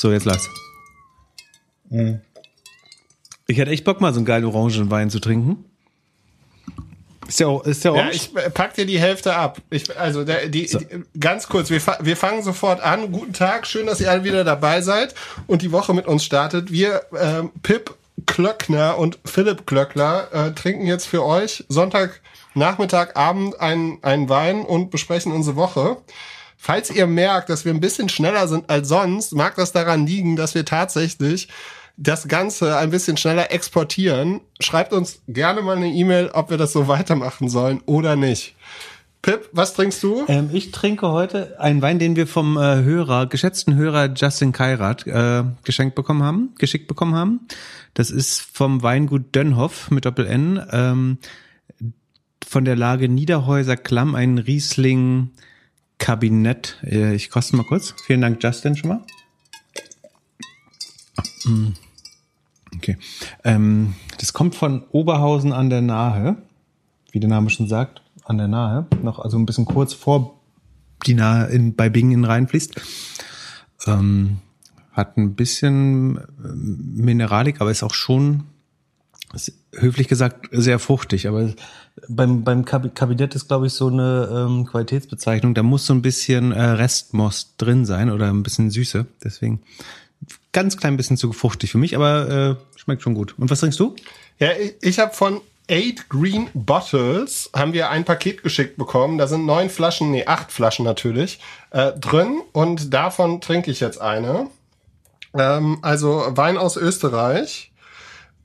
So, jetzt lass. Mhm. Ich hätte echt Bock, mal so einen geilen Orangenwein zu trinken. Ist der, ist der Ja, orange? ich äh, pack dir die Hälfte ab. Ich, also der, die, So. die, ganz kurz, wir, fa wir fangen sofort an. Guten Tag, schön, dass ihr alle wieder dabei seid und die Woche mit uns startet. Wir, ähm, Pip Klöckner und Philipp Klöckner, äh, trinken jetzt für euch Sonntag, Nachmittag, Abend einen, einen Wein und besprechen unsere Woche. Falls ihr merkt, dass wir ein bisschen schneller sind als sonst, mag das daran liegen, dass wir tatsächlich das Ganze ein bisschen schneller exportieren. Schreibt uns gerne mal eine E-Mail, ob wir das so weitermachen sollen oder nicht. Pip, was trinkst du? Ähm, ich trinke heute einen Wein, den wir vom äh, Hörer, geschätzten Hörer Justin Kairat äh, geschenkt bekommen haben, geschickt bekommen haben. Das ist vom Weingut Dönhoff mit Doppel-N, ähm, von der Lage Niederhäuser Klamm, ein Riesling Kabinett. Äh, ich koste mal kurz. Vielen Dank, Justin, schon mal. Mm. Okay. Ähm, das kommt von Oberhausen an der Nahe, wie der Name schon sagt, an der Nahe, noch also ein bisschen kurz vor die Nahe in, bei Bingen reinfließt. Ähm, hat ein bisschen äh, Mineralik, aber ist auch schon, höflich gesagt, sehr fruchtig. Aber beim, beim Kab- Kabinett ist, glaube ich, so eine ähm, Qualitätsbezeichnung. Da muss so ein bisschen äh, Restmost drin sein oder ein bisschen Süße. Deswegen ganz klein bisschen zu fruchtig für mich, aber äh, schmeckt schon gut. Und was trinkst du? Ja, ich, ich habe von Eight Green Bottles haben wir ein Paket geschickt bekommen. Da sind neun Flaschen, nee, acht Flaschen natürlich äh, drin und davon trinke ich jetzt eine. Ähm, also Wein aus Österreich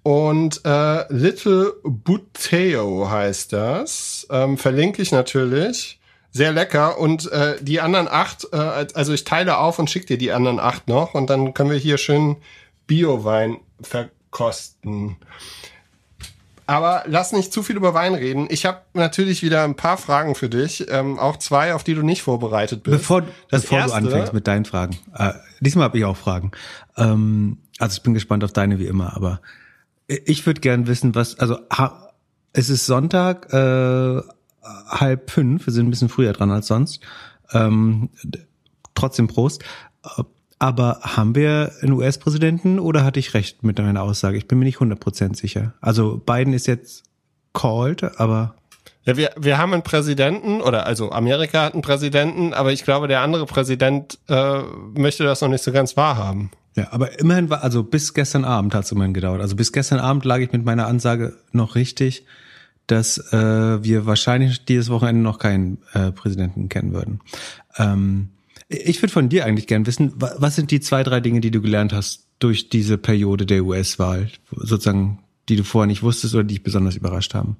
und äh, Little Buteo heißt das. Ähm, verlinke ich natürlich. Sehr lecker. Und äh, die anderen acht, äh, also ich teile auf und schicke dir die anderen acht noch und dann können wir hier schön Bio-Wein verkosten. Aber lass nicht zu viel über Wein reden. Ich habe natürlich wieder ein paar Fragen für dich, ähm, auch zwei, auf die du nicht vorbereitet bist. Bevor, das bevor erste, du anfängst mit deinen Fragen. Äh, diesmal habe ich auch Fragen. Ähm, also ich bin gespannt auf deine wie immer, aber ich würde gern wissen, was, also ha, es ist Sonntag, äh, halb fünf, wir sind ein bisschen früher dran als sonst. Ähm, trotzdem Prost. Äh, Aber haben wir einen US-Präsidenten oder hatte ich recht mit meiner Aussage? Ich bin mir nicht 100% sicher. Also Biden ist jetzt called, aber Ja, wir, wir haben einen Präsidenten, oder also Amerika hat einen Präsidenten, aber ich glaube, der andere Präsident äh, möchte das noch nicht so ganz wahrhaben. Ja, aber immerhin war, also bis gestern Abend hat es immerhin gedauert. Also bis gestern Abend lag ich mit meiner Ansage noch richtig, dass äh, wir wahrscheinlich dieses Wochenende noch keinen äh, Präsidenten kennen würden. Ähm, ich würde von dir eigentlich gern wissen, wa- was sind die zwei, drei Dinge, die du gelernt hast durch diese Periode der US-Wahl, sozusagen, die du vorher nicht wusstest oder die dich besonders überrascht haben?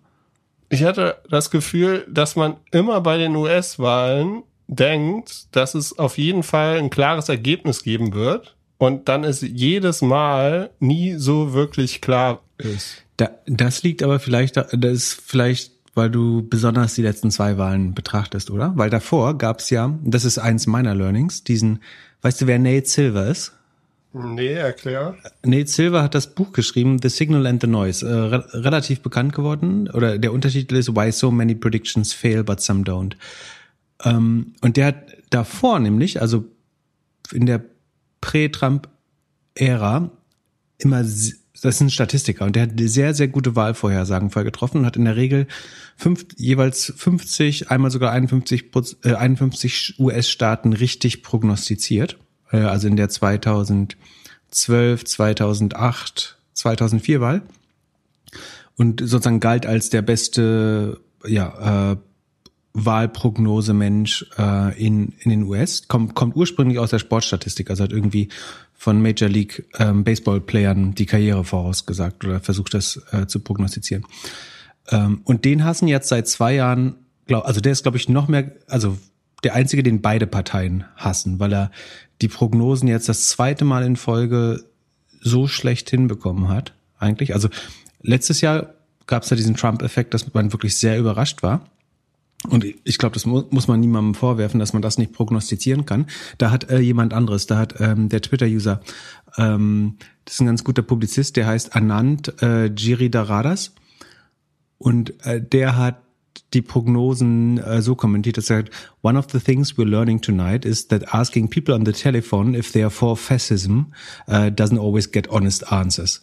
Ich hatte das Gefühl, dass man immer bei den US-Wahlen denkt, dass es auf jeden Fall ein klares Ergebnis geben wird und dann es jedes Mal nie so wirklich klar ist. Da, das liegt aber vielleicht, da- das ist vielleicht, weil du besonders die letzten zwei Wahlen betrachtest, oder? Weil davor gab's ja, und das ist eins meiner Learnings, diesen, weißt du, wer Nate Silver ist? Nee, erklär. Nate Silver hat das Buch geschrieben, The Signal and the Noise, äh, re relativ bekannt geworden. Oder der Untertitel ist Why So Many Predictions Fail, but Some Don't. Ähm, und der hat davor nämlich, also in der Prä-Trump-Ära, immer, das ist ein Statistiker und der hat sehr, sehr gute Wahlvorhersagen vorher getroffen und hat in der Regel fünf, jeweils 50, einmal sogar 51, Proz- äh, 51 US-Staaten richtig prognostiziert. Äh, also in der 2012, 2008, 2004 Wahl. Und sozusagen galt als der beste, ja, äh, Wahlprognosemensch äh, in, in den US. Kommt, kommt ursprünglich aus der Sportstatistik, also hat irgendwie von Major League ähm, Baseball-Playern die Karriere vorausgesagt oder versucht das äh, zu prognostizieren. Ähm, und den hassen jetzt seit zwei Jahren, glaub, also der ist, glaube ich, noch mehr, also der einzige, den beide Parteien hassen, weil er die Prognosen jetzt das zweite Mal in Folge so schlecht hinbekommen hat, eigentlich. Also letztes Jahr gab es ja diesen Trump-Effekt, dass man wirklich sehr überrascht war. Und ich glaube, das mu muss man niemandem vorwerfen, dass man das nicht prognostizieren kann. Da hat äh, jemand anderes, da hat ähm, der Twitter-User, ähm, das ist ein ganz guter Publizist, der heißt Anand äh, Giridharadas. Und äh, der hat die Prognosen äh, so kommentiert, dass er sagt, one of the things we're learning tonight is that asking people on the telephone if they are for fascism uh, doesn't always get honest answers.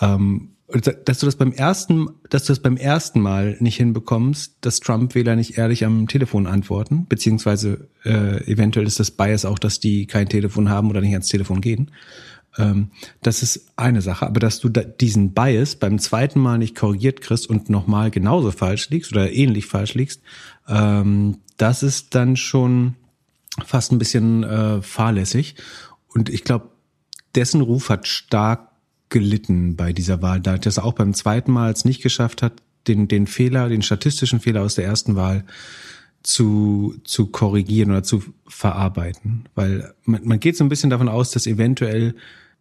Ähm, dass du das beim ersten, dass du das beim ersten Mal nicht hinbekommst, dass Trump-Wähler nicht ehrlich am Telefon antworten, beziehungsweise äh, eventuell ist das Bias auch, dass die kein Telefon haben oder nicht ans Telefon gehen. Ähm, das ist eine Sache, aber dass du da diesen Bias beim zweiten Mal nicht korrigiert kriegst und nochmal genauso falsch liegst oder ähnlich falsch liegst, ähm, das ist dann schon fast ein bisschen äh, fahrlässig. Und ich glaube, dessen Ruf hat stark gelitten bei dieser Wahl, da das auch beim zweiten Mal es nicht geschafft hat, den, den Fehler, den statistischen Fehler aus der ersten Wahl zu, zu korrigieren oder zu verarbeiten. Weil man, man geht so ein bisschen davon aus, dass eventuell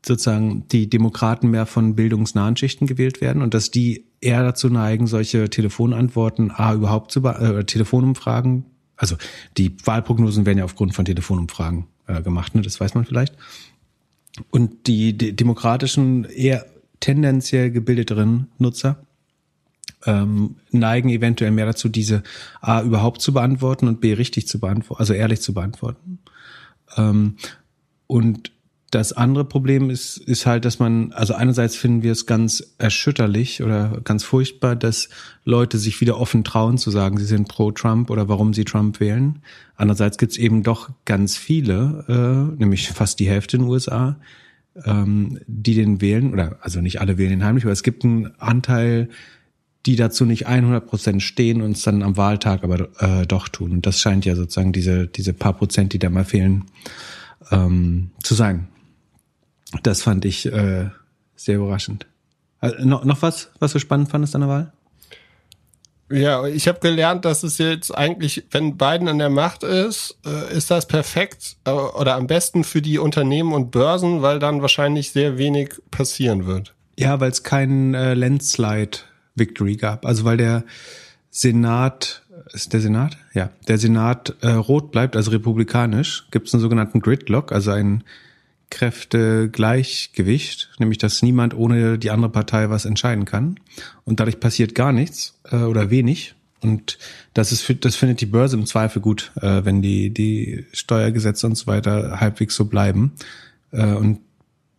sozusagen die Demokraten mehr von bildungsnahen Schichten gewählt werden und dass die eher dazu neigen, solche Telefonantworten A überhaupt zu äh, Telefonumfragen, also die Wahlprognosen werden ja aufgrund von Telefonumfragen äh, gemacht, ne? das weiß man vielleicht. Und die, die demokratischen, eher tendenziell gebildeteren Nutzer ähm, neigen eventuell mehr dazu, diese A überhaupt zu beantworten und B richtig zu beantworten, also ehrlich zu beantworten. Ähm, und das andere Problem ist, ist halt, dass man, also einerseits finden wir es ganz erschütterlich oder ganz furchtbar, dass Leute sich wieder offen trauen zu sagen, sie sind pro Trump oder warum sie Trump wählen. Andererseits gibt es eben doch ganz viele, äh, nämlich fast die Hälfte in den USA, ähm, die den wählen, oder also nicht alle wählen ihn heimlich, aber es gibt einen Anteil, die dazu nicht 100 Prozent stehen und es dann am Wahltag aber äh, doch tun. Und das scheint ja sozusagen diese, diese paar Prozent, die da mal fehlen, ähm, zu sein. Das fand ich äh, sehr überraschend. Also, noch, noch was, was du spannend fandest an der Wahl? Ja, ich habe gelernt, dass es jetzt eigentlich, wenn Biden an der Macht ist, äh, ist das perfekt äh, oder am besten für die Unternehmen und Börsen, weil dann wahrscheinlich sehr wenig passieren wird. Ja, weil es keinen äh, Landslide Victory gab. Also weil der Senat, ist der Senat? Ja, der Senat äh, rot bleibt, also republikanisch, gibt es einen sogenannten Gridlock, also ein Kräftegleichgewicht, nämlich dass niemand ohne die andere Partei was entscheiden kann. Und dadurch passiert gar nichts äh, oder wenig. Und das ist, das findet die Börse im Zweifel gut, äh, wenn die, die Steuergesetze und so weiter halbwegs so bleiben. Äh, und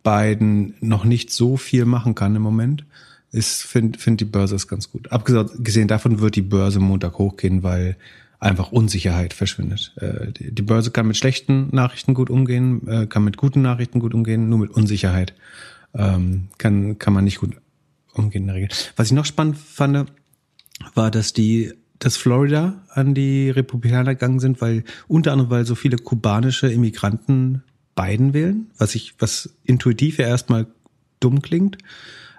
Biden noch nicht so viel machen kann im Moment, ist, finde find die Börse es ganz gut. Abgesehen davon wird die Börse Montag hochgehen, weil einfach Unsicherheit verschwindet. Äh, die Börse kann mit schlechten Nachrichten gut umgehen, äh, kann mit guten Nachrichten gut umgehen, nur mit Unsicherheit ähm, kann, kann man nicht gut umgehen in der Regel. Was ich noch spannend fand, war, dass die dass Florida an die Republikaner gegangen sind, weil unter anderem weil so viele kubanische Immigranten Biden wählen, was ich was intuitiv ja erstmal dumm klingt,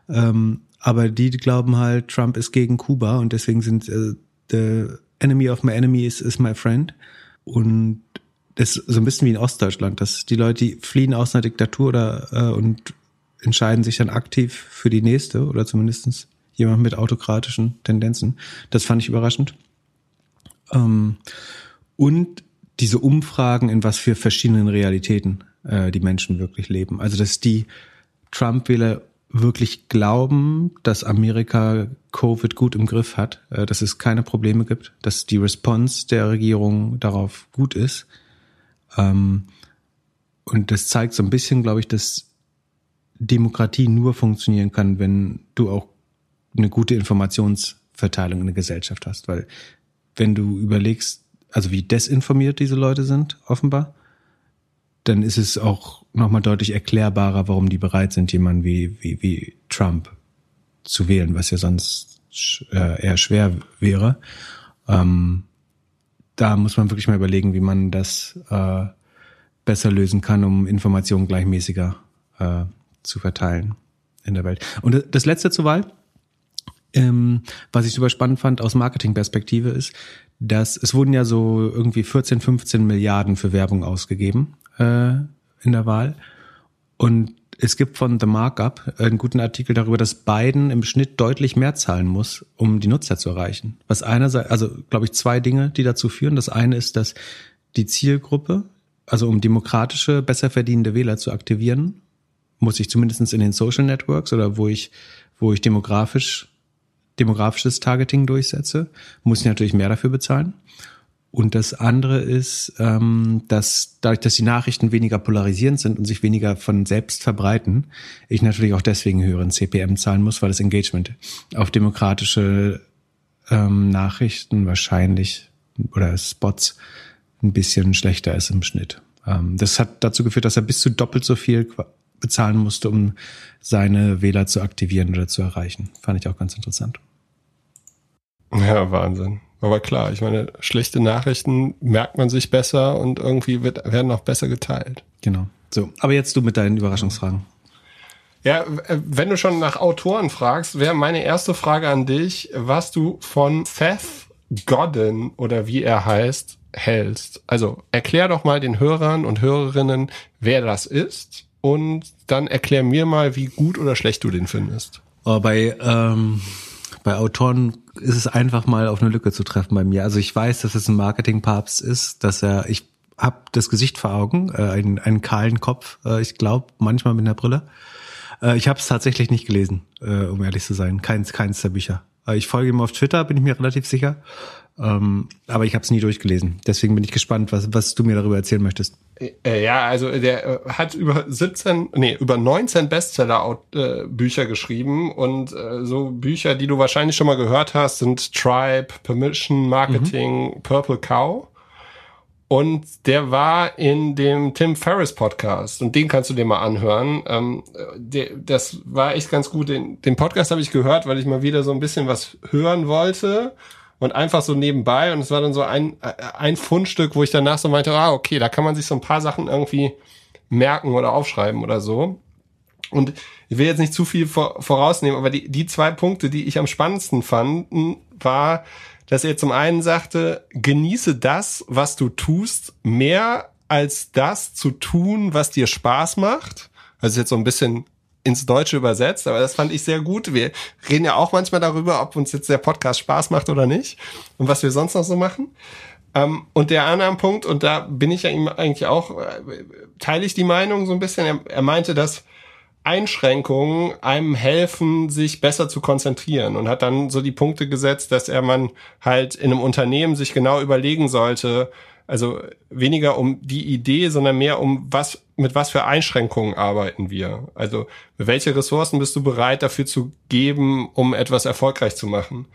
ähm, aber die glauben halt Trump ist gegen Kuba und deswegen sind äh, enemy of my enemy is, is my friend. Und das ist so ein bisschen wie in Ostdeutschland, dass die Leute, die fliehen aus einer Diktatur oder äh, und entscheiden sich dann aktiv für die nächste oder zumindestens jemand mit autokratischen Tendenzen. Das fand ich überraschend. Ähm, und diese Umfragen, in was für verschiedenen Realitäten äh, die Menschen wirklich leben. Also dass die Trump-Wähler wirklich glauben, dass Amerika Covid gut im Griff hat, äh, dass es keine Probleme gibt, dass die Response der Regierung darauf gut ist. Ähm, und das zeigt so ein bisschen, glaube ich, dass Demokratie nur funktionieren kann, wenn du auch eine gute Informationsverteilung in der Gesellschaft hast. Weil wenn du überlegst, also wie desinformiert diese Leute sind, offenbar, dann ist es auch nochmal deutlich erklärbarer, warum die bereit sind, jemanden wie, wie, wie Trump zu wählen, was ja sonst äh, eher schwer wäre. Ähm, da muss man wirklich mal überlegen, wie man das äh, besser lösen kann, um Informationen gleichmäßiger äh, zu verteilen in der Welt. Und das letzte zur Wahl, ähm, was ich super spannend fand aus Marketingperspektive ist, dass es wurden ja so irgendwie 14, 15 Milliarden für Werbung ausgegeben äh, in der Wahl. Und es gibt von The Markup einen guten Artikel darüber, dass Biden im Schnitt deutlich mehr zahlen muss, um die Nutzer zu erreichen. Was einerseits, also glaube ich, zwei Dinge, die dazu führen. Das eine ist, dass die Zielgruppe, also um demokratische, besser verdienende Wähler zu aktivieren, muss ich zumindest in den Social Networks oder wo ich, wo ich demografisch demografisches Targeting durchsetze, muss ich natürlich mehr dafür bezahlen. Und das andere ist, ähm, dass dadurch, dass die Nachrichten weniger polarisierend sind und sich weniger von selbst verbreiten, ich natürlich auch deswegen höheren CPM zahlen muss, weil das Engagement auf demokratische ähm, Nachrichten wahrscheinlich oder Spots ein bisschen schlechter ist im Schnitt. Ähm, das hat dazu geführt, dass er bis zu doppelt so viel bezahlen musste, um seine Wähler zu aktivieren oder zu erreichen. Fand ich auch ganz interessant. Ja, Wahnsinn. Aber klar, ich meine, schlechte Nachrichten merkt man sich besser und irgendwie wird, werden auch besser geteilt. Genau. So, aber jetzt du mit deinen Überraschungsfragen. Ja, wenn du schon nach Autoren fragst, wäre meine erste Frage an dich, was du von Seth Godin oder wie er heißt, hältst. Also erklär doch mal den Hörern und Hörerinnen, wer das ist und dann erklär mir mal, wie gut oder schlecht du den findest. Oh, bei, ähm, bei Autoren ist es einfach mal auf eine Lücke zu treffen bei mir. Also ich weiß, dass es ein Marketingpapst ist, dass er, ich habe das Gesicht vor Augen, äh, einen, einen kahlen Kopf, äh, ich glaube manchmal mit einer Brille. Äh, ich habe es tatsächlich nicht gelesen, äh, um ehrlich zu sein. Keins, keins der Bücher. Äh, ich folge ihm auf Twitter, bin ich mir relativ sicher. Ähm, aber ich habe es nie durchgelesen. Deswegen bin ich gespannt, was, was du mir darüber erzählen möchtest. Äh, ja, also der äh, hat über 17, nee, über 19 Bestseller-Bücher geschrieben und äh, so Bücher, die du wahrscheinlich schon mal gehört hast, sind Tribe, Permission, Marketing, mhm. Purple Cow. Und der war in dem Tim Ferriss Podcast und den kannst du dir mal anhören. Ähm, der, das war echt ganz gut. Den, den Podcast habe ich gehört, weil ich mal wieder so ein bisschen was hören wollte und einfach so nebenbei. Und es war dann so ein, ein Fundstück, wo ich danach so meinte, ah, okay, da kann man sich so ein paar Sachen irgendwie merken oder aufschreiben oder so. Und ich will jetzt nicht zu viel vorausnehmen, aber die, die zwei Punkte, die ich am spannendsten fand, war, dass er zum einen sagte, genieße das, was du tust, mehr als das zu tun, was dir Spaß macht. Also jetzt so ein bisschen ins Deutsche übersetzt, aber das fand ich sehr gut. Wir reden ja auch manchmal darüber, ob uns jetzt der Podcast Spaß macht oder nicht und was wir sonst noch so machen. Ähm, und der andere Punkt, und da bin ich ja ihm eigentlich auch, äh, teile ich die Meinung so ein bisschen, er, er meinte, dass Einschränkungen einem helfen, sich besser zu konzentrieren und hat dann so die Punkte gesetzt, dass er man halt in einem Unternehmen sich genau überlegen sollte, also weniger um die Idee, sondern mehr um was, mit was für Einschränkungen arbeiten wir? Also welche Ressourcen bist du bereit dafür zu geben, um etwas erfolgreich zu machen?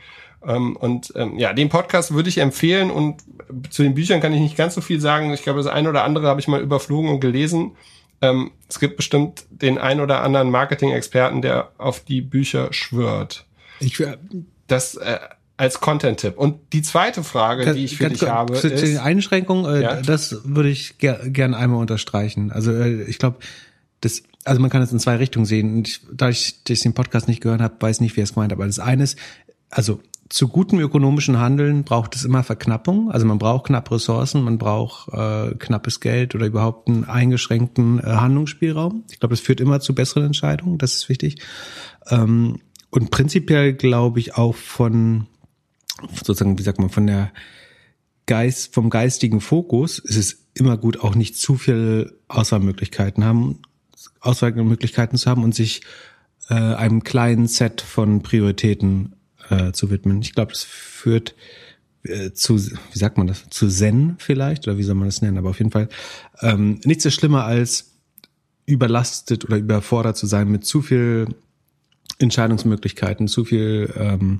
Ähm, und ähm, ja, den Podcast würde ich empfehlen und zu den Büchern kann ich nicht ganz so viel sagen. Ich glaube, das eine oder andere habe ich mal überflogen und gelesen. Ähm, es gibt bestimmt den ein oder anderen Marketing-Experten, der auf die Bücher schwört. Ich, das äh, als Content-Tipp. Und die zweite Frage, kann, die ich für dich habe, ist die Einschränkung. Äh, ja? Das würde ich ger gern einmal unterstreichen. Also äh, ich glaube, das, also man kann es in zwei Richtungen sehen. Und ich, da ich, ich den Podcast nicht gehört habe, weiß nicht, wie er es meint. Aber das eine ist, also zu gutem ökonomischen Handeln braucht es immer Verknappung. Also man braucht knappe Ressourcen, man braucht äh, knappes Geld oder überhaupt einen eingeschränkten äh, Handlungsspielraum. Ich glaube, das führt immer zu besseren Entscheidungen. Das ist wichtig. Ähm, und prinzipiell glaube ich auch von sozusagen, wie sagt man, von der Geist, vom geistigen Fokus ist es immer gut, auch nicht zu viel Auswahlmöglichkeiten haben, Auswahlmöglichkeiten zu haben und sich äh, einem kleinen Set von Prioritäten äh, zu widmen. Ich glaube, das führt äh, zu, wie sagt man das, zu Zen vielleicht, oder wie soll man das nennen, aber auf jeden Fall ähm, nichts so schlimmer als überlastet oder überfordert zu sein mit zu viel Entscheidungsmöglichkeiten, zu viel ähm,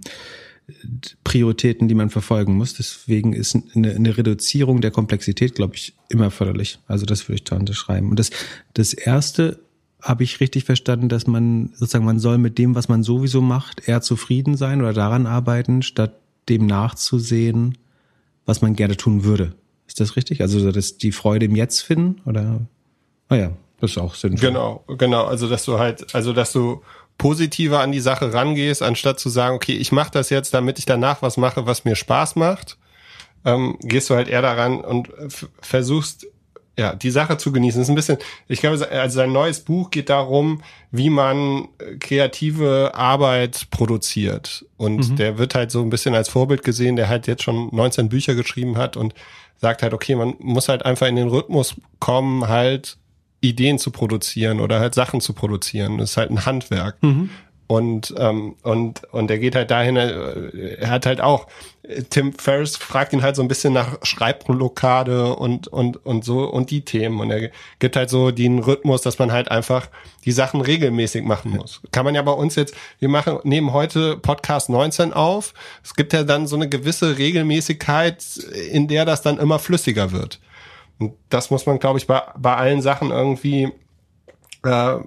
Prioritäten, die man verfolgen muss. Deswegen ist eine, eine Reduzierung der Komplexität, glaube ich, immer förderlich. Also das würde ich da unterschreiben. Und das, das erste habe ich richtig verstanden, dass man sozusagen, man soll mit dem, was man sowieso macht, eher zufrieden sein oder daran arbeiten, statt dem nachzusehen, was man gerne tun würde. Ist das richtig? Also, dass die Freude im Jetzt finden oder? Ah ja, das ist auch sinnvoll. Genau, genau. Also, dass du halt, also, dass du positiver an die Sache rangehst, anstatt zu sagen, okay, ich mache das jetzt, damit ich danach was mache, was mir Spaß macht, ähm, gehst du halt eher daran und versuchst ja, die Sache zu genießen. Das ist ein bisschen, ich glaube, also sein neues Buch geht darum, wie man äh, kreative Arbeit produziert. Und mhm. der wird halt so ein bisschen als Vorbild gesehen, der halt jetzt schon 19 Bücher geschrieben hat und sagt halt, okay, man muss halt einfach in den Rhythmus kommen, halt Ideen zu produzieren oder halt Sachen zu produzieren. Das ist halt ein Handwerk. Mhm. Und, ähm, und, und er geht halt dahin, äh, er hat halt auch, Tim Ferriss fragt ihn halt so ein bisschen nach Schreibblockade und, und, und so und die Themen. Und er gibt halt so den Rhythmus, dass man halt einfach die Sachen regelmäßig machen muss. Kann man ja bei uns jetzt, wir machen, nehmen heute Podcast 19 auf. Es gibt ja dann so eine gewisse Regelmäßigkeit, in der das dann immer flüssiger wird. Und das muss man, glaube ich, bei, bei allen Sachen irgendwie äh,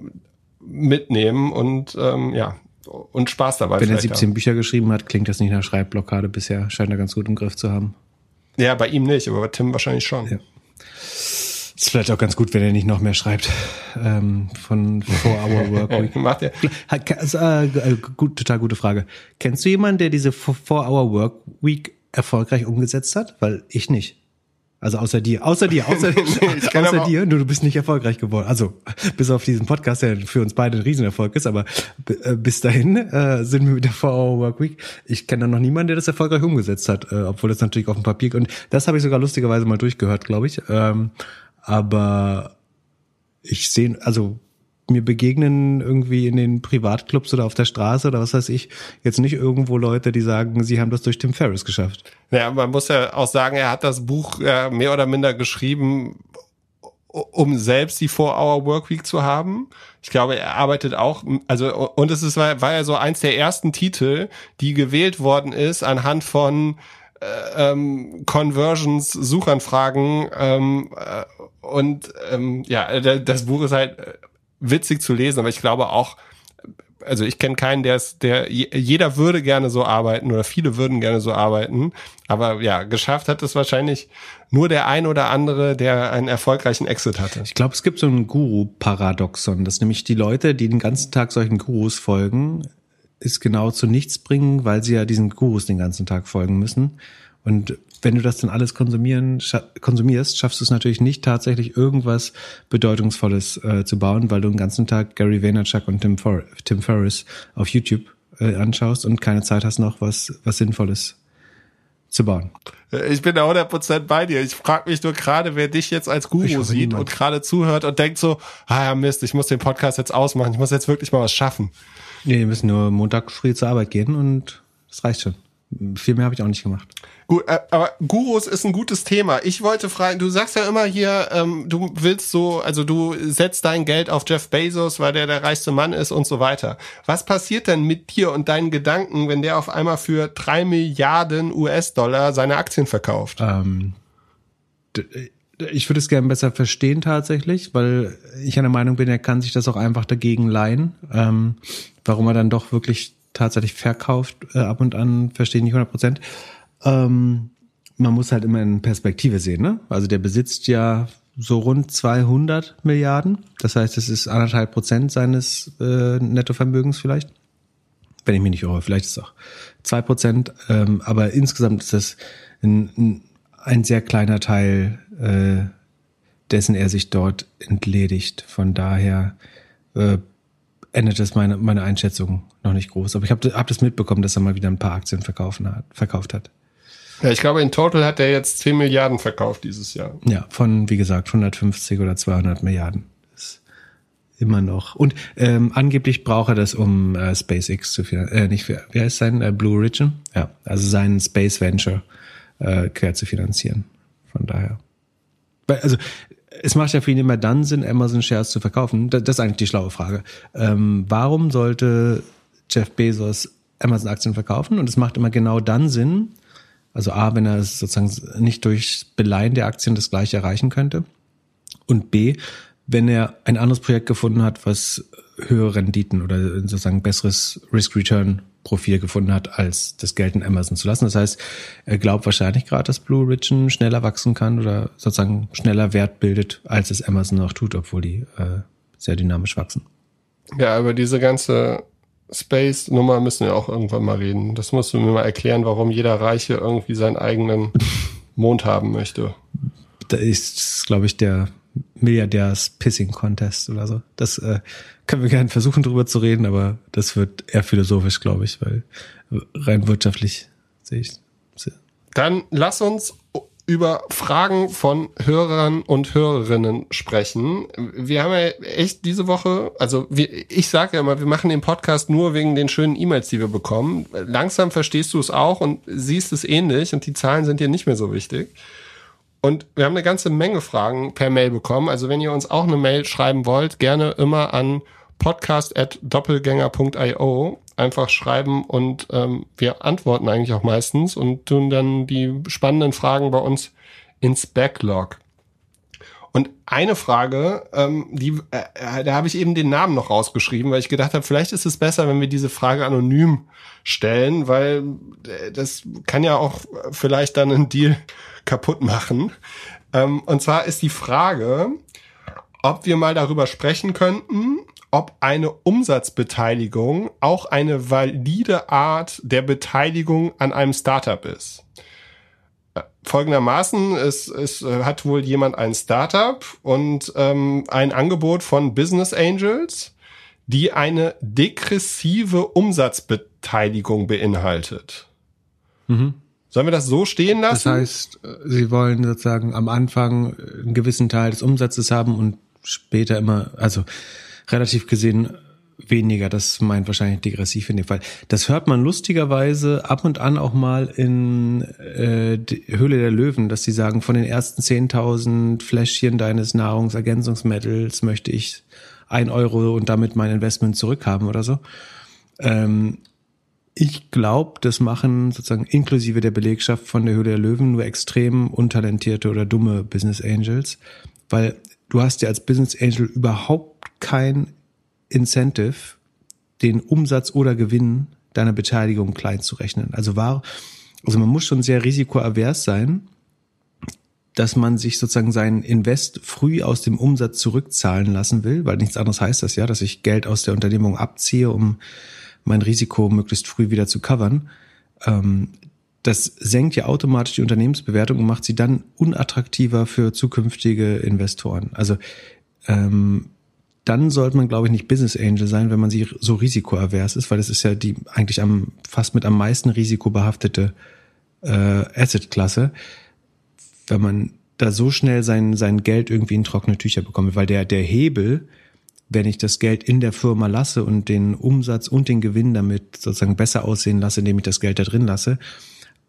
mitnehmen und ähm, ja, und Spaß dabei. Wenn er 17 haben. Bücher geschrieben hat, klingt das nicht nach Schreibblockade bisher. Scheint er ganz gut im Griff zu haben. Ja, bei ihm nicht, aber bei Tim wahrscheinlich schon. Ja. Ist vielleicht auch ganz gut, wenn er nicht noch mehr schreibt ähm, von 4-Hour Work Week. Macht er. Äh, äh, gut, total gute Frage. Kennst du jemanden, der diese 4-Hour Work Week erfolgreich umgesetzt hat? Weil ich nicht. Also außer dir, außer dir, außer, außer dir, du, du bist nicht erfolgreich geworden. Also bis auf diesen Podcast, der für uns beide ein Riesenerfolg ist, aber äh, bis dahin äh, sind wir mit der 4-Hour Work Week. Ich kenne da noch niemanden, der das erfolgreich umgesetzt hat, äh, obwohl das natürlich auf dem Papier und das habe ich sogar lustigerweise mal durchgehört, glaube ich. Ähm, aber ich sehe, also mir begegnen irgendwie in den Privatclubs oder auf der Straße oder was weiß ich, jetzt nicht irgendwo Leute, die sagen, sie haben das durch Tim Ferriss geschafft. Ja, man muss ja auch sagen, er hat das Buch äh, mehr oder minder geschrieben, um selbst die Four-Hour Workweek zu haben. Ich glaube, er arbeitet auch, also, und es ist, war, war ja so eins der ersten Titel, die gewählt worden ist anhand von äh, ähm, Conversions, Suchanfragen ähm, äh, und ähm, ja, das Buch ist halt äh, witzig zu lesen, aber ich glaube auch, also ich kenne keinen, der ist, der jeder würde gerne so arbeiten oder viele würden gerne so arbeiten, aber ja, geschafft hat es wahrscheinlich nur der ein oder andere, der einen erfolgreichen Exit hatte. Ich glaube, es gibt so ein Guru-Paradoxon, dass nämlich die Leute, die den ganzen Tag solchen Gurus folgen, ist genau zu nichts bringen, weil sie ja diesen Gurus den ganzen Tag folgen müssen. Und wenn du das dann alles konsumieren, scha konsumierst, schaffst du es natürlich nicht tatsächlich irgendwas Bedeutungsvolles äh, zu bauen, weil du den ganzen Tag Gary Vaynerchuk und Tim, For Tim Ferriss auf YouTube äh, anschaust und keine Zeit hast noch was, was Sinnvolles zu bauen. Äh, ich bin da 100% bei dir. Ich frage mich nur gerade, wer dich jetzt als Guru sieht niemand. und gerade zuhört und denkt so, ah ja Mist, ich muss den Podcast jetzt ausmachen, ich muss jetzt wirklich mal was schaffen. Nee, wir müssen nur Montag früh zur Arbeit gehen und das reicht schon. Viel mehr habe ich auch nicht gemacht. Gut, äh, aber Gurus ist ein gutes Thema. Ich wollte fragen, du sagst ja immer hier, ähm, du willst so, also du setzt dein Geld auf Jeff Bezos, weil der der reichste Mann ist und so weiter. Was passiert denn mit dir und deinen Gedanken, wenn der auf einmal für drei Milliarden US-Dollar seine Aktien verkauft? Ähm, ich würde es gerne besser verstehen tatsächlich, weil ich einer Meinung bin, er kann sich das auch einfach dagegen leihen. Ähm, warum er dann doch wirklich tatsächlich verkauft äh, ab und an, verstehe ich nicht 100 Prozent. Ähm, man muss halt immer in Perspektive sehen. Ne? Also der besitzt ja so rund 200 Milliarden. Das heißt, es ist anderthalb Prozent seines äh, Nettovermögens vielleicht. Wenn ich mich nicht irre, vielleicht ist es auch zwei Prozent. Ähm, aber insgesamt ist das ein, ein sehr kleiner Teil, äh, dessen er sich dort entledigt. Von daher äh, ändert das meine, meine Einschätzung noch nicht groß. Aber ich habe hab das mitbekommen, dass er mal wieder ein paar Aktien verkaufen hat, verkauft hat. Ja, ich glaube, in total hat er jetzt 10 Milliarden verkauft dieses Jahr. Ja, von, wie gesagt, 150 oder 200 Milliarden. ist immer noch. Und ähm, angeblich braucht er das, um äh, SpaceX zu finanzieren. Äh, nicht, für, wie heißt sein? Äh, Blue Origin? Ja, also seinen Space Venture äh, quer zu finanzieren. Von daher. Also es macht ja für ihn immer dann Sinn, Amazon Shares zu verkaufen. Das, ist eigentlich die schlaue Frage. Ähm, warum sollte Jeff Bezos Amazon Aktien verkaufen? Und es macht immer genau dann Sinn, also A, wenn er sozusagen nicht durch Beleihen der Aktien das gleiche erreichen könnte. Und B, wenn er ein anderes Projekt gefunden hat, was höhere Renditen oder sozusagen besseres Risk-Return-Profil gefunden hat, als das Geld in Amazon zu lassen. Das heißt, er glaubt wahrscheinlich gerade, dass Blue Origin schneller wachsen kann oder sozusagen schneller Wert bildet, als es Amazon noch tut, obwohl die äh, sehr dynamisch wachsen. Ja, aber diese ganze Space-Nummer müssen wir auch irgendwann mal reden. Das musst du mir mal erklären, warum jeder Reiche irgendwie seinen eigenen Mond haben möchte. Da ist, glaube ich, der Milliardärs-Pissing-Contest oder so. Das äh, können wir gerne versuchen, drüber zu reden, aber das wird eher philosophisch, glaube ich, weil rein wirtschaftlich sehe ich. Dann lass uns über Fragen von Hörern und Hörerinnen sprechen. Wir haben ja echt diese Woche, also wir, ich sage ja immer, wir machen den Podcast nur wegen den schönen E-Mails, die wir bekommen. Langsam verstehst du es auch und siehst es ähnlich und die Zahlen sind dir nicht mehr so wichtig. Und wir haben eine ganze Menge Fragen per Mail bekommen. Also wenn ihr uns auch eine Mail schreiben wollt, gerne immer an podcast.doppelgänger.io einfach schreiben und ähm, wir antworten eigentlich auch meistens und tun dann die spannenden Fragen bei uns ins Backlog. Und eine Frage, ähm, die, äh, da habe ich eben den Namen noch rausgeschrieben, weil ich gedacht habe, vielleicht ist es besser, wenn wir diese Frage anonym stellen, weil äh, das kann ja auch vielleicht dann einen Deal kaputt machen. Ähm, und zwar ist die Frage, ob wir mal darüber sprechen könnten, ob eine Umsatzbeteiligung auch eine valide Art der Beteiligung an einem Startup ist. Äh, folgendermaßen, es, es hat wohl jemand ein Startup und ähm, ein Angebot von Business Angels, die eine degressive Umsatzbeteiligung beinhaltet. Mhm. Sollen wir das so stehen lassen? Das heißt, Sie wollen sozusagen am Anfang einen gewissen Teil des Umsatzes haben und später immer, also relativ gesehen weniger. Das meint wahrscheinlich degressiv in dem Fall. Das hört man lustigerweise ab und an auch mal in äh, Höhle der Löwen, dass sie sagen, von den ersten 10.000 Fläschchen deines Nahrungsergänzungsmittels möchte ich ein Euro und damit mein Investment zurückhaben oder so. Ähm, ich glaube, das machen sozusagen inklusive der Belegschaft von der Höhle der Löwen nur extrem untalentierte oder dumme Business Angels, weil du hast ja als Business Angel überhaupt kein Incentive, den Umsatz oder Gewinn deiner Beteiligung klein zu rechnen. Also war, also man muss schon sehr risikoavers sein, dass man sich sozusagen seinen Invest früh aus dem Umsatz zurückzahlen lassen will, weil nichts anderes heißt das ja, dass ich Geld aus der Unternehmung abziehe, um mein Risiko möglichst früh wieder zu covern. Ähm, das senkt ja automatisch die Unternehmensbewertung und macht sie dann unattraktiver für zukünftige Investoren. Also ähm, dann sollte man, glaube ich, nicht Business Angel sein, wenn man sie so risikoavers ist, weil das ist ja die eigentlich am fast mit am meisten risikobehaftete äh, Asset-Klasse, wenn man da so schnell sein, sein Geld irgendwie in trockene Tücher bekommt, weil der, der Hebel, wenn ich das Geld in der Firma lasse und den Umsatz und den Gewinn damit sozusagen besser aussehen lasse, indem ich das Geld da drin lasse,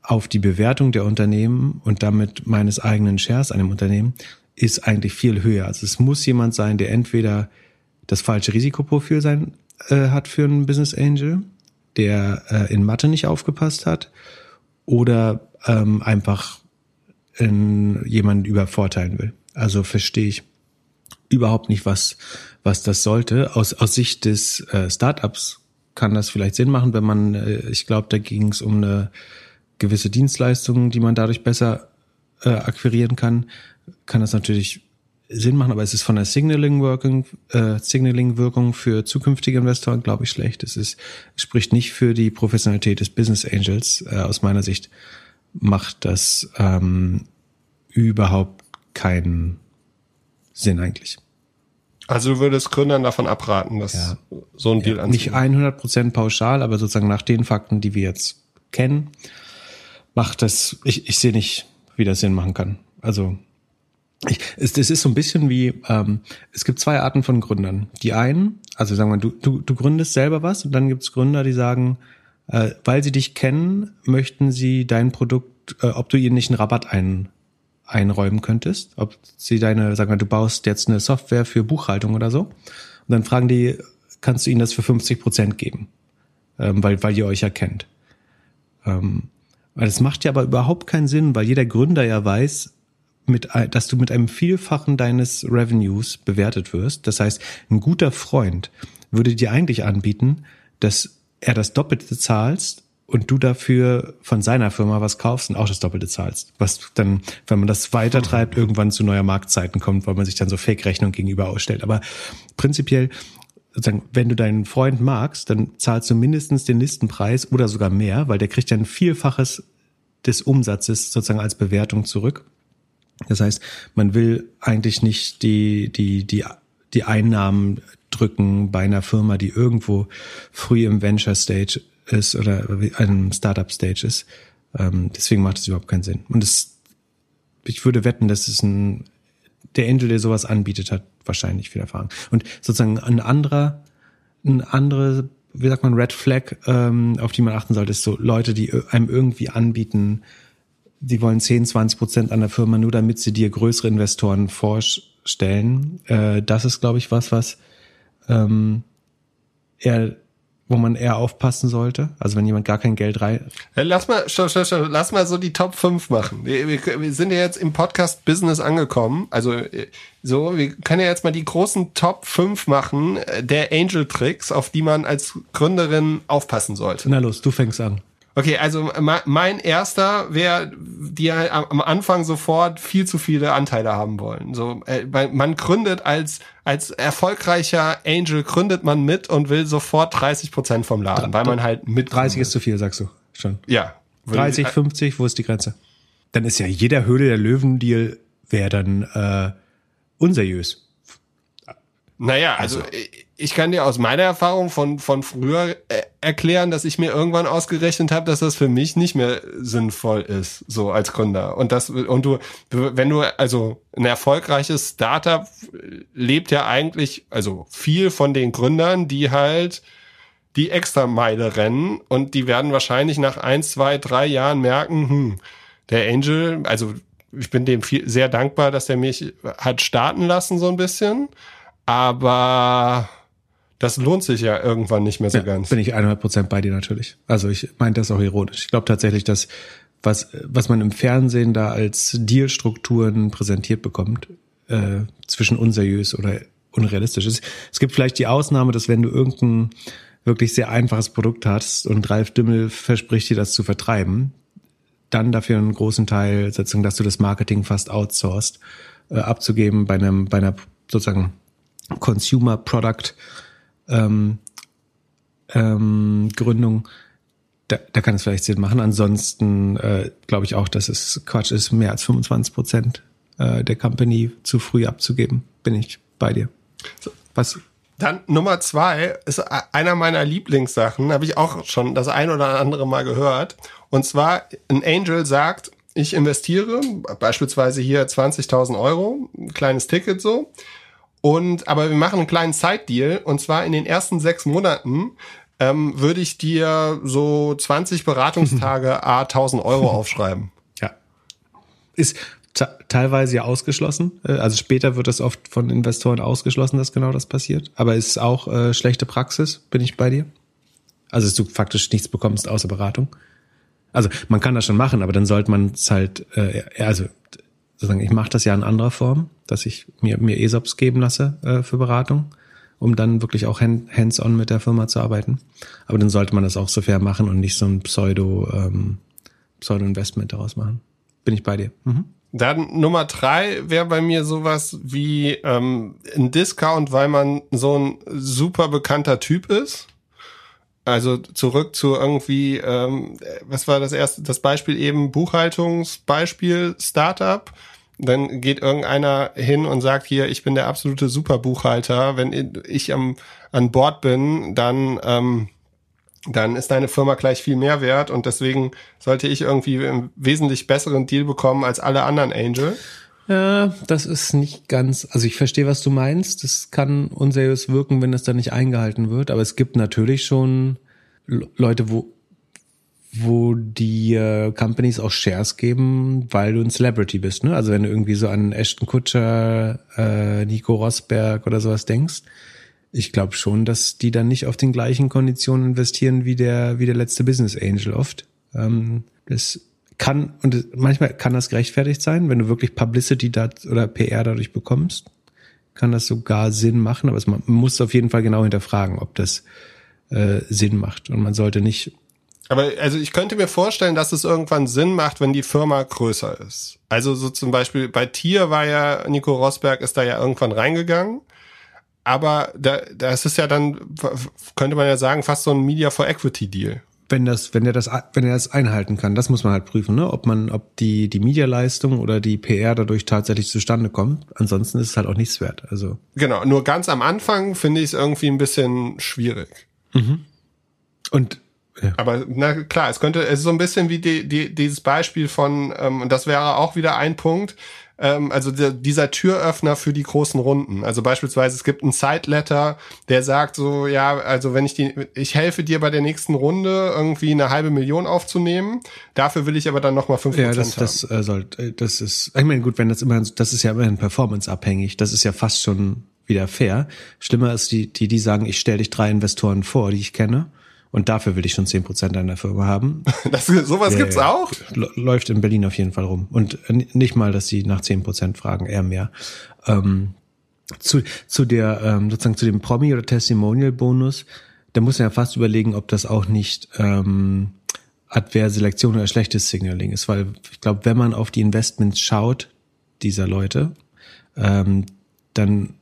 auf die Bewertung der Unternehmen und damit meines eigenen Shares an dem Unternehmen, ist eigentlich viel höher. Also es muss jemand sein, der entweder das falsche Risikoprofil sein äh, hat für einen Business Angel, der äh, in Mathe nicht aufgepasst hat oder ähm, einfach in jemanden übervorteilen will. Also verstehe ich überhaupt nicht, was, was das sollte. Aus, aus Sicht des äh, Startups kann das vielleicht Sinn machen, wenn man, äh, ich glaube, da ging es um eine gewisse Dienstleistung, die man dadurch besser äh, akquirieren kann, kann das natürlich Sinn machen, aber es ist von der Signaling-Wirkung äh, Signaling -Wirkung für zukünftige Investoren, glaube ich, schlecht. Es ist, spricht nicht für die Professionalität des Business Angels. Äh, aus meiner Sicht macht das ähm, überhaupt keinen Sinn eigentlich. Also du würdest Gründern davon abraten, dass ja. so ein Deal ja, Nicht 100 Prozent pauschal, aber sozusagen nach den Fakten, die wir jetzt kennen, macht das, ich, ich sehe nicht, wie das Sinn machen kann. Also ich, es, es ist so ein bisschen wie, ähm, es gibt zwei Arten von Gründern. Die einen, also sagen wir, du, du, du gründest selber was und dann gibt es Gründer, die sagen, äh, weil sie dich kennen, möchten sie dein Produkt, äh, ob du ihnen nicht einen Rabatt ein, einräumen könntest, ob sie deine, sagen wir, du baust jetzt eine Software für Buchhaltung oder so. Und dann fragen die, kannst du ihnen das für 50 Prozent geben? Ähm, weil, weil ihr euch ja kennt. Ähm, weil das macht ja aber überhaupt keinen Sinn, weil jeder Gründer ja weiß, mit, dass du mit einem Vielfachen deines Revenues bewertet wirst. Das heißt, ein guter Freund würde dir eigentlich anbieten, dass er das Doppelte zahlst und du dafür von seiner Firma was kaufst und auch das Doppelte zahlst. Was dann, wenn man das weitertreibt, irgendwann zu neuer Marktzeiten kommt, weil man sich dann so Fake-Rechnung gegenüber ausstellt. Aber prinzipiell, sozusagen, wenn du deinen Freund magst, dann zahlst du mindestens den Listenpreis oder sogar mehr, weil der kriegt ja ein Vielfaches des Umsatzes sozusagen als Bewertung zurück. Das heißt, man will eigentlich nicht die, die, die, die Einnahmen drücken bei einer Firma, die irgendwo früh im Venture Stage ist oder einem Startup Stage ist. Ähm, deswegen macht es überhaupt keinen Sinn. Und es ich würde wetten, dass es ein, der Angel, der sowas anbietet, hat wahrscheinlich viel Erfahrung. Und sozusagen ein anderer, ein andere, wie sagt man, Red Flag, ähm, auf die man achten sollte, ist so Leute, die einem irgendwie anbieten, die wollen 10, 20 Prozent an der Firma, nur damit sie dir größere Investoren vorstellen. Äh, das ist, glaube ich, was, was ähm, eher wo man eher aufpassen sollte? Also wenn jemand gar kein Geld rein. Lass mal, stopp, stopp, stopp, lass mal so die Top 5 machen. Wir, wir, wir sind ja jetzt im Podcast Business angekommen. Also so, wir können ja jetzt mal die großen Top 5 machen äh, der Angel Tricks, auf die man als Gründerin aufpassen sollte. Na los, du fängst an. Okay, also mein erster wäre, die am Anfang sofort viel zu viele Anteile haben wollen. So, äh, man gründet als als erfolgreicher Angel gründet man mit und will sofort 30 Prozent vom Laden, weil man halt mit 30 ist zu viel, sagst du schon. Ja. 30, 50, wo ist die Grenze? Dann ist ja jeder Höhle der Löwen Deal wäre dann äh, unseriös. Naja, also, also ich kann dir aus meiner Erfahrung von, von früher äh, erklären, dass ich mir irgendwann ausgerechnet habe, dass das für mich nicht mehr sinnvoll ist, so als Gründer. Und das, und du, wenn du, also ein erfolgreiches Startup lebt ja eigentlich, also viel von den Gründern, die halt die extra Meile rennen und die werden wahrscheinlich nach eins, zwei, drei Jahren merken, hm, der Angel, also ich bin dem viel, sehr dankbar, dass er mich hat starten lassen, so ein bisschen aber das lohnt sich ja irgendwann nicht mehr so ja, ganz. Bin ich 100 Prozent bei dir natürlich. Also ich meinte das auch ironisch. Ich glaube tatsächlich, dass was, was man im Fernsehen da als Dealstrukturen präsentiert bekommt, äh, zwischen unseriös oder unrealistisch ist. Es gibt vielleicht die Ausnahme, dass wenn du irgendein wirklich sehr einfaches Produkt hast und Ralf Dümmel verspricht dir das zu vertreiben, dann dafür einen großen Teil, sozusagen, dass du das Marketing fast outsourced, äh, abzugeben bei einem, bei einer sozusagen Consumer Product ähm, ähm, Gründung, da, da kann es vielleicht Sinn machen. Ansonsten äh, glaube ich auch, dass es Quatsch ist, mehr als 25 Prozent äh, der Company zu früh abzugeben. Bin ich bei dir. Was? Dann Nummer zwei ist einer meiner Lieblingssachen, habe ich auch schon das ein oder andere Mal gehört. Und zwar, ein Angel sagt, ich investiere beispielsweise hier 20.000 Euro, ein kleines Ticket so. Und aber wir machen einen kleinen Side-Deal und zwar in den ersten sechs Monaten ähm, würde ich dir so 20 Beratungstage a 1000 Euro aufschreiben. Ja. Ist teilweise ja ausgeschlossen. Äh, also später wird das oft von Investoren ausgeschlossen, dass genau das passiert. Aber ist auch äh, schlechte Praxis, bin ich bei dir. Also dass du faktisch nichts bekommst außer Beratung. Also man kann das schon machen, aber dann sollte man es halt, äh, also sozusagen, ich mache das ja in anderer Form, dass ich mir, mir ESOPs geben lasse äh, für Beratung, um dann wirklich auch hands-on mit der Firma zu arbeiten. Aber dann sollte man das auch so fair machen und nicht so ein Pseudo, ähm, Pseudo-Investment daraus machen. Bin ich bei dir. Mhm. Dann Nummer drei wäre bei mir sowas wie ähm, ein Discount, weil man so ein super bekannter Typ ist. Also zurück zu irgendwie, ähm, was war das erste, das Beispiel eben, Buchhaltungsbeispiel, Startup. Dann geht irgendeiner hin und sagt hier, ich bin der absolute Superbuchhalter. Wenn ich am, an Bord bin, dann, ähm, dann ist deine Firma gleich viel mehr wert und deswegen sollte ich irgendwie einen wesentlich besseren Deal bekommen als alle anderen Angel. Ja, das ist nicht ganz, also ich verstehe, was du meinst. Das kann unseriös wirken, wenn das dann nicht eingehalten wird. Aber es gibt natürlich schon Leute, wo, wo die äh, Companies auch Shares geben, weil du ein Celebrity bist. Ne? Also wenn du irgendwie so an Ashton Kutscher, äh, Nico Rosberg oder sowas denkst, ich glaube schon, dass die dann nicht auf den gleichen Konditionen investieren wie der, wie der letzte Business Angel oft. Ähm, das kann, und manchmal kann das gerechtfertigt sein, wenn du wirklich Publicity oder PR dadurch bekommst, kann das sogar Sinn machen, aber es, man muss auf jeden Fall genau hinterfragen, ob das äh, Sinn macht. Und man sollte nicht. Aber also ich könnte mir vorstellen, dass es irgendwann Sinn macht, wenn die Firma größer ist. Also so zum Beispiel bei Tier war ja Nico Rosberg ist da ja irgendwann reingegangen. Aber da, das ist ja dann, könnte man ja sagen, fast so ein Media for Equity Deal wenn das, wenn er das, wenn er das einhalten kann, das muss man halt prüfen, ne? Ob man, ob die die Medialeistung oder die PR dadurch tatsächlich zustande kommt. Ansonsten ist es halt auch nichts wert. Also genau. Nur ganz am Anfang finde ich es irgendwie ein bisschen schwierig. Mhm. Und Ja. Aber na klar, es könnte, es ist so ein bisschen wie die, die, dieses Beispiel von, ähm, und das wäre auch wieder ein Punkt, ähm, also der, dieser Türöffner für die großen Runden. Also beispielsweise es gibt einen Side-Letter, der sagt so, ja, also wenn ich die, ich helfe dir bei der nächsten Runde irgendwie eine halbe Million aufzunehmen, dafür will ich aber dann nochmal fünf Ja, das, das äh, soll, äh, das ist, ich meine, gut, wenn das immer, das ist ja immerhin performance-abhängig, das ist ja fast schon wieder fair. Schlimmer ist die, die, die sagen, ich stelle dich drei Investoren vor, die ich kenne und dafür will ich schon zehn Prozent einer Firma haben. Das, sowas ja, gibt's auch? Läuft in Berlin auf jeden Fall rum. Und nicht mal, dass sie nach zehn Prozent fragen, eher mehr. Ähm, zu, zu der, ähm, sozusagen zu dem Promi- oder Testimonial-Bonus, da muss man ja fast überlegen, ob das auch nicht ähm, adverse Selektion oder schlechtes Signaling ist. Weil ich glaube, wenn man auf die Investments schaut, dieser Leute, ähm, dann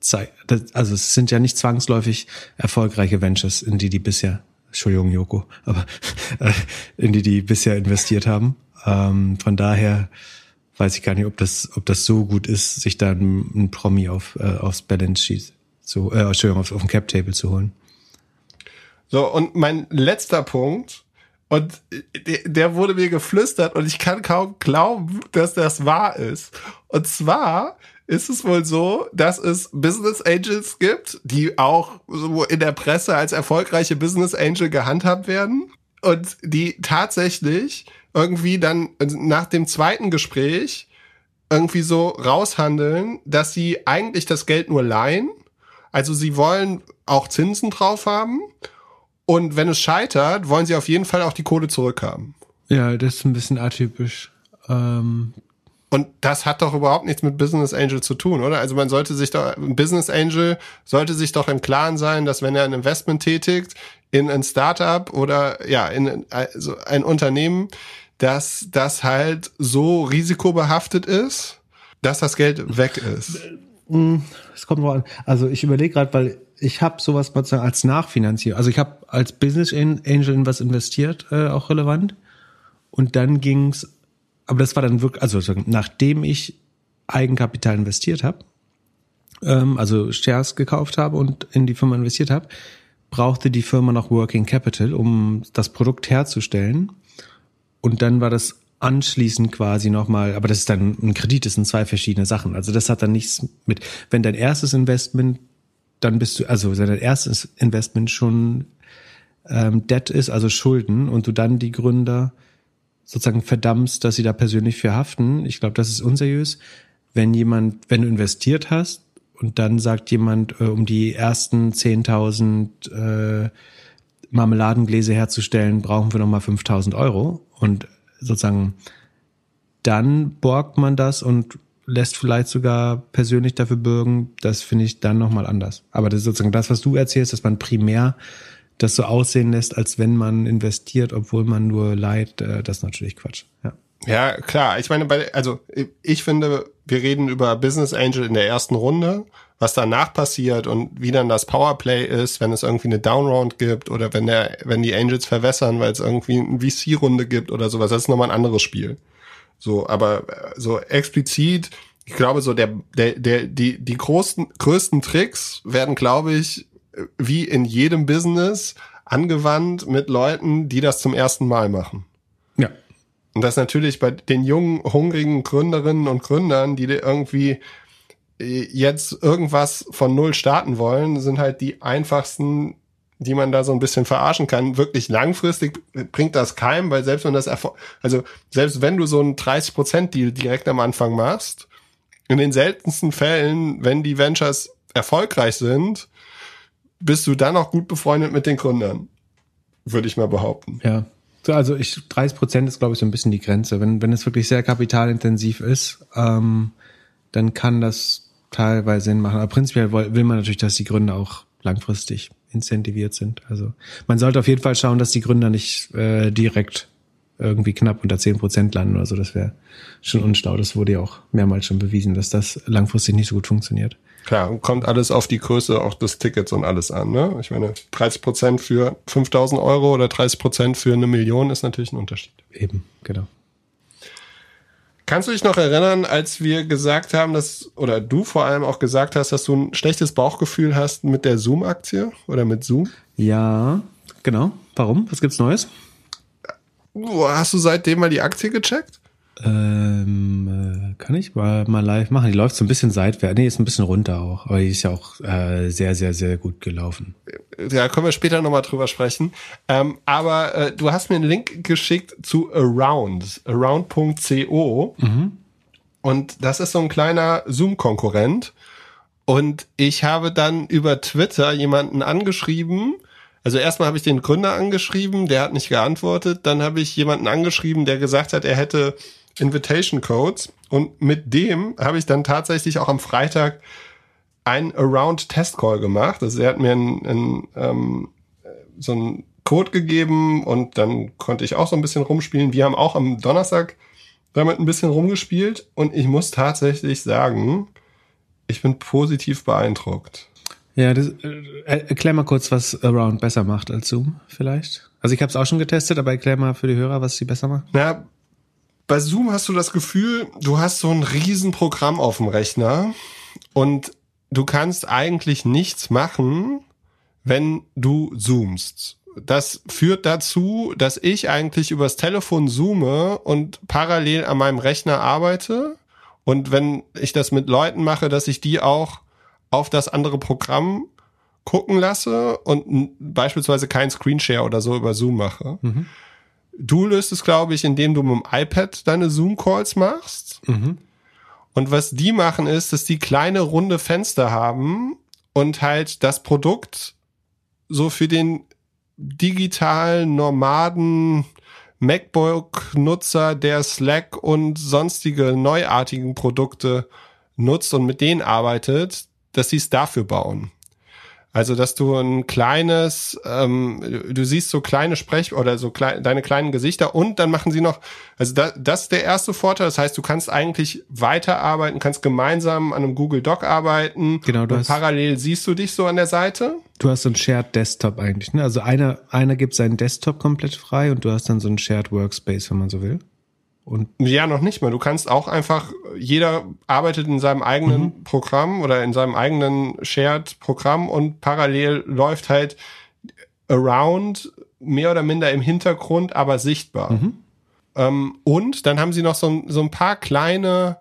zeigt, also es sind ja nicht zwangsläufig erfolgreiche Ventures, in die die bisher Entschuldigung, Joko, aber äh, in die die bisher investiert haben. Ähm, von daher weiß ich gar nicht, ob das, ob das so gut ist, sich da ein, Promi auf, äh, aufs Balance Sheet zu, äh, Entschuldigung, auf, auf dem Cap Table zu holen. So, und mein letzter Punkt, und der wurde mir geflüstert und ich kann kaum glauben, dass das wahr ist. Und zwar ist es wohl so, dass es Business Angels gibt, die auch so in der Presse als erfolgreiche Business Angel gehandhabt werden und die tatsächlich irgendwie dann nach dem zweiten Gespräch irgendwie so raushandeln, dass sie eigentlich das Geld nur leihen. Also sie wollen auch Zinsen drauf haben. Und wenn es scheitert, wollen sie auf jeden Fall auch die Kohle zurückhaben. Ja, das ist ein bisschen atypisch. Ähm, und das hat doch überhaupt nichts mit Business Angel zu tun, oder? Also man sollte sich doch, ein Business Angel sollte sich doch im Klaren sein, dass wenn er ein Investment tätigt in ein Startup oder ja, in also ein Unternehmen, dass das halt so risikobehaftet ist, dass das Geld weg ist. Hm, es kommt drauf an. Also ich überlege gerade, weil ich habe sowas mal als Nachfinanzierung. Also ich habe als Business Angel in was investiert, äh, auch relevant. Und dann ging's aber das war dann wirklich, also nachdem ich Eigenkapital investiert habe, ähm, also Shares gekauft habe und in die Firma investiert habe, brauchte die Firma noch Working Capital, um das Produkt herzustellen. Und dann war das anschließend quasi nochmal, aber das ist dann ein Kredit, das sind zwei verschiedene Sachen. Also das hat dann nichts mit, wenn dein erstes Investment, dann bist du, also wenn dein erstes Investment schon ähm, Debt ist, also Schulden, und du dann die Gründer sozusagen verdammst, dass sie da persönlich für haften. Ich glaube, das ist unseriös. Wenn jemand, wenn du investiert hast und dann sagt jemand, äh, um die ersten 10.000 äh, Marmeladengläser herzustellen, brauchen wir nochmal 5.000 Euro und sozusagen dann borgt man das und lässt vielleicht sogar persönlich dafür bürgen, das finde ich dann nochmal anders. Aber das ist sozusagen das, was du erzählst, dass man primär das so aussehen lässt, als wenn man investiert, obwohl man nur leiht, äh, das ist natürlich Quatsch. Ja. Ja, klar. Ich meine, bei, also ich finde, wir reden über Business Angel in der ersten Runde, was danach passiert und wie dann das Powerplay ist, wenn es irgendwie eine Downround gibt oder wenn der, wenn die Angels verwässern, weil es irgendwie eine VC-Runde gibt oder sowas. Das ist nochmal ein anderes Spiel. So, aber äh, so explizit, ich glaube, so der, der, der, die, die großen, größten Tricks werden, glaube ich, wie in jedem Business angewandt mit Leuten, die das zum ersten Mal machen. Ja. Und das natürlich bei den jungen, hungrigen Gründerinnen und Gründern, die irgendwie äh, jetzt irgendwas von Null starten wollen, sind halt die einfachsten, die man da so ein bisschen verarschen kann. Wirklich langfristig bringt das keinem, weil selbst wenn das Erfolg, also selbst wenn du so einen 30%-Deal direkt am Anfang machst, in den seltensten Fällen, wenn die Ventures erfolgreich sind, bist du dann auch gut befreundet mit den Gründern. Würde ich mal behaupten. Ja. So, also ich, 30 Prozent ist, glaube ich, so ein bisschen die Grenze. Wenn, wenn es wirklich sehr kapitalintensiv ist, ähm, dann kann das teilweise Sinn machen. Aber prinzipiell will man natürlich, dass die Gründer auch langfristig incentiviert sind. Also man sollte auf jeden Fall schauen, dass die Gründer nicht äh, direkt irgendwie knapp unter 10 Prozent landen oder so. Das wäre schon unstau. Das wurde ja auch mehrmals schon bewiesen, dass das langfristig nicht so gut funktioniert. Klar, kommt alles auf die Größe auch des Tickets und alles an. Ne? Ich meine, 30 Prozent für 5000 Euro oder 30 Prozent für eine Million ist natürlich ein Unterschied. Eben, genau. Kannst du dich noch erinnern, als wir gesagt haben, dass, oder du vor allem auch gesagt hast, dass du ein schlechtes Bauchgefühl hast mit der Zoom-Aktie oder mit Zoom? Ja, genau. Warum? Was gibt's Neues? Hast du seitdem mal die Aktie gecheckt? Ähm, äh, kann ich mal, mal live machen. Die läuft so ein bisschen seitwärts. Nee, ist ein bisschen runter auch. Aber die ist ja auch äh, sehr, sehr, sehr gut gelaufen. Da können wir später nochmal drüber sprechen. Ähm, aber äh, du hast mir einen Link geschickt zu Around, around.co. Mhm. Und das ist so ein kleiner Zoom-Konkurrent. Und ich habe dann über Twitter jemanden angeschrieben. Also erstmal habe ich den Gründer angeschrieben, der hat nicht geantwortet. Dann habe ich jemanden angeschrieben, der gesagt hat, er hätte Invitation Codes. Und mit dem habe ich dann tatsächlich auch am Freitag ein Around Test Call gemacht. Also er hat mir ein, ein, ähm, so einen Code gegeben und dann konnte ich auch so ein bisschen rumspielen. Wir haben auch am Donnerstag damit ein bisschen rumgespielt und ich muss tatsächlich sagen, ich bin positiv beeindruckt. Ja, das, äh, erklär mal kurz, was Around besser macht als Zoom vielleicht. Also ich habe es auch schon getestet, aber erklär mal für die Hörer, was sie besser macht. Na, bei Zoom hast du das Gefühl, du hast so ein Riesenprogramm auf dem Rechner und du kannst eigentlich nichts machen, wenn du zoomst. Das führt dazu, dass ich eigentlich übers Telefon zoome und parallel an meinem Rechner arbeite. Und wenn ich das mit Leuten mache, dass ich die auch auf das andere Programm gucken lasse und beispielsweise kein Screenshare oder so über Zoom mache. Mhm. Du löst es, glaube ich, indem du mit dem iPad deine Zoom-Calls machst. Mhm. Und was die machen, ist, dass die kleine runde Fenster haben und halt das Produkt so für den digitalen Nomaden MacBook-Nutzer, der Slack und sonstige neuartigen Produkte nutzt und mit denen arbeitet, dass sie es dafür bauen. Also, dass du ein kleines, ähm, du siehst so kleine Sprech- oder so klein, deine kleinen Gesichter und dann machen sie noch, also da, das ist der erste Vorteil. Das heißt, du kannst eigentlich weiterarbeiten, kannst gemeinsam an einem Google Doc arbeiten. Genau, du und hast, parallel siehst du dich so an der Seite. Du hast so ein Shared Desktop eigentlich, ne? Also einer, einer gibt seinen Desktop komplett frei und du hast dann so ein Shared Workspace, wenn man so will. Und ja, noch nicht mal. Du kannst auch einfach, jeder arbeitet in seinem eigenen mhm. Programm oder in seinem eigenen Shared-Programm und parallel läuft halt around mehr oder minder im Hintergrund, aber sichtbar. Mhm. Ähm, und dann haben sie noch so, so ein paar kleine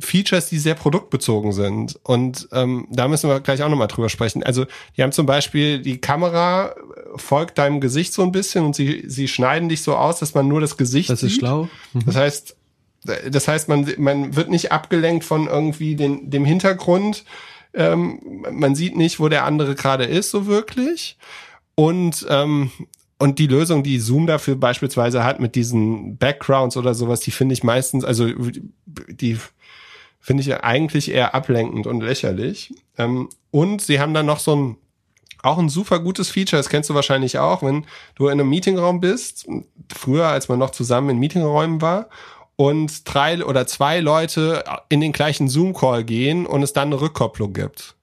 Features, die sehr produktbezogen sind. Und ähm, da müssen wir gleich auch nochmal drüber sprechen. Also die haben zum Beispiel, die Kamera folgt deinem Gesicht so ein bisschen und sie, sie schneiden dich so aus, dass man nur das Gesicht das sieht. Das ist schlau. Mhm. Das heißt, das heißt, man, man wird nicht abgelenkt von irgendwie den, dem Hintergrund. Ähm, man sieht nicht, wo der andere gerade ist, so wirklich. Und ähm, und die Lösung, die Zoom dafür beispielsweise hat mit diesen Backgrounds oder sowas, die finde ich meistens, also die finde ich eigentlich eher ablenkend und lächerlich. Ähm, und sie haben dann noch so ein auch ein super gutes Feature, das kennst du wahrscheinlich auch, wenn du in einem Meetingraum bist, früher als man noch zusammen in Meetingräumen war und drei oder zwei Leute in den gleichen Zoom-Call gehen und es dann eine Rückkopplung gibt.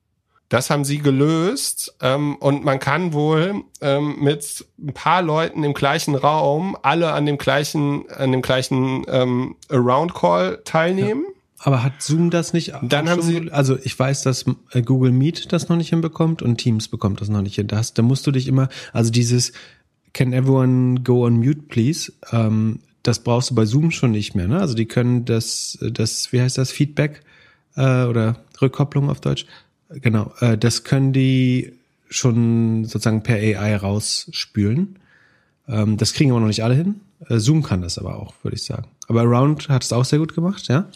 Das haben sie gelöst ähm, und man kann wohl ähm, mit ein paar Leuten im gleichen Raum alle an dem gleichen an dem gleichen ähm, Around Call teilnehmen. Ja. Aber hat Zoom das nicht? Dann haben sie, also ich weiß, dass äh, Google Meet das noch nicht hinbekommt und Teams bekommt das noch nicht hin. Das, da musst du dich immer, also dieses Can everyone go on mute, please? Ähm, das brauchst du bei Zoom schon nicht mehr. Ne? Also die können das, das, wie heißt das, Feedback äh, oder Rückkopplung auf Deutsch? Genau, äh, das können die schon sozusagen per AI rausspülen. Ähm, das kriegen aber noch nicht alle hin. Äh, Zoom kann das aber auch, würde ich sagen. Aber Around hat es auch sehr gut gemacht, ja?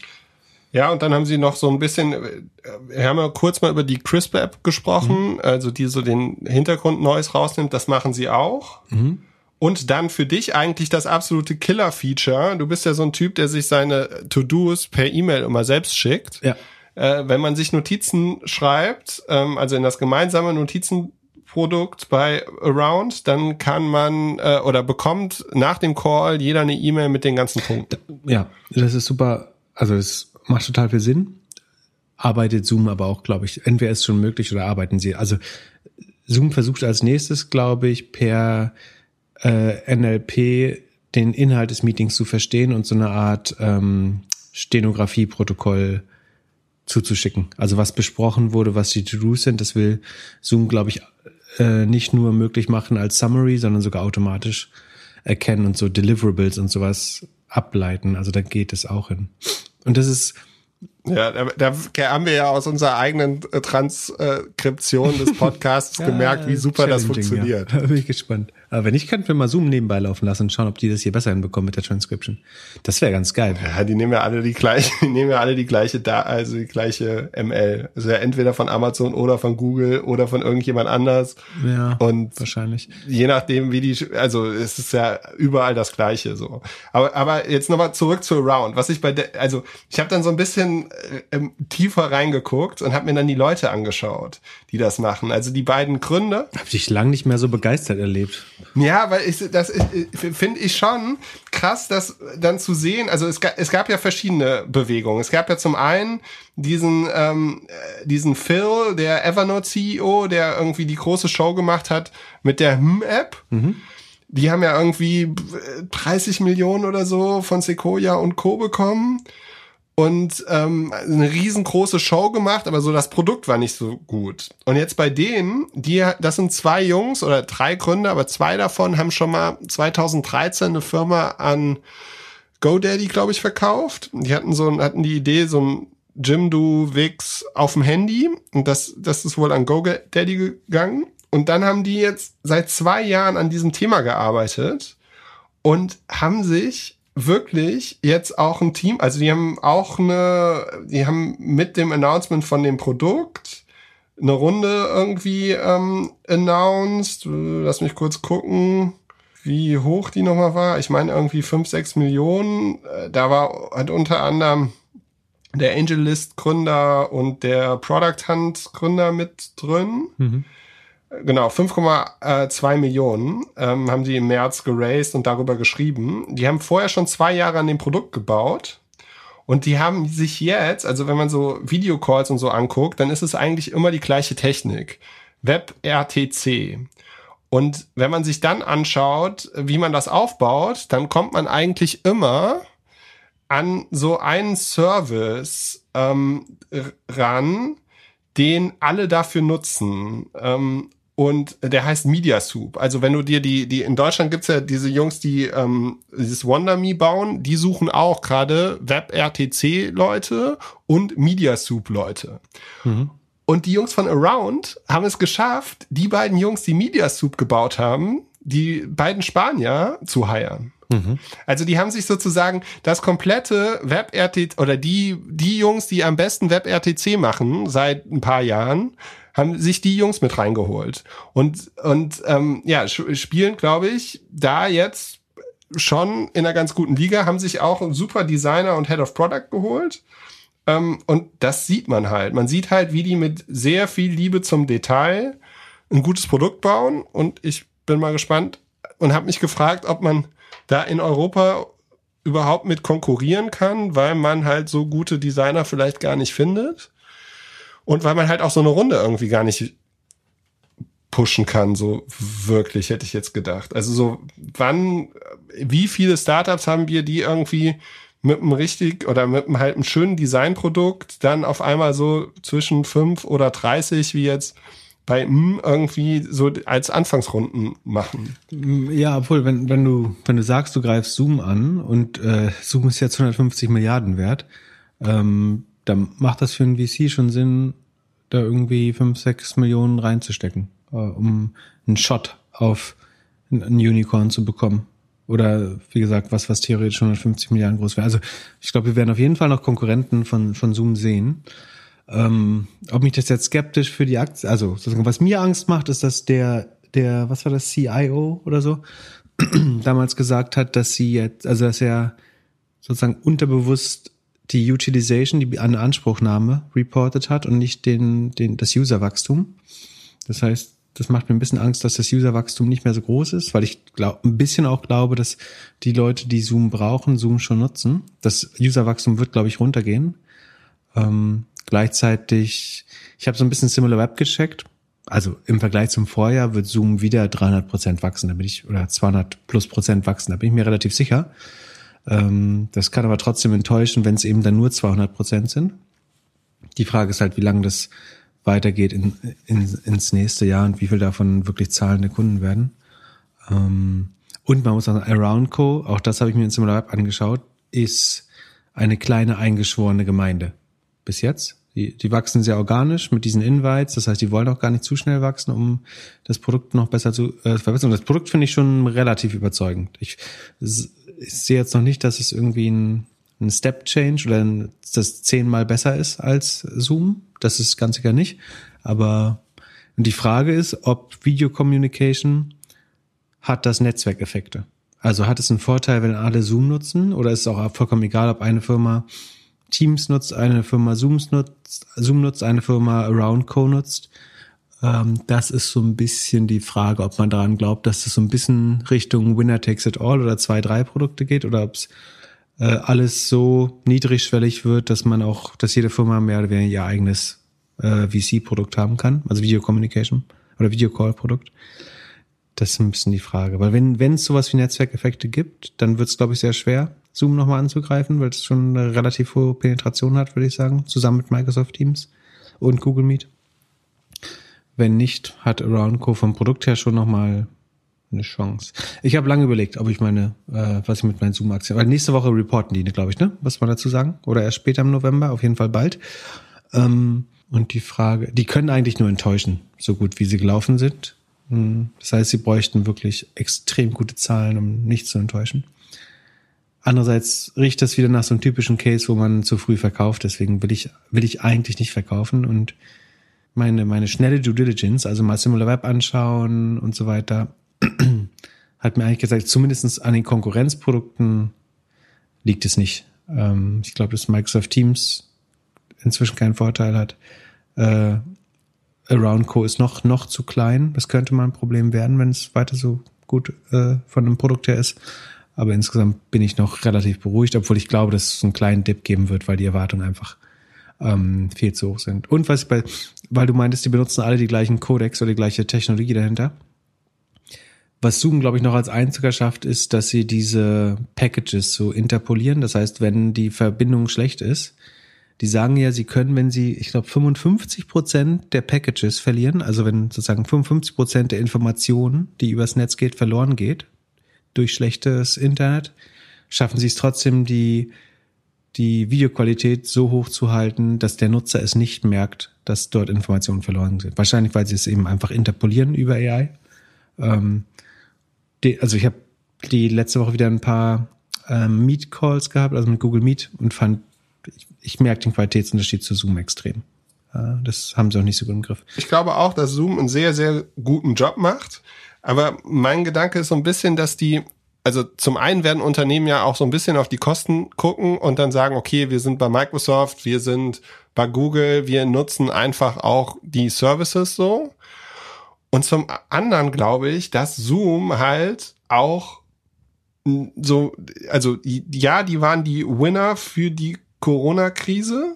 Ja, und dann haben sie noch so ein bisschen, äh, wir haben ja kurz mal über die CRISP-App gesprochen, mhm. also die so den Hintergrund Neues rausnimmt, das machen sie auch. Mhm. Und dann für dich eigentlich das absolute Killer-Feature. Du bist ja so ein Typ, der sich seine To-Dos per E-Mail immer selbst schickt. Ja. Äh, wenn man sich Notizen schreibt, ähm, also in das gemeinsame Notizenprodukt bei Around, dann kann man äh, oder bekommt nach dem Call jeder eine E-Mail mit den ganzen Punkten. Ja, das ist super. Also es macht total viel Sinn. Arbeitet Zoom aber auch, glaube ich, entweder ist schon möglich oder arbeiten sie. Also Zoom versucht als nächstes, glaube ich, per äh, NLP den Inhalt des Meetings zu verstehen und so eine Art ähm, Stenografie-Protokoll zuzuschicken. Also was besprochen wurde, was die To-Dos sind, das will Zoom, glaube ich, äh, nicht nur möglich machen als Summary, sondern sogar automatisch erkennen und so Deliverables und sowas ableiten. Also da geht es auch hin. Und das ist ja, da, da haben wir ja aus unserer eigenen äh, Transkription des Podcasts gemerkt, wie super das funktioniert. Ja. Da bin ich gespannt. Aber wenn nicht, könnten wir mal Zoom nebenbei laufen lassen und schauen, ob die das hier besser hinbekommen mit der Transcription. Das wäre ganz geil. Ja, die nehmen ja alle die gleiche, die nehmen ja alle die gleiche da, also die gleiche ML. Also ja entweder von Amazon oder von Google oder von irgendjemand anders. Ja. Und wahrscheinlich. Je nachdem, wie die, also es ist ja überall das Gleiche so. Aber, aber jetzt nochmal zurück zu Around. Was ich bei der, also ich habe dann so ein bisschen ähm, tiefer reingeguckt und habe mir dann die Leute angeschaut, die das machen. Also die beiden Gründer. Habe dich lang nicht mehr so begeistert erlebt. Ja, weil ich, das finde ich schon krass, das dann zu sehen. Also es, es gab ja verschiedene Bewegungen. Es gab ja zum einen diesen ähm, diesen Phil, der Evernote CEO, der irgendwie die große Show gemacht hat mit der Hm-App. Mhm. Die haben ja irgendwie 30 Millionen oder so von Sequoia und Co. bekommen und ähm, eine riesengroße Show gemacht, aber so das Produkt war nicht so gut. Und jetzt bei denen, die, das sind zwei Jungs oder drei Gründer, aber zwei davon haben schon mal 2013 eine Firma an GoDaddy, glaube ich, verkauft. Die hatten so, hatten die Idee, so ein Jimdo Wix auf dem Handy und das, das ist wohl an GoDaddy gegangen. Und dann haben die jetzt seit zwei Jahren an diesem Thema gearbeitet und haben sich wirklich jetzt auch ein Team, also die haben auch eine, die haben mit dem Announcement von dem Produkt eine Runde irgendwie ähm, announced. Lass mich kurz gucken, wie hoch die nochmal war. Ich meine irgendwie 5, 6 Millionen. Äh, da war hat unter anderem der AngelList Gründer und der Product Hunt Gründer mit drin. Mhm. Genau, 5,2 Millionen ähm, haben sie im März geraced und darüber geschrieben. Die haben vorher schon zwei Jahre an dem Produkt gebaut. Und die haben sich jetzt, also wenn man so Videocalls und so anguckt, dann ist es eigentlich immer die gleiche Technik. WebRTC. Und wenn man sich dann anschaut, wie man das aufbaut, dann kommt man eigentlich immer an so einen Service ähm, ran, den alle dafür nutzen. Ähm, und der heißt Media Soup. Also wenn du dir die, die in Deutschland gibt's ja diese Jungs, die ähm, dieses WonderMe bauen, die suchen auch gerade WebRTC-Leute und Media Soup-Leute. Mhm. Und die Jungs von Around haben es geschafft, die beiden Jungs, die Media Soup gebaut haben, die beiden Spanier zu heiren. Mhm. Also die haben sich sozusagen das komplette WebRTC oder die, die Jungs, die am besten WebRTC machen seit ein paar Jahren, haben sich die Jungs mit reingeholt. Und, und ähm, ja, spielen, glaube ich, da jetzt schon in einer ganz guten Liga, haben sich auch einen super Designer und Head of Product geholt. Ähm, und das sieht man halt. Man sieht halt, wie die mit sehr viel Liebe zum Detail ein gutes Produkt bauen. Und ich bin mal gespannt und habe mich gefragt, ob man da in Europa überhaupt mit konkurrieren kann, weil man halt so gute Designer vielleicht gar nicht findet. Und weil man halt auch so eine Runde irgendwie gar nicht pushen kann, so wirklich, hätte ich jetzt gedacht. Also so, wann, wie viele Startups haben wir, die irgendwie mit einem richtig oder mit einem halt einem schönen Designprodukt dann auf einmal so zwischen fünf oder dreißig wie jetzt bei M irgendwie so als Anfangsrunden machen. Ja, obwohl, wenn, wenn du, wenn du sagst, du greifst Zoom an und äh, Zoom ist jetzt 150 Milliarden wert, ähm, dann macht das für einen VC schon Sinn, da irgendwie fünf, sechs Millionen reinzustecken, äh, um einen Shot auf ein Unicorn zu bekommen. Oder wie gesagt, was, was theoretisch 150 Milliarden groß wäre. Also ich glaube, wir werden auf jeden Fall noch Konkurrenten von, von Zoom sehen. Ähm, ob mich das jetzt skeptisch für die Aktie, also sozusagen, was mir Angst macht, ist, dass der, der, was war das, CIO oder so, damals gesagt hat, dass sie jetzt, also dass er sozusagen unterbewusst die Utilization, die Anspruchnahme reported hat und nicht den, den, das Userwachstum. Das heißt, das macht mir ein bisschen Angst, dass das Userwachstum nicht mehr so groß ist, weil ich glaub, ein bisschen auch glaube, dass die Leute, die Zoom brauchen, Zoom schon nutzen. Das Userwachstum wird, glaube ich, runtergehen. Ähm, gleichzeitig, ich habe so ein bisschen Similar Web gecheckt. Also im Vergleich zum Vorjahr wird Zoom wieder 300 Prozent wachsen, da bin ich, oder 200 plus Prozent wachsen, da bin ich mir relativ sicher. Ähm, das kann aber trotzdem enttäuschen, wenn es eben dann nur 200 Prozent sind. Die Frage ist halt, wie lange das weitergeht in, in, ins nächste Jahr und wie viel davon wirklich zahlende Kunden werden. Ähm, und man muss sagen, Aroundco, auch das habe ich mir in Similar Web angeschaut, ist eine kleine eingeschworene Gemeinde. Bis jetzt. Die, die wachsen sehr organisch mit diesen Invites. Das heißt, die wollen auch gar nicht zu schnell wachsen, um das Produkt noch besser zu äh, verbessern. Das Produkt finde ich schon relativ überzeugend. Ich, ich sehe jetzt noch nicht, dass es irgendwie ein, ein Step Change oder ein, das zehnmal besser ist als Zoom. Das ist ganz sicher nicht. Aber die Frage ist, ob Video Communication hat das Netzwerkeffekte. Also hat es einen Vorteil, wenn alle Zoom nutzen oder ist es auch vollkommen egal, ob eine Firma Teams nutzt, eine Firma Zooms nutzt, Zoom nutzt, eine Firma AroundCo nutzt. Ähm, das ist so ein bisschen die Frage, ob man daran glaubt, dass es so ein bisschen Richtung Winner takes it all oder zwei, drei Produkte geht oder ob es äh, alles so niedrigschwellig wird, dass man auch, dass jede Firma mehr oder weniger ihr eigenes äh, VC-Produkt haben kann, also Video Communication oder Video Call Produkt. Das ist ein bisschen die Frage. Weil wenn wenn es sowas wie Netzwerkeffekte gibt, dann wird es, glaube ich, sehr schwer, Zoom nochmal anzugreifen, weil es schon eine relativ hohe Penetration hat, würde ich sagen, zusammen mit Microsoft Teams und Google Meet. Wenn nicht, hat Aroundco vom Produkt her schon nochmal eine Chance. Ich habe lange überlegt, ob ich meine, äh, was ich mit meinen Zoom-Aktien, weil nächste Woche reporten die, glaube ich, ne? Was man dazu sagen? Oder erst später im November, auf jeden Fall bald. Ähm, und die Frage, die können eigentlich nur enttäuschen, so gut wie sie gelaufen sind. Hm, das heißt, sie bräuchten wirklich extrem gute Zahlen, um nicht zu enttäuschen. Andererseits riecht das wieder nach so einem typischen Case, wo man zu früh verkauft. Deswegen will ich, will ich eigentlich nicht verkaufen und meine, meine schnelle Due Diligence, also mal Similar Web anschauen und so weiter, hat mir eigentlich gesagt, zumindestens an den Konkurrenzprodukten liegt es nicht. Ähm, ich glaube, dass Microsoft Teams inzwischen keinen Vorteil hat. Äh, Aroundco ist noch, noch zu klein. Das könnte mal ein Problem werden, wenn es weiter so gut äh, von dem Produkt her ist. Aber insgesamt bin ich noch relativ beruhigt, obwohl ich glaube, dass es einen kleinen Dip geben wird, weil die Erwartungen einfach ähm, viel zu hoch sind. Und was bei, weil du meintest, die benutzen alle die gleichen Codecs oder die gleiche Technologie dahinter. Was Zoom, glaube ich, noch als einziger schafft, ist, dass sie diese Packages so interpolieren. Das heißt, wenn die Verbindung schlecht ist, die sagen ja, sie können, wenn sie, ich glaube, 55 Prozent der Packages verlieren, also wenn sozusagen 55 Prozent der Informationen, die übers Netz geht, verloren geht, durch schlechtes Internet, schaffen sie es trotzdem, die, die Videoqualität so hoch zu halten, dass der Nutzer es nicht merkt, dass dort Informationen verloren sind. Wahrscheinlich, weil sie es eben einfach interpolieren über AI. Ähm, die, also ich habe die letzte Woche wieder ein paar ähm, Meet-Calls gehabt, also mit Google Meet und fand, ich, ich merke den Qualitätsunterschied zu Zoom extrem. Äh, das haben sie auch nicht so gut im Griff. Ich glaube auch, dass Zoom einen sehr, sehr guten Job macht. Aber mein Gedanke ist so ein bisschen, dass die, also zum einen werden Unternehmen ja auch so ein bisschen auf die Kosten gucken und dann sagen, okay, wir sind bei Microsoft, wir sind bei Google, wir nutzen einfach auch die Services so. Und zum anderen glaube ich, dass Zoom halt auch so, also ja, die waren die Winner für die Corona-Krise,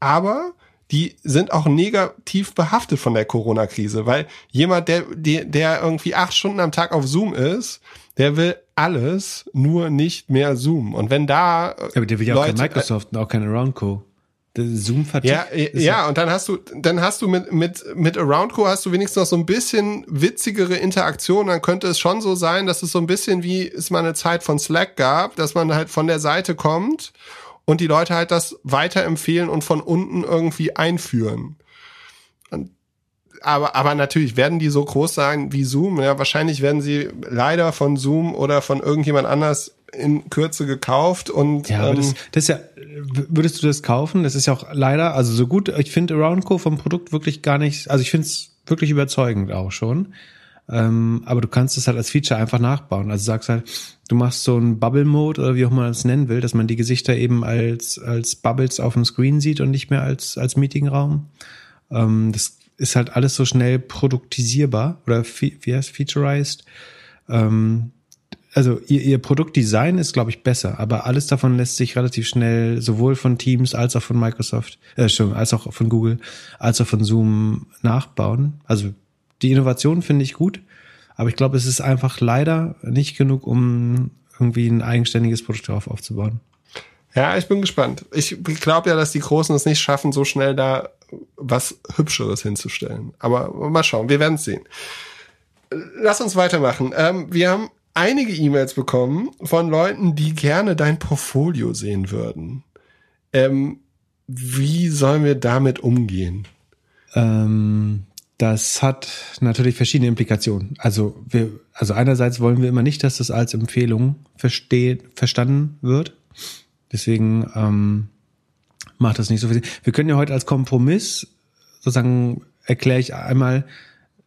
aber die sind auch negativ behaftet von der Corona-Krise, weil jemand, der, der, der irgendwie acht Stunden am Tag auf Zoom ist, der will alles, nur nicht mehr Zoom. Und wenn da. Ja, aber der will ja auch kein Microsoft und auch kein Aroundco. Zoom ja, ja, ja, und dann hast du, dann hast du mit, mit, mit Aroundco hast du wenigstens noch so ein bisschen witzigere Interaktion. Dann könnte es schon so sein, dass es so ein bisschen wie es mal eine Zeit von Slack gab, dass man halt von der Seite kommt und die Leute halt das weiterempfehlen und von unten irgendwie einführen. Und, aber, aber natürlich werden die so groß sein wie Zoom. Ja, wahrscheinlich werden sie leider von Zoom oder von irgendjemand anders in Kürze gekauft und ja, ähm, das, das ist ja würdest du das kaufen? Das ist ja auch leider also so gut. Ich finde Aroundco vom Produkt wirklich gar nicht. Also ich finde es wirklich überzeugend auch schon. Ähm, aber du kannst es halt als Feature einfach nachbauen. Also sagst halt, du machst so einen Bubble-Mode oder wie auch man es nennen will, dass man die Gesichter eben als, als Bubbles auf dem Screen sieht und nicht mehr als, als Meetingraum. Ähm, das ist halt alles so schnell produktisierbar oder wie heißt featurized. Ähm, also ihr, ihr Produktdesign ist, glaube ich, besser, aber alles davon lässt sich relativ schnell sowohl von Teams als auch von Microsoft, äh, schon, als auch von Google, als auch von Zoom nachbauen. Also die Innovation finde ich gut, aber ich glaube, es ist einfach leider nicht genug, um irgendwie ein eigenständiges Produkt darauf aufzubauen. Ja, ich bin gespannt. Ich glaube ja, dass die Großen es nicht schaffen, so schnell da was Hübscheres hinzustellen. Aber mal schauen, wir werden es sehen. Lass uns weitermachen. Ähm, wir haben einige E-Mails bekommen von Leuten, die gerne dein Portfolio sehen würden. Ähm, wie sollen wir damit umgehen? Ähm, das hat natürlich verschiedene Implikationen. Also wir, also einerseits wollen wir immer nicht, dass das als Empfehlung verstanden wird. Deswegen ähm, macht das nicht so viel Sinn. Wir können ja heute als Kompromiss sozusagen erkläre ich einmal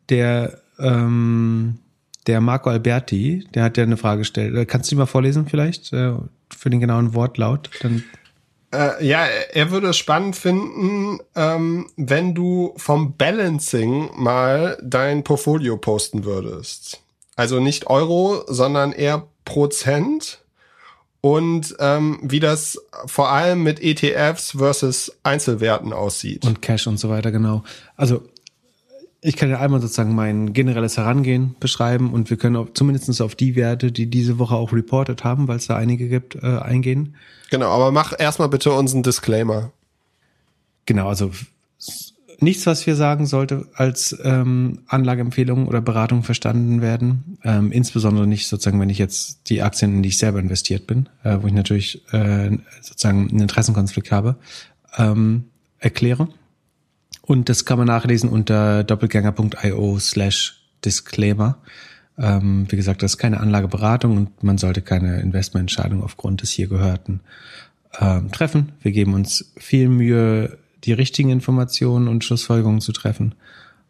der ähm, der Marco Alberti, der hat ja eine Frage gestellt. Äh, kannst du die mal vorlesen vielleicht äh, für den genauen Wortlaut? Dann äh, ja, er würde es spannend finden, ähm, wenn du vom Balancing mal dein Portfolio posten würdest. Also nicht Euro, sondern eher Prozent. Und ähm, wie das vor allem mit ETFs versus Einzelwerten aussieht. Und Cash und so weiter, genau. Also ich kann ja einmal sozusagen mein generelles Herangehen beschreiben und wir können auch zumindest auf die Werte, die diese Woche auch reported haben, weil es da einige gibt, äh, eingehen. Genau, aber mach erstmal bitte unseren Disclaimer. Genau, also nichts, was wir sagen sollte, als ähm, Anlageempfehlung oder Beratung verstanden werden. Ähm, insbesondere nicht sozusagen, wenn ich jetzt die Aktien, in die ich selber investiert bin, äh, wo ich natürlich äh, sozusagen einen Interessenkonflikt habe, ähm, erkläre. Und das kann man nachlesen unter doppelgänger.io slash Disclaimer. Ähm, wie gesagt, das ist keine Anlageberatung und man sollte keine Investmententscheidung aufgrund des hier Gehörten ähm, treffen. Wir geben uns viel Mühe, die richtigen Informationen und Schlussfolgerungen zu treffen.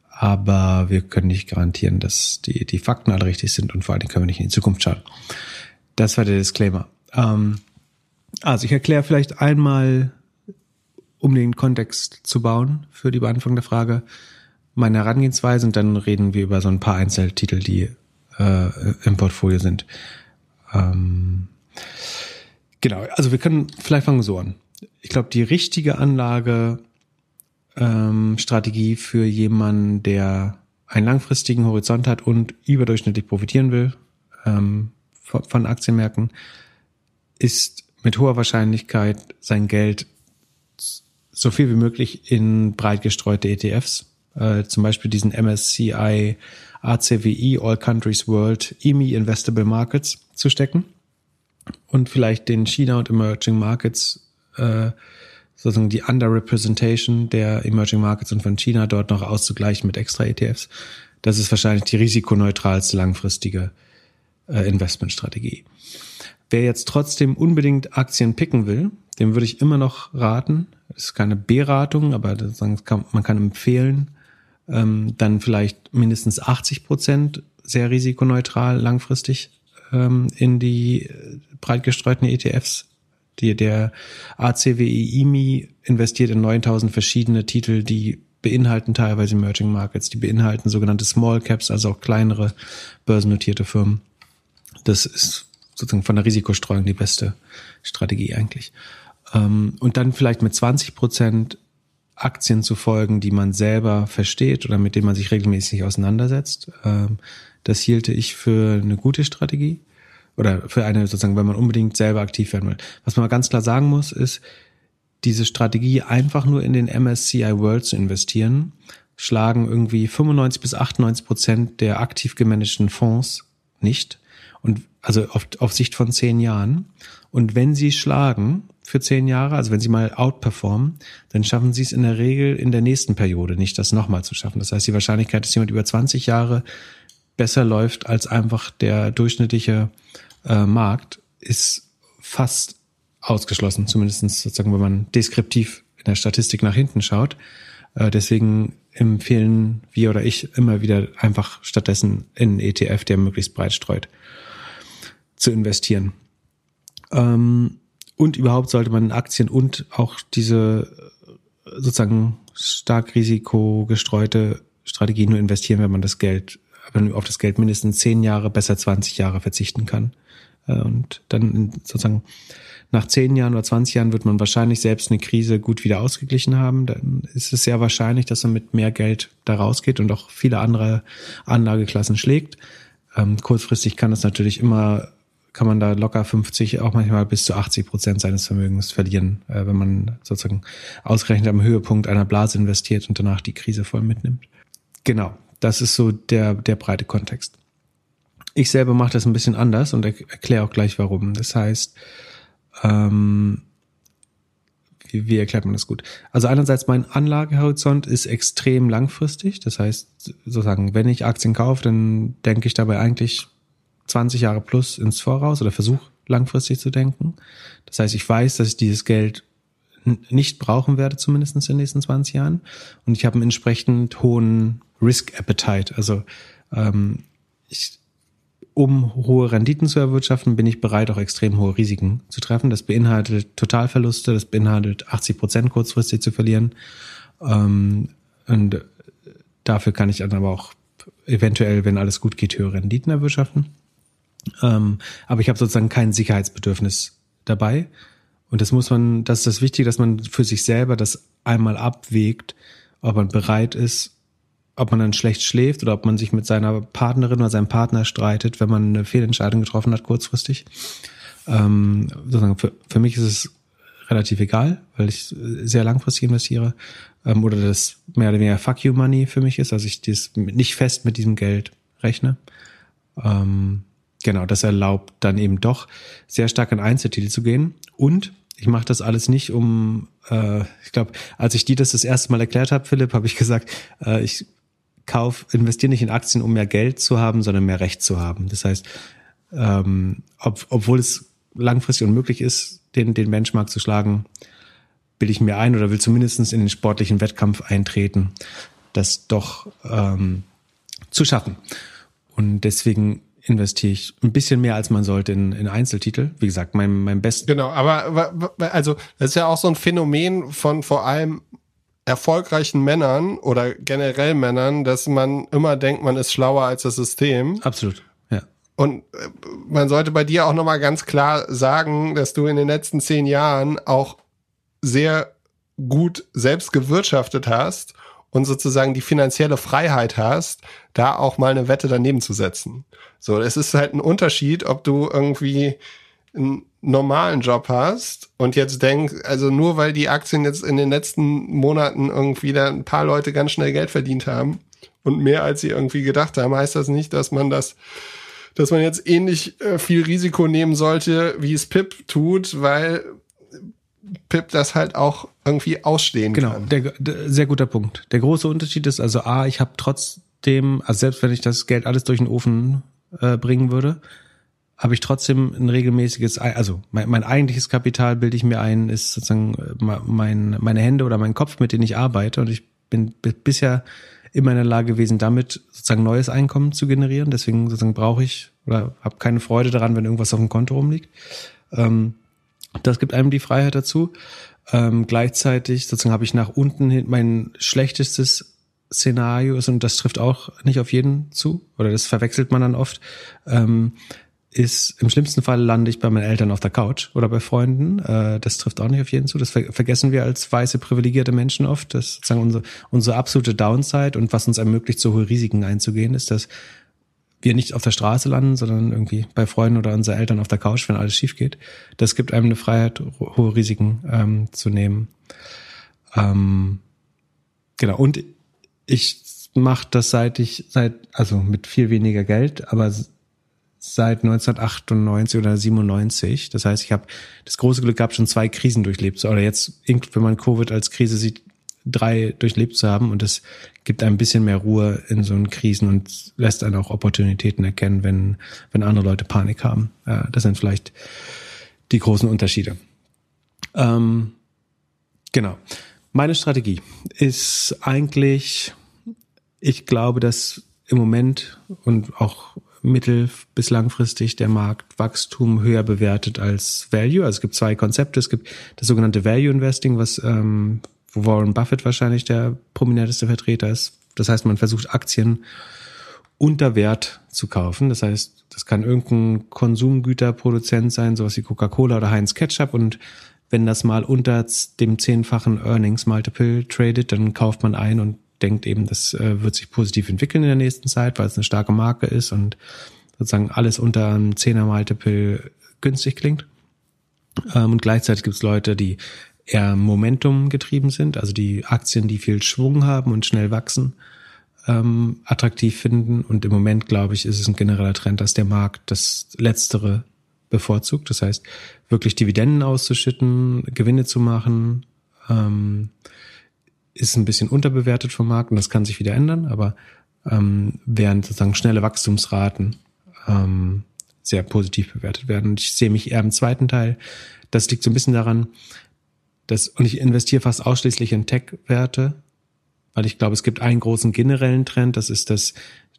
Aber wir können nicht garantieren, dass die, die Fakten alle richtig sind und vor allem können wir nicht in die Zukunft schauen. Das war der Disclaimer. Ähm, also ich erkläre vielleicht einmal um den Kontext zu bauen für die Beantwortung der Frage, meine Herangehensweise und dann reden wir über so ein paar Einzeltitel, die äh, im Portfolio sind. Ähm, genau, also wir können, vielleicht fangen wir so an. Ich glaube, die richtige Anlage ähm, Strategie für jemanden, der einen langfristigen Horizont hat und überdurchschnittlich profitieren will ähm, von, Aktienmärkten, ist mit hoher Wahrscheinlichkeit sein Geld so viel wie möglich in breit gestreute ETFs, äh, zum Beispiel diesen MSCI ACWI All Countries World EMI Investable Markets zu stecken und vielleicht den China und Emerging Markets äh, sozusagen die Underrepresentation der Emerging Markets und von China dort noch auszugleichen mit extra ETFs. Das ist wahrscheinlich die risikoneutralste langfristige äh, Investmentstrategie. Wer jetzt trotzdem unbedingt Aktien picken will, dem würde ich immer noch raten. Das ist keine Beratung, aber kann, man kann empfehlen, ähm, dann vielleicht mindestens 80 Prozent sehr risikoneutral langfristig ähm, in die äh, breit gestreuten ETFs. Die, der ACWI IMI investiert in 9000 verschiedene Titel, die beinhalten teilweise Emerging Markets, die beinhalten sogenannte Small Caps, also auch kleinere börsennotierte Firmen. Das ist sozusagen von der Risikostreuung die beste Strategie eigentlich. Ähm, und dann vielleicht mit 20 Prozent Aktien zu folgen, die man selber versteht oder mit denen man sich regelmäßig auseinandersetzt. Ähm, das hielte ich für eine gute Strategie oder für eine sozusagen, wenn man unbedingt selber aktiv werden will. Was man ganz klar sagen muss, ist, diese Strategie einfach nur in den MSCI World zu investieren, schlagen irgendwie 95 bis 98 Prozent der aktiv gemanagten Fonds nicht. Und also auf, auf Sicht von zehn Jahren. Und wenn sie schlagen für zehn Jahre, also wenn sie mal outperformen, dann schaffen sie es in der Regel in der nächsten Periode nicht, das nochmal zu schaffen. Das heißt, die Wahrscheinlichkeit, dass jemand über 20 Jahre besser läuft als einfach der durchschnittliche äh, Markt, ist fast ausgeschlossen, zumindest sozusagen, wenn man deskriptiv in der Statistik nach hinten schaut. Äh, deswegen empfehlen wir oder ich immer wieder einfach stattdessen in ETF, der möglichst breit streut zu investieren. Ähm, und überhaupt sollte man Aktien und auch diese äh, sozusagen stark risikogestreute Strategie nur investieren, wenn man das Geld, wenn man auf das Geld mindestens zehn Jahre, besser 20 Jahre verzichten kann. Äh, und dann sozusagen nach zehn Jahren oder 20 Jahren wird man wahrscheinlich selbst eine Krise gut wieder ausgeglichen haben. Dann ist es sehr wahrscheinlich, dass man mit mehr Geld da rausgeht und auch viele andere Anlageklassen schlägt. Ähm, kurzfristig kann es natürlich immer kann man da locker 50, auch manchmal bis zu 80 Prozent seines Vermögens verlieren, äh, wenn man sozusagen ausgerechnet am Höhepunkt einer Blase investiert und danach die Krise voll mitnimmt. Genau, das ist so der, der breite Kontext. Ich selber mache das ein bisschen anders und erkläre auch gleich warum. Das heißt, ähm, wie, wie erklärt man das gut? Also einerseits mein Anlagehorizont ist extrem langfristig. Das heißt, sozusagen, wenn ich Aktien kaufe, dann denke ich dabei eigentlich 20 Jahre plus ins Voraus oder versuche langfristig zu denken. Das heißt, ich weiß, dass ich dieses Geld nicht brauchen werde, zumindest in den nächsten 20 Jahren. Und ich habe einen entsprechend hohen Risk Appetite. Also ähm, ich, um hohe Renditen zu erwirtschaften, bin ich bereit, auch extrem hohe Risiken zu treffen. Das beinhaltet Totalverluste, das beinhaltet 80 Prozent kurzfristig zu verlieren. Ähm, und dafür kann ich dann aber auch eventuell, wenn alles gut geht, höhere Renditen erwirtschaften. Ähm, aber ich habe sozusagen kein Sicherheitsbedürfnis dabei. Und das muss man, das ist das Wichtige, dass man für sich selber das einmal abwägt, ob man bereit ist, ob man dann schlecht schläft oder ob man sich mit seiner Partnerin oder seinem Partner streitet, wenn man eine Fehlentscheidung getroffen hat, kurzfristig. Ähm, sozusagen für, für mich ist es relativ egal, weil ich sehr langfristig investiere. Ähm, oder das mehr oder weniger Fuck you Money für mich ist, also ich das nicht fest mit diesem Geld rechne. Ähm, genau, das erlaubt dann eben doch sehr stark in Einzeltitel zu gehen. Und ich mache das alles nicht, um, äh, ich glaube, als ich dir das das erste Mal erklärt habe, Philipp, habe ich gesagt, äh, ich kauf, investiere nicht in Aktien, um mehr Geld zu haben, sondern mehr Recht zu haben. Das heißt, ähm, ob, obwohl es langfristig unmöglich ist, den, den Benchmark zu schlagen, will ich mir ein oder will zumindest in den sportlichen Wettkampf eintreten, das doch ähm, zu schaffen. Und deswegen investiere ich ein bisschen mehr, als man sollte in, in Einzeltitel. Wie gesagt, mein, mein Best. Genau, aber also das ist ja auch so ein Phänomen von vor allem erfolgreichen Männern oder generell Männern, dass man immer denkt, man ist schlauer als das System. Absolut. Ja. Und äh, man sollte bei dir auch nochmal ganz klar sagen, dass du in den letzten zehn Jahren auch sehr gut selbst gewirtschaftet hast und sozusagen die finanzielle Freiheit hast, da auch mal eine Wette daneben zu setzen. So, es ist halt ein Unterschied, ob du irgendwie einen normalen Job hast und jetzt denkst, also nur weil die Aktien jetzt in den letzten Monaten irgendwie da ein paar Leute ganz schnell Geld verdient haben und mehr als sie irgendwie gedacht haben, heißt das nicht, dass man das dass man jetzt ähnlich äh, viel Risiko nehmen sollte, wie es Pip tut, weil Pip das halt auch irgendwie ausstehen genau, kann. Genau, der, sehr guter Punkt. Der große Unterschied ist also A, ich habe trotzdem, also selbst wenn ich das Geld alles durch den Ofen äh, bringen würde, habe ich trotzdem ein regelmäßiges, also mein, mein eigentliches Kapital bilde ich mir ein, ist sozusagen äh, mein, meine Hände oder mein Kopf, mit denen ich arbeite. Und ich bin bisher immer in der Lage gewesen, damit sozusagen neues Einkommen zu generieren. Deswegen sozusagen brauche ich oder habe keine Freude daran, wenn irgendwas auf dem Konto rumliegt. Ähm, das gibt einem die Freiheit dazu. Ähm, gleichzeitig sozusagen habe ich nach unten hin mein schlechtestes Szenario ist, und das trifft auch nicht auf jeden zu, oder das verwechselt man dann oft, ähm, ist im schlimmsten Fall lande ich bei meinen Eltern auf der Couch oder bei Freunden. Äh, das trifft auch nicht auf jeden zu. Das ver vergessen wir als weiße privilegierte Menschen oft. Das ist sozusagen unsere, unsere absolute Downside und was uns ermöglicht, so hohe Risiken einzugehen, ist, dass wir nicht auf der Straße landen, sondern irgendwie bei Freunden oder unseren Eltern auf der Couch, wenn alles schief geht. Das gibt einem eine Freiheit, hohe Risiken ähm, zu nehmen. Ähm, genau. Und ich mache das seit ich, seit, also mit viel weniger Geld, aber seit 1998 oder 97. Das heißt, ich habe das große Glück gehabt, schon zwei Krisen durchlebt. Oder jetzt, wenn man Covid als Krise sieht, drei durchlebt zu haben. Und das gibt ein bisschen mehr Ruhe in so einen Krisen und lässt einen auch Opportunitäten erkennen, wenn, wenn andere Leute Panik haben. Das sind vielleicht die großen Unterschiede. Ähm, genau. Meine Strategie ist eigentlich, ich glaube, dass im Moment und auch mittel- bis langfristig der Markt Wachstum höher bewertet als Value. Also es gibt zwei Konzepte. Es gibt das sogenannte Value Investing, was ähm, wo Warren Buffett wahrscheinlich der prominenteste Vertreter ist. Das heißt, man versucht Aktien unter Wert zu kaufen. Das heißt, das kann irgendein Konsumgüterproduzent sein, sowas wie Coca-Cola oder Heinz Ketchup. Und wenn das mal unter dem zehnfachen Earnings Multiple tradet, dann kauft man ein und denkt eben, das äh, wird sich positiv entwickeln in der nächsten Zeit, weil es eine starke Marke ist und sozusagen alles unter einem 10er Multiple günstig klingt. Ähm, und gleichzeitig gibt es Leute, die eher Momentum getrieben sind, also die Aktien, die viel Schwung haben und schnell wachsen, ähm, attraktiv finden. Und im Moment, glaube ich, ist es ein genereller Trend, dass der Markt das Letztere bevorzugt. Das heißt, wirklich Dividenden auszuschütten, Gewinne zu machen, ähm, ist ein bisschen unterbewertet vom Markt und das kann sich wieder ändern, aber ähm, während sozusagen schnelle Wachstumsraten ähm, sehr positiv bewertet werden. Ich sehe mich eher im zweiten Teil. Das liegt so ein bisschen daran, dass, und ich investiere fast ausschließlich in Tech-Werte, weil ich glaube, es gibt einen großen generellen Trend, das ist, dass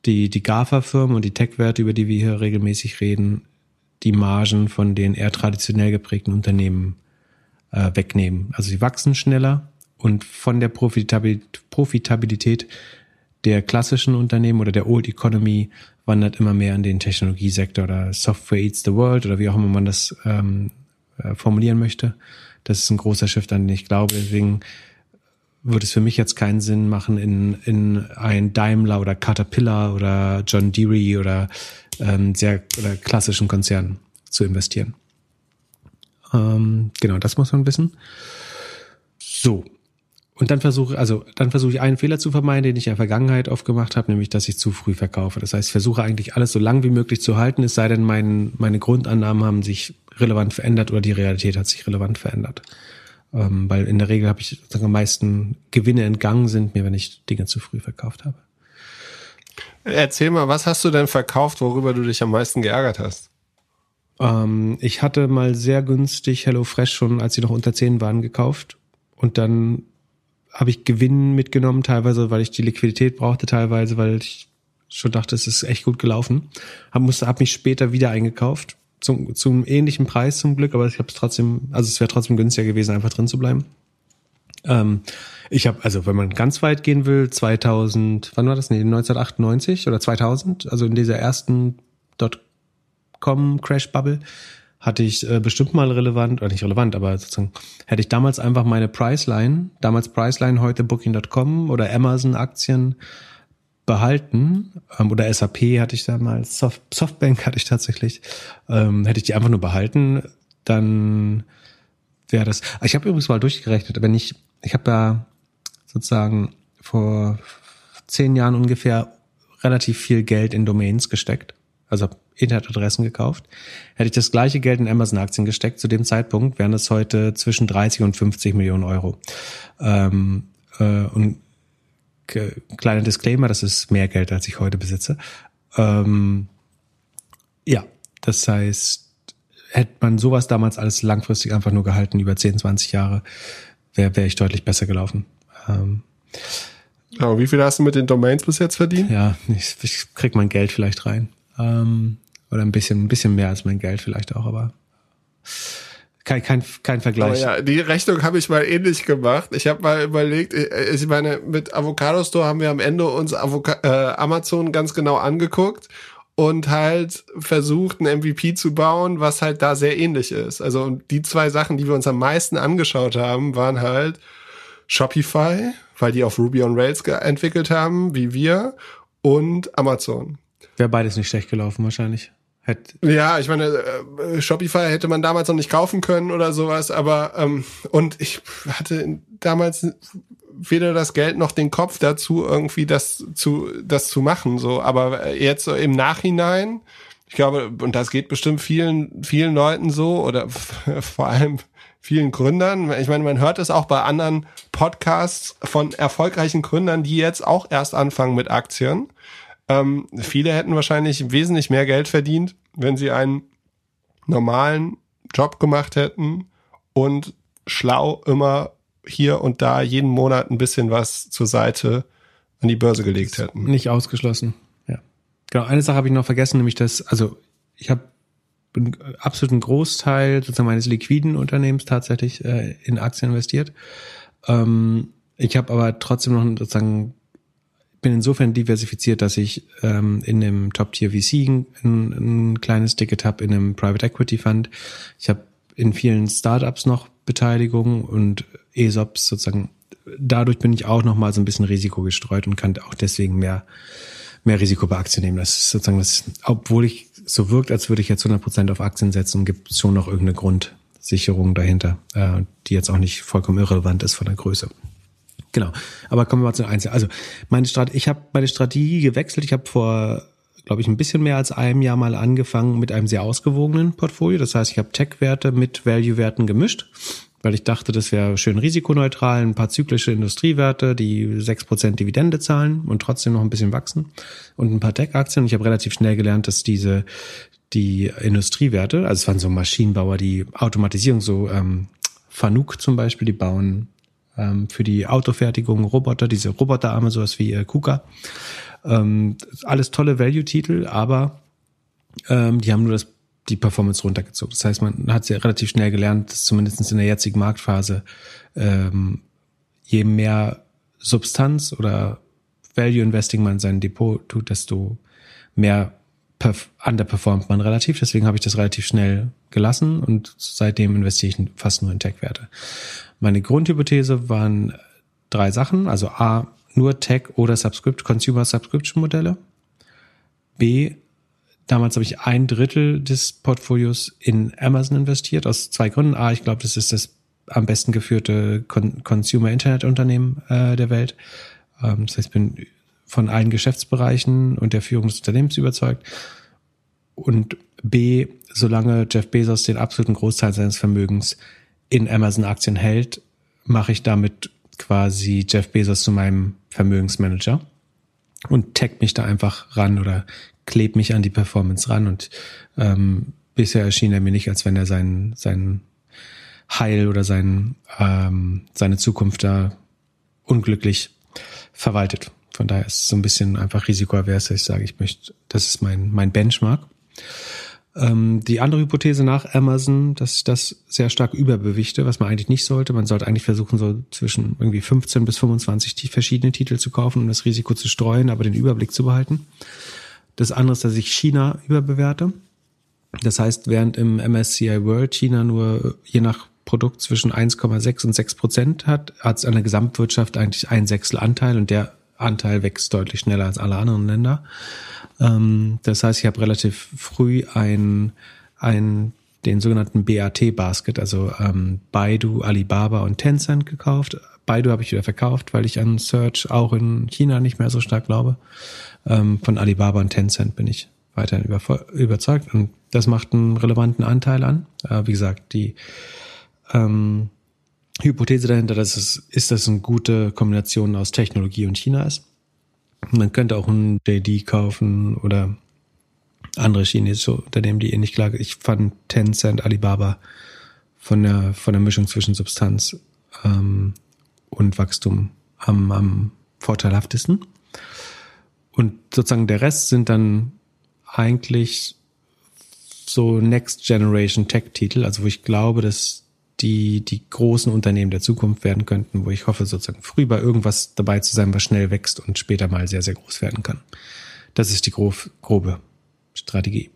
die, die GAFA-Firmen und die Tech-Werte, über die wir hier regelmäßig reden, die Margen von den eher traditionell geprägten Unternehmen äh, wegnehmen. Also sie wachsen schneller und von der Profitabilität, der klassischen Unternehmen oder der Old Economy wandert immer mehr in den Technologiesektor oder Software Eats the World oder wie auch immer man das ähm, äh, formulieren möchte. Das ist ein großer Shift, an den ich glaube. Deswegen würde es für mich jetzt keinen Sinn machen, in, in ein Daimler oder Caterpillar oder John Deere oder ähm, sehr oder klassischen Konzernen zu investieren. Ähm, genau, das muss man wissen. So. Und dann versuche, also dann versuche ich einen Fehler zu vermeiden, den ich in der Vergangenheit oft gemacht habe, nämlich dass ich zu früh verkaufe. Das heißt, ich versuche eigentlich alles so lang wie möglich zu halten, es sei denn, mein, meine Grundannahmen haben sich relevant verändert oder die Realität hat sich relevant verändert. Ähm, weil in der Regel habe ich sozusagen am meisten Gewinne entgangen sind mir, wenn ich Dinge zu früh verkauft habe. Erzähl mal, was hast du denn verkauft, worüber du dich am meisten geärgert hast? Ähm, ich hatte mal sehr günstig HelloFresh schon, als sie noch unter 10 waren, gekauft. Und dann habe ich Gewinn mitgenommen, teilweise, weil ich die Liquidität brauchte, teilweise, weil ich schon dachte, es ist echt gut gelaufen. Hab, musste, hab mich später wieder eingekauft. Zum, zum ähnlichen Preis zum Glück, aber ich habe es trotzdem, also es wäre trotzdem günstiger gewesen, einfach drin zu bleiben. Ähm, ich habe, also wenn man ganz weit gehen will, 2000, wann war das? Nee, 1998 oder 2000, also in dieser ersten Dotcom-Crash-Bubble, hatte ich äh, bestimmt mal relevant, oder nicht relevant, aber sozusagen hätte ich damals einfach meine Priceline, damals Priceline, heute Booking.com oder Amazon-Aktien behalten, ähm, oder SAP hatte ich damals, Soft, Softbank hatte ich tatsächlich, ähm, hätte ich die einfach nur behalten, dann wäre das. Ich habe übrigens mal durchgerechnet, wenn ich, ich habe ja sozusagen vor zehn Jahren ungefähr relativ viel Geld in Domains gesteckt, also Internetadressen gekauft. Hätte ich das gleiche Geld in Amazon-Aktien gesteckt zu dem Zeitpunkt, wären es heute zwischen 30 und 50 Millionen Euro. Ähm, äh, und kleiner Disclaimer, das ist mehr Geld, als ich heute besitze. Ähm, ja, das heißt, hätte man sowas damals alles langfristig einfach nur gehalten, über 10, 20 Jahre, wäre wär ich deutlich besser gelaufen. Ähm, ja, wie viel hast du mit den Domains bis jetzt verdient? Ja, ich, ich krieg mein Geld vielleicht rein. Ähm, oder ein bisschen, ein bisschen mehr als mein Geld vielleicht auch, aber kein, kein, kein Vergleich. Oh ja, die Rechnung habe ich mal ähnlich gemacht. Ich habe mal überlegt, äh, ich meine, mit Avocado Store haben wir am Ende uns Avoca äh, Amazon ganz genau angeguckt und halt versucht, ein MVP zu bauen, was halt da sehr ähnlich ist. Also die zwei Sachen, die wir uns am meisten angeschaut haben, waren halt Shopify, weil die auf Ruby on Rails entwickelt haben, wie wir, und Amazon. Wäre beides nicht schlecht gelaufen, wahrscheinlich. Hätt ja, ich meine, äh, Shopify hätte man damals noch nicht kaufen können oder sowas, aber ähm, und ich hatte damals weder das Geld noch den Kopf dazu, irgendwie das zu, das zu machen. So, aber jetzt so im Nachhinein, ich glaube, und das geht bestimmt vielen, vielen Leuten so, oder vor allem vielen Gründern. Ich meine, man hört es auch bei anderen Podcasts von erfolgreichen Gründern, die jetzt auch erst anfangen mit Aktien. Ähm, viele hätten wahrscheinlich wesentlich mehr Geld verdient, wenn sie einen normalen Job gemacht hätten und schlau immer hier und da jeden Monat ein bisschen was zur Seite an die Börse gelegt hätten. Nicht ausgeschlossen, ja. Genau, eine Sache habe ich noch vergessen, nämlich dass, also ich habe einen absoluten Großteil sozusagen meines liquiden Unternehmens tatsächlich äh, in Aktien investiert. Ähm, ich habe aber trotzdem noch sozusagen bin insofern diversifiziert, dass ich ähm, in dem Top-Tier VC ein, ein kleines Ticket habe, in einem Private Equity Fund. Ich habe in vielen Startups noch Beteiligung und ESOPs sozusagen. Dadurch bin ich auch noch mal so ein bisschen Risiko gestreut und kann auch deswegen mehr mehr Risiko bei Aktien nehmen. Das ist sozusagen das, obwohl ich so wirkt, als würde ich jetzt 100% auf Aktien setzen, gibt es schon noch irgendeine Grundsicherung dahinter, äh, die jetzt auch nicht vollkommen irrelevant ist von der Größe. Genau. Aber kommen wir mal zu den Einzelnen. Also meine Strategie, ich habe meine Strategie gewechselt. Ich habe vor, glaube ich, ein bisschen mehr als einem Jahr mal angefangen mit einem sehr ausgewogenen Portfolio. Das heißt, ich habe Tech-Werte mit Value-Werten gemischt weil ich dachte, das wäre schön risikoneutral, ein paar zyklische Industriewerte, die sechs Prozent Dividende zahlen und trotzdem noch ein bisschen wachsen und ein paar Tech-Aktien. Ich habe relativ schnell gelernt, dass diese die Industriewerte, also es waren so Maschinenbauer, die Automatisierung, so ähm, Fanuc zum Beispiel, die bauen ähm, für die Autofertigung Roboter, diese Roboterarme, sowas wie äh, KUKA. Ähm, alles tolle Value-Titel, aber ähm, die haben nur das die Performance runtergezogen. Das heißt, man hat sehr relativ schnell gelernt, dass zumindest in der jetzigen Marktphase ähm, je mehr Substanz oder Value Investing man in sein Depot tut, desto mehr underperformt man relativ. Deswegen habe ich das relativ schnell gelassen und seitdem investiere ich fast nur in Tech-Werte. Meine Grundhypothese waren drei Sachen. Also A, nur Tech oder Subscript, Consumer Subscription Modelle. B, Damals habe ich ein Drittel des Portfolios in Amazon investiert, aus zwei Gründen. A, ich glaube, das ist das am besten geführte Con Consumer Internet Unternehmen äh, der Welt. Ähm, das heißt, ich bin von allen Geschäftsbereichen und der Führung des Unternehmens überzeugt. Und B, solange Jeff Bezos den absoluten Großteil seines Vermögens in Amazon-Aktien hält, mache ich damit quasi Jeff Bezos zu meinem Vermögensmanager und tag mich da einfach ran oder klebe mich an die Performance ran und ähm, bisher erschien er mir nicht, als wenn er sein, sein Heil oder sein, ähm, seine Zukunft da unglücklich verwaltet. Von daher ist es so ein bisschen einfach risikoavers, dass ich sage, ich möchte, das ist mein, mein Benchmark. Ähm, die andere Hypothese nach Amazon, dass ich das sehr stark überbewichte, was man eigentlich nicht sollte. Man sollte eigentlich versuchen, so zwischen irgendwie 15 bis 25 verschiedene Titel zu kaufen, um das Risiko zu streuen, aber den Überblick zu behalten. Das andere ist, dass ich China überbewerte. Das heißt, während im MSCI World China nur je nach Produkt zwischen 1,6 und 6 Prozent hat, hat es an der Gesamtwirtschaft eigentlich ein Sechstel Anteil und der Anteil wächst deutlich schneller als alle anderen Länder. Ähm, das heißt, ich habe relativ früh ein, ein den sogenannten BAT Basket, also ähm, Baidu, Alibaba und Tencent gekauft. Baidu habe ich wieder verkauft, weil ich an Search auch in China nicht mehr so stark glaube. Ähm, von Alibaba und Tencent bin ich weiterhin über, überzeugt und das macht einen relevanten Anteil an. Äh, wie gesagt, die ähm, Hypothese dahinter, dass es ist, dass eine gute Kombination aus Technologie und China ist. Man könnte auch ein JD kaufen oder andere chinesische Unternehmen, die ähnlich klar. Ich fand Tencent, Alibaba von der von der Mischung zwischen Substanz ähm, und Wachstum am, am vorteilhaftesten. Und sozusagen der Rest sind dann eigentlich so Next Generation Tech-Titel, also wo ich glaube, dass die die großen Unternehmen der Zukunft werden könnten, wo ich hoffe, sozusagen früh bei irgendwas dabei zu sein, was schnell wächst und später mal sehr, sehr groß werden kann. Das ist die grob, grobe Strategie.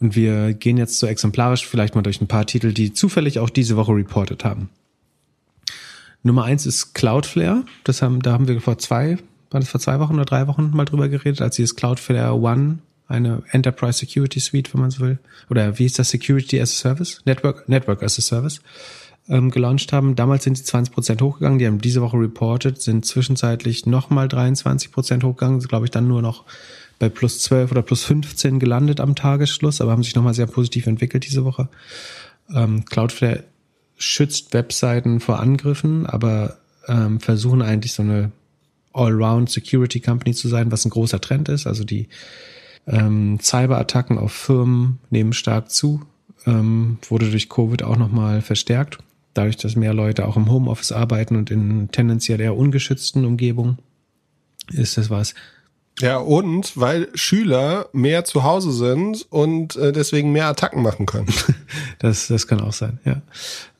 Und wir gehen jetzt so exemplarisch vielleicht mal durch ein paar Titel, die zufällig auch diese Woche reported haben. Nummer eins ist Cloudflare. Das haben, da haben wir vor zwei, war das vor zwei Wochen oder drei Wochen mal drüber geredet, als dieses Cloudflare One eine Enterprise Security Suite, wenn man so will, oder wie ist das Security as a Service, Network Network as a Service ähm, gelauncht haben. Damals sind die 20 Prozent hochgegangen. Die haben diese Woche reported, sind zwischenzeitlich nochmal 23 Prozent hochgegangen. Glaube ich dann nur noch bei plus 12 oder plus 15 gelandet am Tagesschluss, aber haben sich nochmal sehr positiv entwickelt diese Woche. Ähm, Cloudflare schützt Webseiten vor Angriffen, aber ähm, versuchen eigentlich so eine Allround Security Company zu sein, was ein großer Trend ist. Also die ähm, Cyberattacken auf Firmen nehmen stark zu, ähm, wurde durch Covid auch nochmal verstärkt. Dadurch, dass mehr Leute auch im Homeoffice arbeiten und in tendenziell eher ungeschützten Umgebungen, ist das was. Ja, und weil Schüler mehr zu Hause sind und äh, deswegen mehr Attacken machen können. das, das kann auch sein, ja.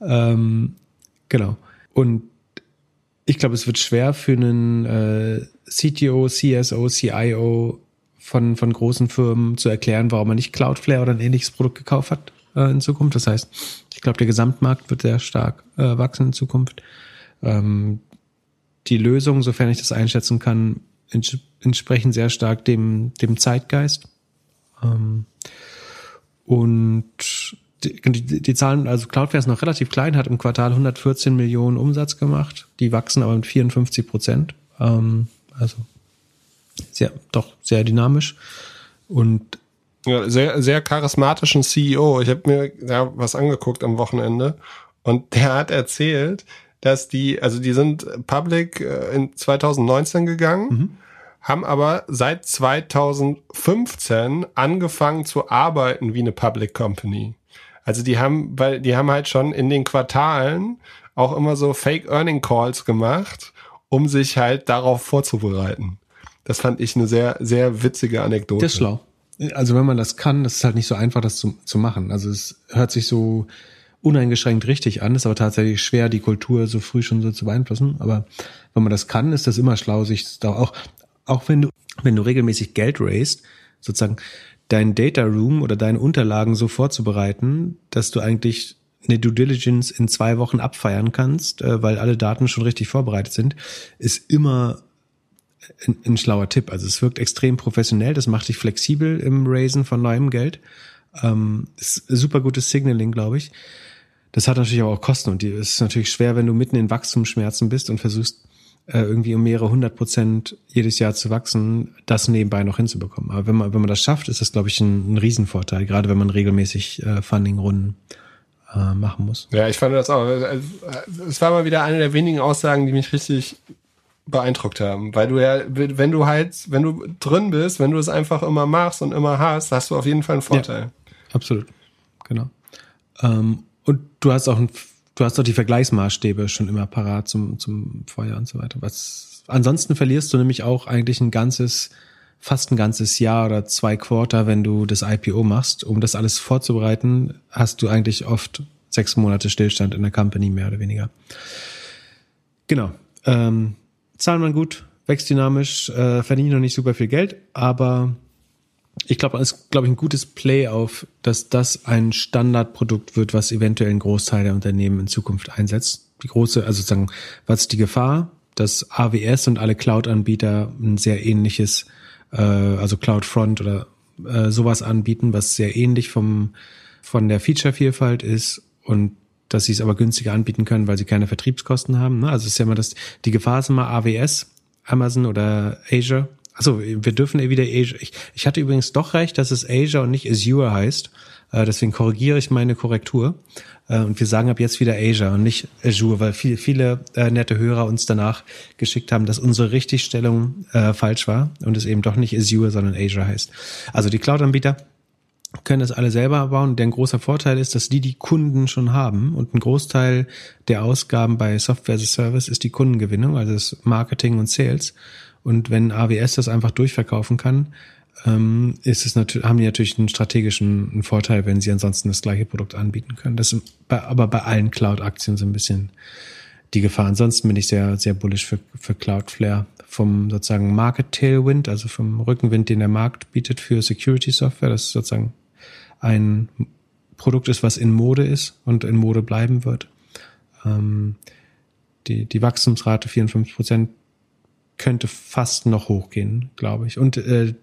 Ähm, genau. Und ich glaube, es wird schwer für einen äh, CTO, CSO, CIO von, von großen Firmen zu erklären, warum man nicht Cloudflare oder ein ähnliches Produkt gekauft hat äh, in Zukunft. Das heißt, ich glaube, der Gesamtmarkt wird sehr stark äh, wachsen in Zukunft. Ähm, die Lösung, sofern ich das einschätzen kann, ents entsprechen sehr stark dem, dem Zeitgeist. Ähm, Und die, die, die Zahlen, also Cloudflare ist noch relativ klein, hat im Quartal 114 Millionen Umsatz gemacht. Die wachsen aber mit 54 Prozent. Ähm, also sehr, doch sehr dynamisch. Und ja, sehr, sehr charismatischen CEO. Ich habe mir da was angeguckt am Wochenende und der hat erzählt, dass die, also die sind public äh, in 2019 gegangen, mhm. haben aber seit 2015 angefangen zu arbeiten wie eine Public Company. Also die haben, weil die haben halt schon in den Quartalen auch immer so Fake Earning Calls gemacht, um sich halt darauf vorzubereiten. Das fand ich eine sehr, sehr witzige Anekdote. Das ist schlau. Also wenn man das kann, das ist halt nicht so einfach, das zu, zu machen. Also es hört sich so uneingeschränkt richtig an, ist aber tatsächlich schwer, die Kultur so früh schon so zu beeinflussen. Aber wenn man das kann, ist das immer schlau, sich da auch, auch wenn du, wenn du regelmäßig Geld raised, sozusagen dein Data Room oder deine Unterlagen so vorzubereiten, dass du eigentlich eine Due Diligence in zwei Wochen abfeiern kannst, äh, weil alle Daten schon richtig vorbereitet sind, ist immer ein, ein, schlauer Tipp. Also es wirkt extrem professionell, das macht dich flexibel im Raisen von neuem Geld. Ähm, ist super gutes Signaling, glaube ich. Das hat natürlich aber auch Kosten und es ist natürlich schwer, wenn du mitten in Wachstumsschmerzen bist und versuchst, äh, irgendwie um mehrere hundert Prozent jedes Jahr zu wachsen, das nebenbei noch hinzubekommen. Aber wenn man, wenn man das schafft, ist das, glaube ich, ein, ein Riesenvorteil, gerade wenn man regelmäßig äh, Funding-Runden äh, machen muss. Ja, ich fand das auch. Es war mal wieder eine der wenigen Aussagen, die mich richtig beeindruckt haben, weil du ja, wenn du halt, wenn du drin bist, wenn du es einfach immer machst und immer hast, hast du auf jeden Fall einen Vorteil. Ja, absolut, genau. Ähm, und du hast auch ein du hast doch die Vergleichsmaßstäbe schon immer parat zum, zum Feuer und so weiter. Was, ansonsten verlierst du nämlich auch eigentlich ein ganzes, fast ein ganzes Jahr oder zwei Quarter, wenn du das IPO machst. Um das alles vorzubereiten, hast du eigentlich oft sechs Monate Stillstand in der Company, mehr oder weniger. Genau. Ähm, zahlen man gut, wächst dynamisch, äh, verdienen noch nicht super viel Geld, aber ich glaube, es ist, glaube ich, ein gutes Play auf, dass das ein Standardprodukt wird, was eventuell ein Großteil der Unternehmen in Zukunft einsetzt. Die große, also sozusagen, was ist die Gefahr, dass AWS und alle Cloud-Anbieter ein sehr ähnliches, äh, also CloudFront oder äh, sowas anbieten, was sehr ähnlich vom von der Feature-Vielfalt ist und dass sie es aber günstiger anbieten können, weil sie keine Vertriebskosten haben. Ne? Also es ist ja immer das, die Gefahr ist immer AWS, Amazon oder Azure also wir dürfen wieder Azure. Ich, ich hatte übrigens doch recht, dass es Azure und nicht Azure heißt. Äh, deswegen korrigiere ich meine Korrektur. Äh, und wir sagen ab jetzt wieder Azure und nicht Azure, weil viel, viele äh, nette Hörer uns danach geschickt haben, dass unsere Richtigstellung falsch war und es eben doch nicht Azure, sondern Azure heißt. Also die Cloud-Anbieter können das alle selber bauen. Der großer Vorteil ist, dass die die Kunden schon haben und ein Großteil der Ausgaben bei Software as a Service ist die Kundengewinnung, also das Marketing und Sales. Und wenn AWS das einfach durchverkaufen kann, ähm, ist es natürlich, haben die natürlich einen strategischen Vorteil, wenn sie ansonsten das gleiche Produkt anbieten können. Das ist bei, aber bei allen Cloud-Aktien so ein bisschen die Gefahr. Ansonsten bin ich sehr, sehr bullish für, für Cloudflare vom sozusagen Market Tailwind, also vom Rückenwind, den der Markt bietet für Security Software. Das sozusagen ein Produkt ist, was in Mode ist und in Mode bleiben wird. Ähm, die, die Wachstumsrate 54 Prozent könnte fast noch hochgehen, glaube ich. Und äh,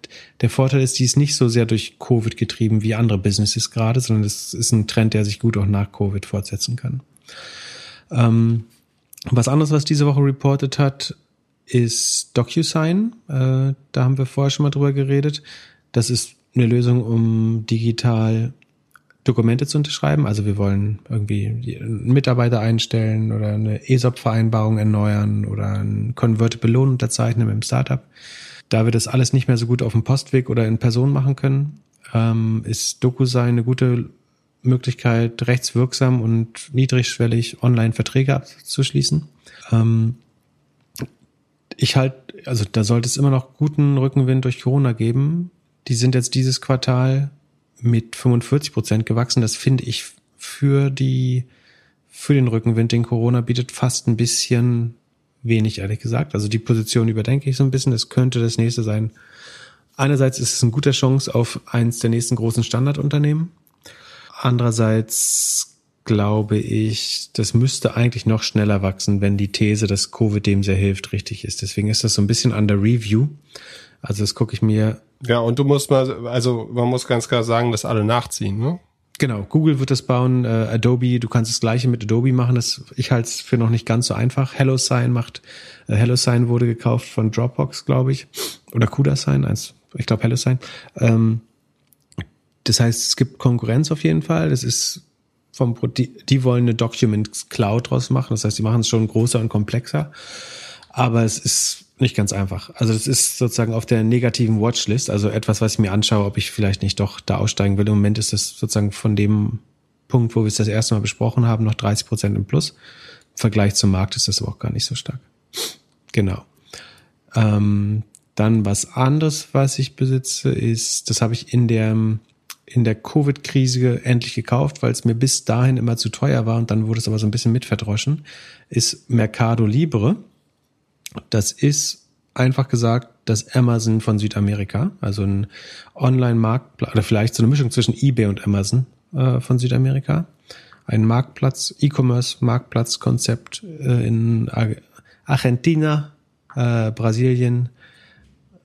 der Vorteil ist, die ist nicht so sehr durch Covid getrieben wie andere Businesses gerade, sondern es ist ein Trend, der sich gut auch nach Covid fortsetzen kann. Ähm, was anderes, was diese Woche reported hat, ist DocuSign. Äh, da haben wir vorher schon mal drüber geredet. Das ist eine Lösung, um digital Dokumente zu unterschreiben. Also wir wollen irgendwie einen Mitarbeiter einstellen oder eine ESOP-Vereinbarung erneuern oder ein Convertible Loan unterzeichnen mit dem Startup. Da wir das alles nicht mehr so gut auf dem Postweg oder in Person machen können, ähm, ist DocuSign eine gute Möglichkeit, rechtswirksam und niedrigschwellig Online-Verträge abzuschließen. Ähm, ich halt, also da sollte es immer noch guten Rückenwind durch Corona geben. Die sind jetzt dieses Quartal mit 45 Prozent gewachsen. Das finde ich für die, für den Rückenwind, den Corona bietet, fast ein bisschen wenig, ehrlich gesagt. Also die Position überdenke ich so ein bisschen. Das könnte das nächste sein. Einerseits ist es eine gute Chance auf eins der nächsten großen Standardunternehmen. Andererseits glaube ich, das müsste eigentlich noch schneller wachsen, wenn die These, dass Covid dem sehr hilft, richtig ist. Deswegen ist das so ein bisschen under Review. Also das gucke ich mir Ja, und du musst mal, also man muss ganz klar sagen, dass alle nachziehen, ne? Genau, Google wird das bauen, äh, Adobe, du kannst das gleiche mit Adobe machen, das ich halte es für noch nicht ganz so einfach. HelloSign macht, äh, HelloSign wurde gekauft von Dropbox, glaube ich, oder CudaSign, eins, ich glaube HelloSign. Ähm, das heißt, es gibt Konkurrenz auf jeden Fall. Das ist vom die, die wollen eine Document Cloud draus machen. Das heißt, die machen es schon größer und komplexer. Aber es ist nicht ganz einfach. Also das ist sozusagen auf der negativen Watchlist, also etwas, was ich mir anschaue, ob ich vielleicht nicht doch da aussteigen will. Im Moment ist das sozusagen von dem Punkt, wo wir es das erste Mal besprochen haben, noch 30 Prozent im Plus. Im Vergleich zum Markt ist das aber auch gar nicht so stark. Genau. Ähm, dann was anderes, was ich besitze, ist, das habe ich in der in der Covid-Krise endlich gekauft, weil es mir bis dahin immer zu teuer war und dann wurde es aber so ein bisschen mitverdroschen, ist Mercado Libre. Das ist einfach gesagt das Amazon von Südamerika, also ein Online-Marktplatz oder vielleicht so eine Mischung zwischen eBay und Amazon äh, von Südamerika. Ein Marktplatz, E-Commerce-Marktplatz-Konzept äh, in Argentina, äh, Brasilien,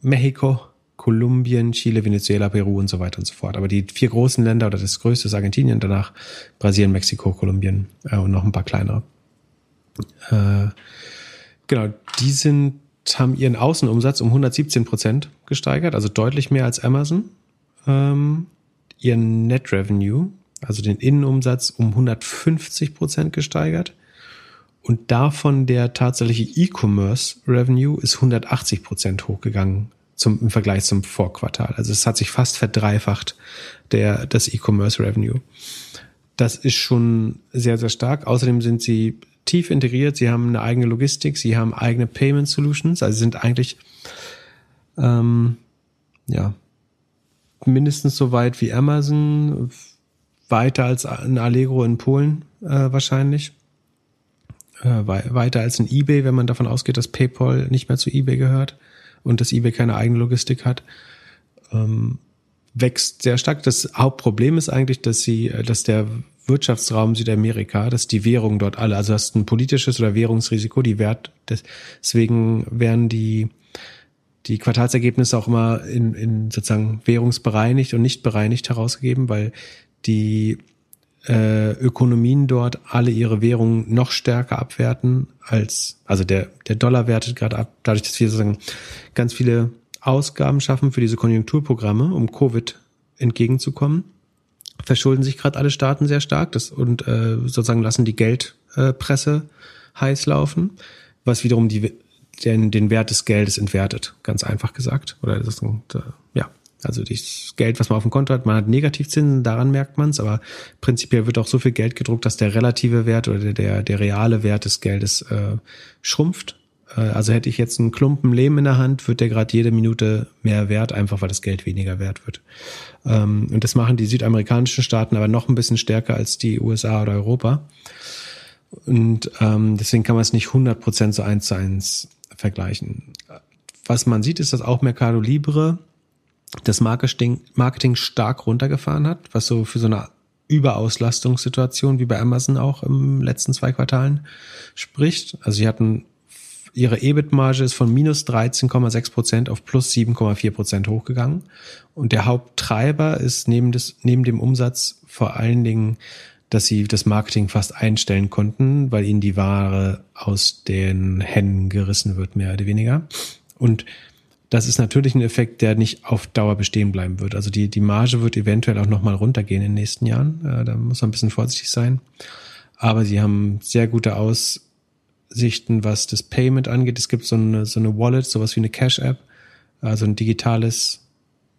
Mexiko, Kolumbien, Chile, Venezuela, Peru und so weiter und so fort. Aber die vier großen Länder oder das größte ist Argentinien, danach Brasilien, Mexiko, Kolumbien äh, und noch ein paar kleinere. Äh, genau, die sind haben ihren Außenumsatz um 117 Prozent gesteigert, also deutlich mehr als Amazon. Ähm, ihren Net Revenue, also den Innenumsatz, um 150 Prozent gesteigert. Und davon der tatsächliche E-Commerce Revenue ist 180 Prozent hochgegangen zum, im Vergleich zum Vorquartal. Also es hat sich fast verdreifacht, der, das E-Commerce Revenue. Das ist schon sehr, sehr stark. Außerdem sind sie tief integriert. Sie haben eine eigene Logistik. Sie haben eigene Payment Solutions. Also sind eigentlich, ähm, ja, mindestens so weit wie Amazon, weiter als ein Allegro in Polen äh, wahrscheinlich. Äh, weiter als ein eBay, wenn man davon ausgeht, dass PayPal nicht mehr zu eBay gehört und dass eBay keine eigene Logistik hat, ähm, wächst sehr stark. Das Hauptproblem ist eigentlich, dass sie, äh, dass der Wirtschaftsraum Südamerika, dass die Währungen dort alle, also hast ein politisches oder Währungsrisiko, die Wert, deswegen werden die die Quartalsergebnisse auch immer in, in sozusagen währungsbereinigt und nicht bereinigt herausgegeben, weil die äh, Ökonomien dort alle ihre Währungen noch stärker abwerten als, also der, der Dollar wertet gerade ab, dadurch, dass wir sozusagen ganz viele Ausgaben schaffen für diese Konjunkturprogramme, um Covid entgegenzukommen, verschulden sich gerade alle Staaten sehr stark das, und äh, sozusagen lassen die Geldpresse äh, heiß laufen, was wiederum die, den, den Wert des Geldes entwertet, ganz einfach gesagt. Oder das, ja, also das Geld, was man auf dem Konto hat, man hat Negativzinsen, daran merkt man es, aber prinzipiell wird auch so viel Geld gedruckt, dass der relative Wert oder der, der reale Wert des Geldes äh, schrumpft. Äh, also hätte ich jetzt einen Klumpen Lehm in der Hand, wird der gerade jede Minute mehr wert, einfach weil das Geld weniger wert wird. Ähm, und das machen die südamerikanischen Staaten aber noch ein bisschen stärker als die USA oder Europa. Und ähm, deswegen kann man es nicht 100% so eins zu eins vergleichen. Was man sieht, ist, dass auch Mercado Libre das Marketing, Marketing stark runtergefahren hat, was so für so eine Überauslastungssituation wie bei Amazon auch im letzten zwei Quartalen spricht. Also sie hatten ihre EBIT-Marge ist von minus 13,6 Prozent auf plus 7,4 Prozent hochgegangen. Und der Haupttreiber ist neben, des, neben dem Umsatz vor allen Dingen, dass sie das Marketing fast einstellen konnten, weil ihnen die Ware aus den Händen gerissen wird, mehr oder weniger. Und das ist natürlich ein Effekt, der nicht auf Dauer bestehen bleiben wird. Also die, die Marge wird eventuell auch nochmal runtergehen in den nächsten Jahren. Äh, da muss man ein bisschen vorsichtig sein. Aber sie haben sehr gute Aussichten, was das Payment angeht. Es gibt so eine, so eine Wallet, sowas wie eine Cash-App, also ein digitales,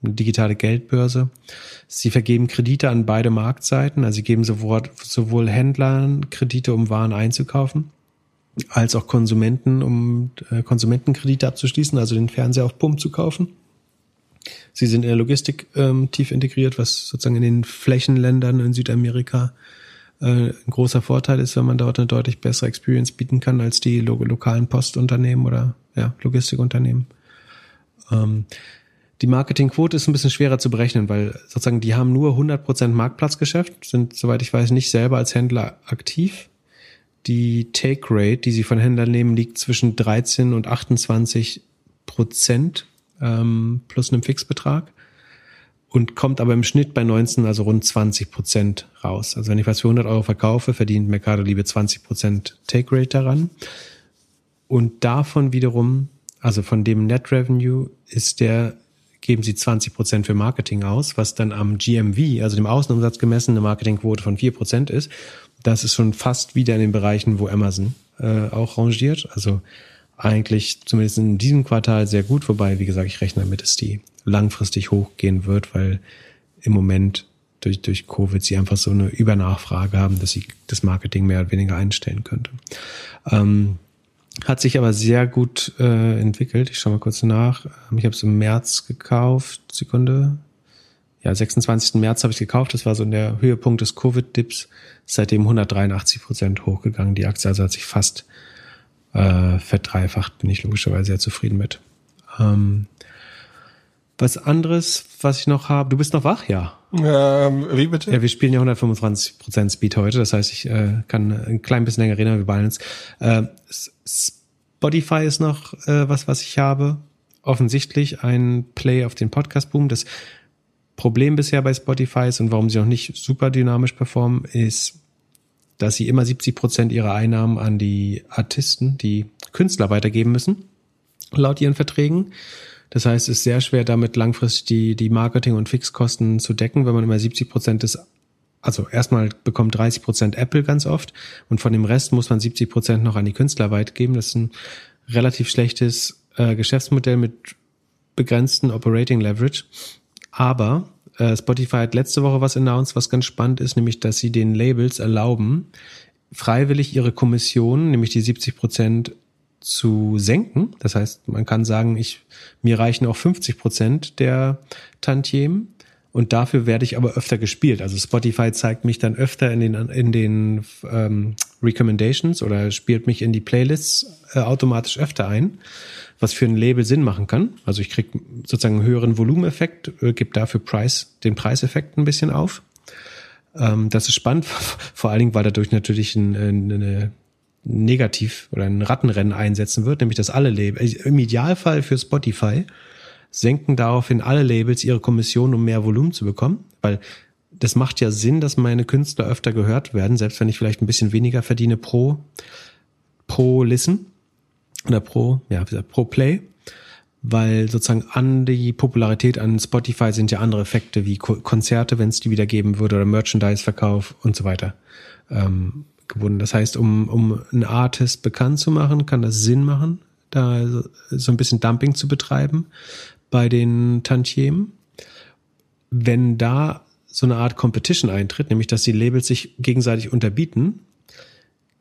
eine digitale Geldbörse. Sie vergeben Kredite an beide Marktseiten. Also sie geben sowohl, sowohl Händlern Kredite, um Waren einzukaufen als auch Konsumenten, um äh, Konsumentenkredite abzuschließen, also den Fernseher auf Pump zu kaufen. Sie sind in der Logistik ähm, tief integriert, was sozusagen in den Flächenländern in Südamerika ein großer Vorteil ist, wenn man dort eine deutlich bessere Experience bieten kann als die lo lokalen Postunternehmen oder ja, Logistikunternehmen. Ähm, die Marketingquote ist ein bisschen schwerer zu berechnen, weil sozusagen die haben nur 100% Marktplatzgeschäft, sind, soweit ich weiß, nicht selber als Händler aktiv die Take Rate, die sie von Händlern nehmen, liegt zwischen 13 und 28 Prozent. ähm, plus einem Fixbetrag und kommt aber im Schnitt bei 19, also rund 20 Prozent raus. Also wenn ich was für 100 Euro verkaufe, verdient Mercado Liebe 20 Prozent Take Rate daran. Und davon wiederum, also von dem Net Revenue, ist der, geben sie 20 Prozent für Marketing aus, was dann am GMV, also dem Außenumsatz gemessene Marketingquote von 4 Prozent ist. Das ist schon fast wieder in den Bereichen, wo Amazon äh, auch rangiert. Also eigentlich zumindest in diesem Quartal sehr gut, wobei, wie gesagt, ich rechne damit, dass die langfristig hochgehen wird, weil im Moment durch, durch Covid sie einfach so eine Übernachfrage haben, dass sie das Marketing mehr oder weniger einstellen könnte. Ähm, hat sich aber sehr gut äh, entwickelt. Ich schaue mal kurz nach. Ähm, ich habe es im März gekauft. Sekunde. Ja, 26. März habe ich gekauft. Das war so der Höhepunkt des Covid-Dips. Seitdem 183 Prozent hochgegangen. Die Aktie also hat sich fast äh, verdreifacht. Bin ich logischerweise sehr zufrieden mit. Ähm, was anderes, was ich noch habe. Du bist noch wach, ja? Ähm, wie bitte? Ja, wir spielen ja 125% Speed heute. Das heißt, ich äh, kann ein klein bisschen länger reden, wir balance. Äh, Spotify ist noch äh, was, was ich habe. Offensichtlich ein Play auf den Podcast-Boom. Das Problem bisher bei Spotify ist und warum sie noch nicht super dynamisch performen, ist, dass sie immer 70 Prozent ihrer Einnahmen an die Artisten, die Künstler weitergeben müssen, laut ihren Verträgen. Das heißt, es ist sehr schwer, damit langfristig die, die Marketing- und Fixkosten zu decken, wenn man immer 70 Prozent des, also erstmal bekommt 30 Prozent Apple ganz oft und von dem Rest muss man 70 Prozent noch an die Künstler weitgeben. Das ist ein relativ schlechtes äh, Geschäftsmodell mit begrenzten Operating Leverage. Aber Spotify hat letzte Woche was announced, was ganz spannend ist, nämlich, dass sie den Labels erlauben, freiwillig ihre Kommission, nämlich die 70 Prozent zu senken. Das heißt, man kann sagen, ich, mir reichen auch 50 Prozent der Tantiemen und dafür werde ich aber öfter gespielt. Also Spotify zeigt mich dann öfter in den, in den ähm, Recommendations oder spielt mich in die Playlists äh, automatisch öfter ein, was für ein Label Sinn machen kann. Also ich kriege sozusagen einen höheren Volumeneffekt, äh, gebe dafür Preis, den Preiseffekt ein bisschen auf. Ähm, das ist spannend, vor allen Dingen, weil dadurch natürlich ein, eine negativ oder ein Rattenrennen einsetzen wird, nämlich dass alle Labels, im Idealfall für Spotify, senken daraufhin alle Labels ihre Kommission, um mehr Volumen zu bekommen, weil das macht ja Sinn, dass meine Künstler öfter gehört werden, selbst wenn ich vielleicht ein bisschen weniger verdiene pro, pro Listen oder pro, ja, pro Play, weil sozusagen an die Popularität an Spotify sind ja andere Effekte wie Konzerte, wenn es die wieder geben würde oder Merchandise-Verkauf und so weiter. Ähm, gebunden. Das heißt, um, um einen Artist bekannt zu machen, kann das Sinn machen, da so ein bisschen Dumping zu betreiben bei den Tantiemen. Wenn da so eine Art Competition eintritt, nämlich dass die Labels sich gegenseitig unterbieten,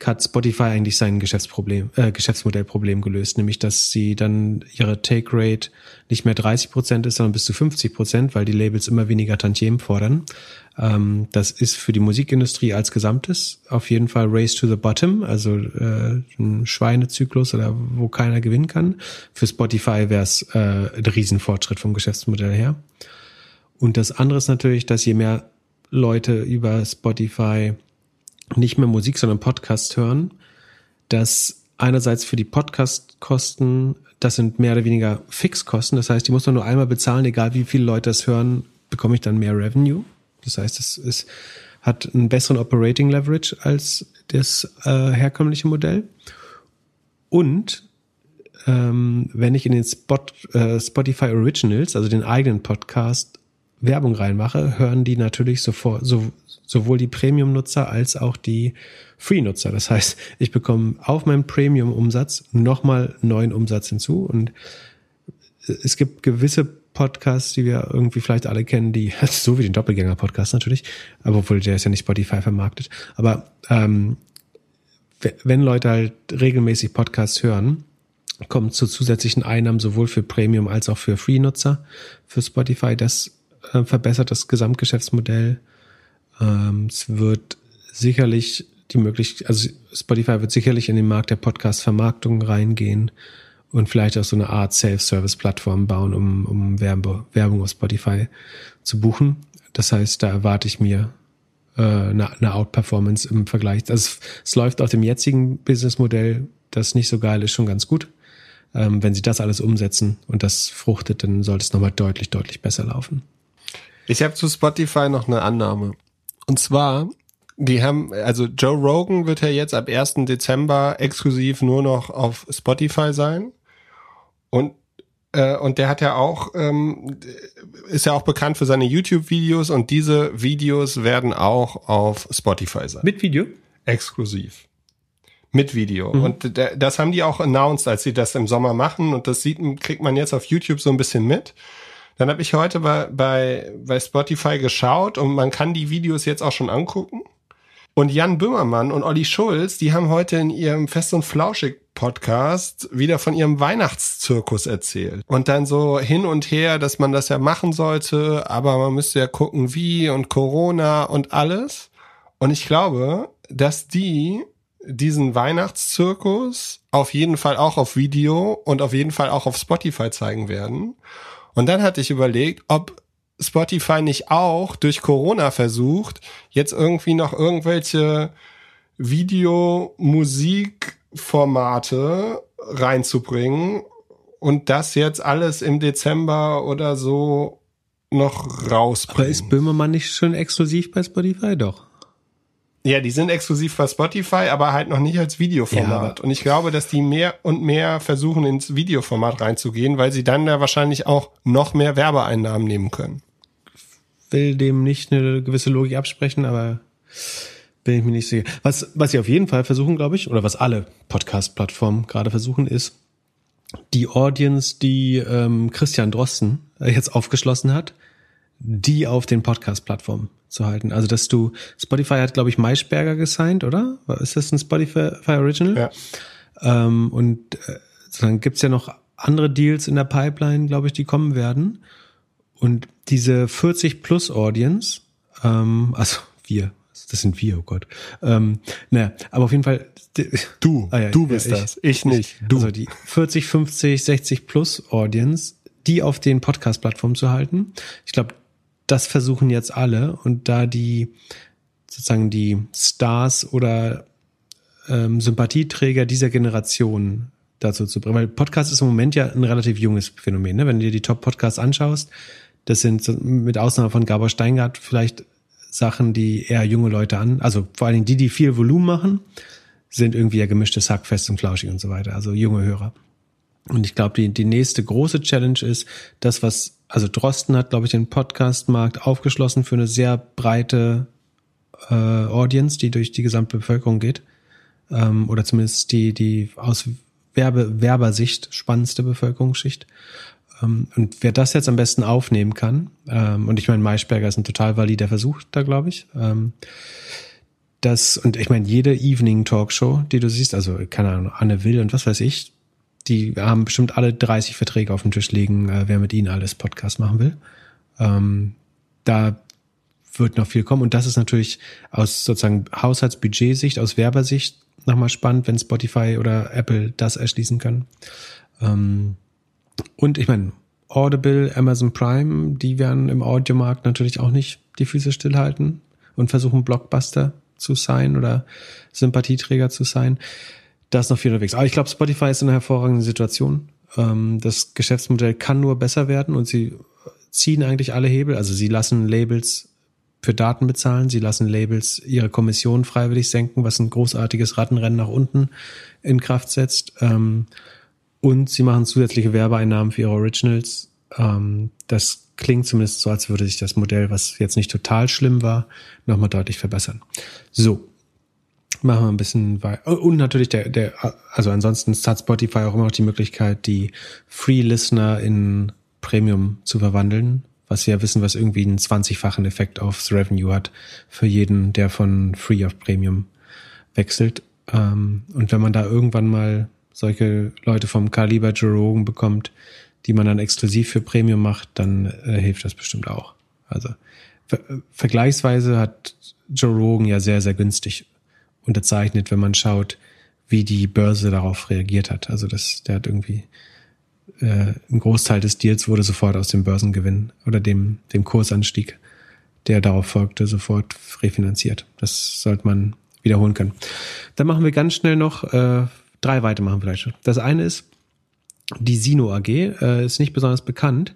hat Spotify eigentlich sein Geschäftsproblem, äh, Geschäftsmodellproblem gelöst, nämlich dass sie dann ihre Take Rate nicht mehr 30 Prozent ist, sondern bis zu 50 Prozent, weil die Labels immer weniger Tantiemen fordern. Ähm, das ist für die Musikindustrie als Gesamtes auf jeden Fall Race to the Bottom, also äh, ein Schweinezyklus oder wo keiner gewinnen kann. Für Spotify wäre es äh, ein Riesenfortschritt vom Geschäftsmodell her. Und das andere ist natürlich, dass je mehr Leute über Spotify nicht mehr Musik, sondern Podcast hören, dass einerseits für die Podcast-Kosten, das sind mehr oder weniger Fixkosten. Das heißt, die muss man nur einmal bezahlen, egal wie viele Leute das hören, bekomme ich dann mehr Revenue. Das heißt, es ist, hat einen besseren Operating Leverage als das äh, herkömmliche Modell. Und ähm, wenn ich in den Spot, äh, Spotify Originals, also den eigenen Podcast, Werbung reinmache, hören die natürlich sofort, so, sowohl die Premium-Nutzer als auch die Free-Nutzer. Das heißt, ich bekomme auf meinem Premium-Umsatz nochmal neuen Umsatz hinzu und es gibt gewisse Podcasts, die wir irgendwie vielleicht alle kennen, die, so wie den Doppelgänger-Podcast natürlich, obwohl der ist ja nicht Spotify vermarktet. Aber ähm, wenn Leute halt regelmäßig Podcasts hören, kommt zu zusätzlichen Einnahmen sowohl für Premium als auch für Free-Nutzer für Spotify. Das äh, verbessert das Gesamtgeschäftsmodell ähm, es wird sicherlich die Möglichkeit, also Spotify wird sicherlich in den Markt der Podcast-Vermarktung reingehen und vielleicht auch so eine Art Self-Service-Plattform bauen, um, um Werbe, Werbung auf Spotify zu buchen. Das heißt, da erwarte ich mir äh, eine, eine Outperformance im Vergleich. Also es, es läuft auf dem jetzigen Businessmodell, das nicht so geil ist, schon ganz gut. Ähm, wenn sie das alles umsetzen und das fruchtet, dann sollte es nochmal deutlich, deutlich besser laufen. Ich habe zu Spotify noch eine Annahme. Und zwar, die haben, also Joe Rogan wird ja jetzt ab 1. Dezember exklusiv nur noch auf Spotify sein. Und äh, und der hat ja auch, ähm, ist ja auch bekannt für seine YouTube-Videos und diese Videos werden auch auf Spotify sein. Mit Video? Exklusiv. Mit Video. Mhm. Und das haben die auch announced, als sie das im Sommer machen. Und das sieht, kriegt man jetzt auf YouTube so ein bisschen mit. Dann habe ich heute bei, bei, bei Spotify geschaut und man kann die Videos jetzt auch schon angucken. Und Jan Böhmermann und Olli Schulz, die haben heute in ihrem Fest und Flauschig Podcast wieder von ihrem Weihnachtszirkus erzählt. Und dann so hin und her, dass man das ja machen sollte, aber man müsste ja gucken, wie und Corona und alles. Und ich glaube, dass die diesen Weihnachtszirkus auf jeden Fall auch auf Video und auf jeden Fall auch auf Spotify zeigen werden. Und dann hatte ich überlegt, ob Spotify nicht auch durch Corona versucht, jetzt irgendwie noch irgendwelche Video, Musik, Formate reinzubringen und das jetzt alles im Dezember oder so noch rausbringen. Aber ist Böhmermann nicht schon exklusiv bei Spotify? Doch. Ja, die sind exklusiv bei Spotify, aber halt noch nicht als Videoformat. Ja. Und ich glaube, dass die mehr und mehr versuchen, ins Videoformat reinzugehen, weil sie dann da wahrscheinlich auch noch mehr Werbeeinnahmen nehmen können will dem nicht eine gewisse Logik absprechen, aber bin ich mir nicht sicher. Was, was sie auf jeden Fall versuchen, glaube ich, oder was alle Podcast-Plattformen gerade versuchen, ist, die Audience, die ähm, Christian Drosten jetzt aufgeschlossen hat, die auf den Podcast-Plattformen zu halten. Also, dass du, Spotify hat, glaube ich, Maischberger gesigned, oder? Ist das ein Spotify Original? Ja. Ähm, und äh, dann gibt's ja noch andere Deals in der Pipeline, glaube ich, die kommen werden. Und diese 40 plus Audience, ähm, also wir, das sind wir, oh Gott. Ähm, naja, aber auf jeden Fall. Du, ah ja, du bist ja, ich, das, ich nicht. Du. Also die 40, 50, 60 plus Audience, die auf den Podcast-Plattformen zu halten. Ich glaube, das versuchen jetzt alle und da die sozusagen die Stars oder ähm, Sympathieträger dieser Generation dazu zu bringen. Weil Podcast ist im Moment ja ein relativ junges Phänomen. Ne? Wenn du dir die Top-Podcasts anschaust, das sind mit Ausnahme von Gabor Steingart vielleicht Sachen, die eher junge Leute an, also vor allen Dingen die, die viel Volumen machen, sind irgendwie ja gemischtes Hack, fest und flauschig und so weiter, also junge Hörer. Und ich glaube, die, die nächste große Challenge ist, das, was, also Drosten hat, glaube ich, den Podcast-Markt aufgeschlossen für eine sehr breite äh, Audience, die durch die gesamte Bevölkerung geht. Ähm, oder zumindest die, die aus Werbe, Werbersicht spannendste Bevölkerungsschicht. Ähm, und wer das jetzt am besten aufnehmen kann, ähm, und ich meine, Maischberger ist ein total valider Versuch da, glaube ich. Ähm, das, und ich meine, jede Evening Talkshow, die du siehst, also keine Ahnung, Anne Will und was weiß ich, die haben bestimmt alle 30 Verträge auf dem Tisch liegen, äh, wer mit ihnen alles Podcast machen will. da wird noch viel kommen. Und das ist natürlich aus sozusagen Haushaltsbudgetsicht, aus Werbersicht nochmal spannend, wenn Spotify oder Apple das erschließen können. Und ich meine, Audible, Amazon Prime, die werden im Audiomarkt natürlich auch nicht die Füße stillhalten und versuchen Blockbuster zu sein oder Sympathieträger zu sein. Da ist noch viel unterwegs. Aber ich glaube, Spotify ist in einer hervorragenden Situation. Ähm, das Geschäftsmodell kann nur besser werden und sie ziehen eigentlich alle Hebel. Also sie lassen Labels für Daten bezahlen, sie lassen Labels ihre Kommission freiwillig senken, was ein großartiges Rattenrennen nach unten in Kraft setzt. Ähm, und sie machen zusätzliche Werbeeinnahmen für ihre Originals. Ähm, das klingt zumindest so, als würde sich das Modell, was jetzt nicht total schlimm war, nochmal deutlich verbessern. So. Machen wir ein bisschen weiter. Und natürlich der, der, also ansonsten hat Spotify auch immer noch die Möglichkeit, die Free Listener in Premium zu verwandeln, was wir ja wissen, was irgendwie einen 20-fachen Effekt aufs Revenue hat für jeden, der von Free auf Premium wechselt. Ähm, und wenn man da irgendwann mal solche Leute vom Kaliber Joe Rogan bekommt, die man dann exklusiv für Premium macht, dann äh, hilft das bestimmt auch. Also ver vergleichsweise hat Joe Rogan ja sehr, sehr günstig unterzeichnet, wenn man schaut, wie die Börse darauf reagiert hat. Also das, der hat irgendwie äh, ein Großteil des Deals wurde sofort aus dem Börsengewinn oder dem, dem Kursanstieg, der darauf folgte, sofort refinanziert. Das sollte man wiederholen können. Dann machen wir ganz schnell noch äh, drei weitermachen vielleicht. Das eine ist, die Sino AG, äh, ist nicht besonders bekannt.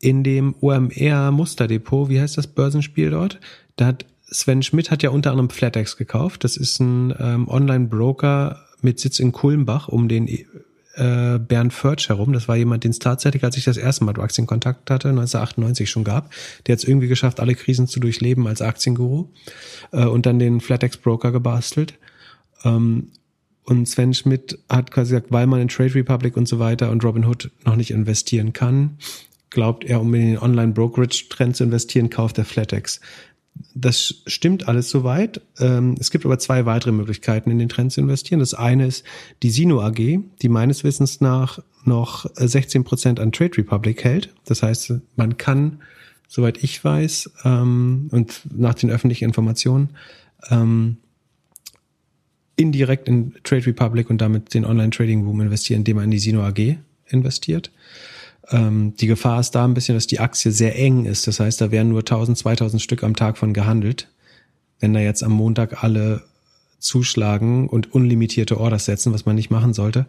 In dem OMR Musterdepot, wie heißt das Börsenspiel dort? Da hat Sven Schmidt hat ja unter anderem FlatEx gekauft. Das ist ein ähm, Online-Broker mit Sitz in Kulmbach um den äh, Bernd Förtsch herum. Das war jemand, den es tatsächlich, als ich das erste Mal Kontakt hatte, 1998 schon gab. Der hat es irgendwie geschafft, alle Krisen zu durchleben als Aktienguru äh, und dann den FlatEx Broker gebastelt. Ähm, und Sven Schmidt hat quasi gesagt, weil man in Trade Republic und so weiter und Robinhood noch nicht investieren kann, glaubt er, um in den Online-Brokerage-Trend zu investieren, kauft er FlatEx. Das stimmt alles soweit. Ähm, es gibt aber zwei weitere Möglichkeiten, in den Trend zu investieren. Das eine ist die Sino AG, die meines Wissens nach noch 16 Prozent an Trade Republic hält. Das heißt, man kann, soweit ich weiß, ähm, und nach den öffentlichen Informationen, ähm, indirekt in Trade Republic und damit den Online-Trading-Boom investieren, indem man in die Sino AG investiert. Ähm, die Gefahr ist da ein bisschen, dass die Aktie sehr eng ist. Das heißt, da werden nur 1000, 2000 Stück am Tag von gehandelt. Wenn da jetzt am Montag alle zuschlagen und unlimitierte Orders setzen, was man nicht machen sollte,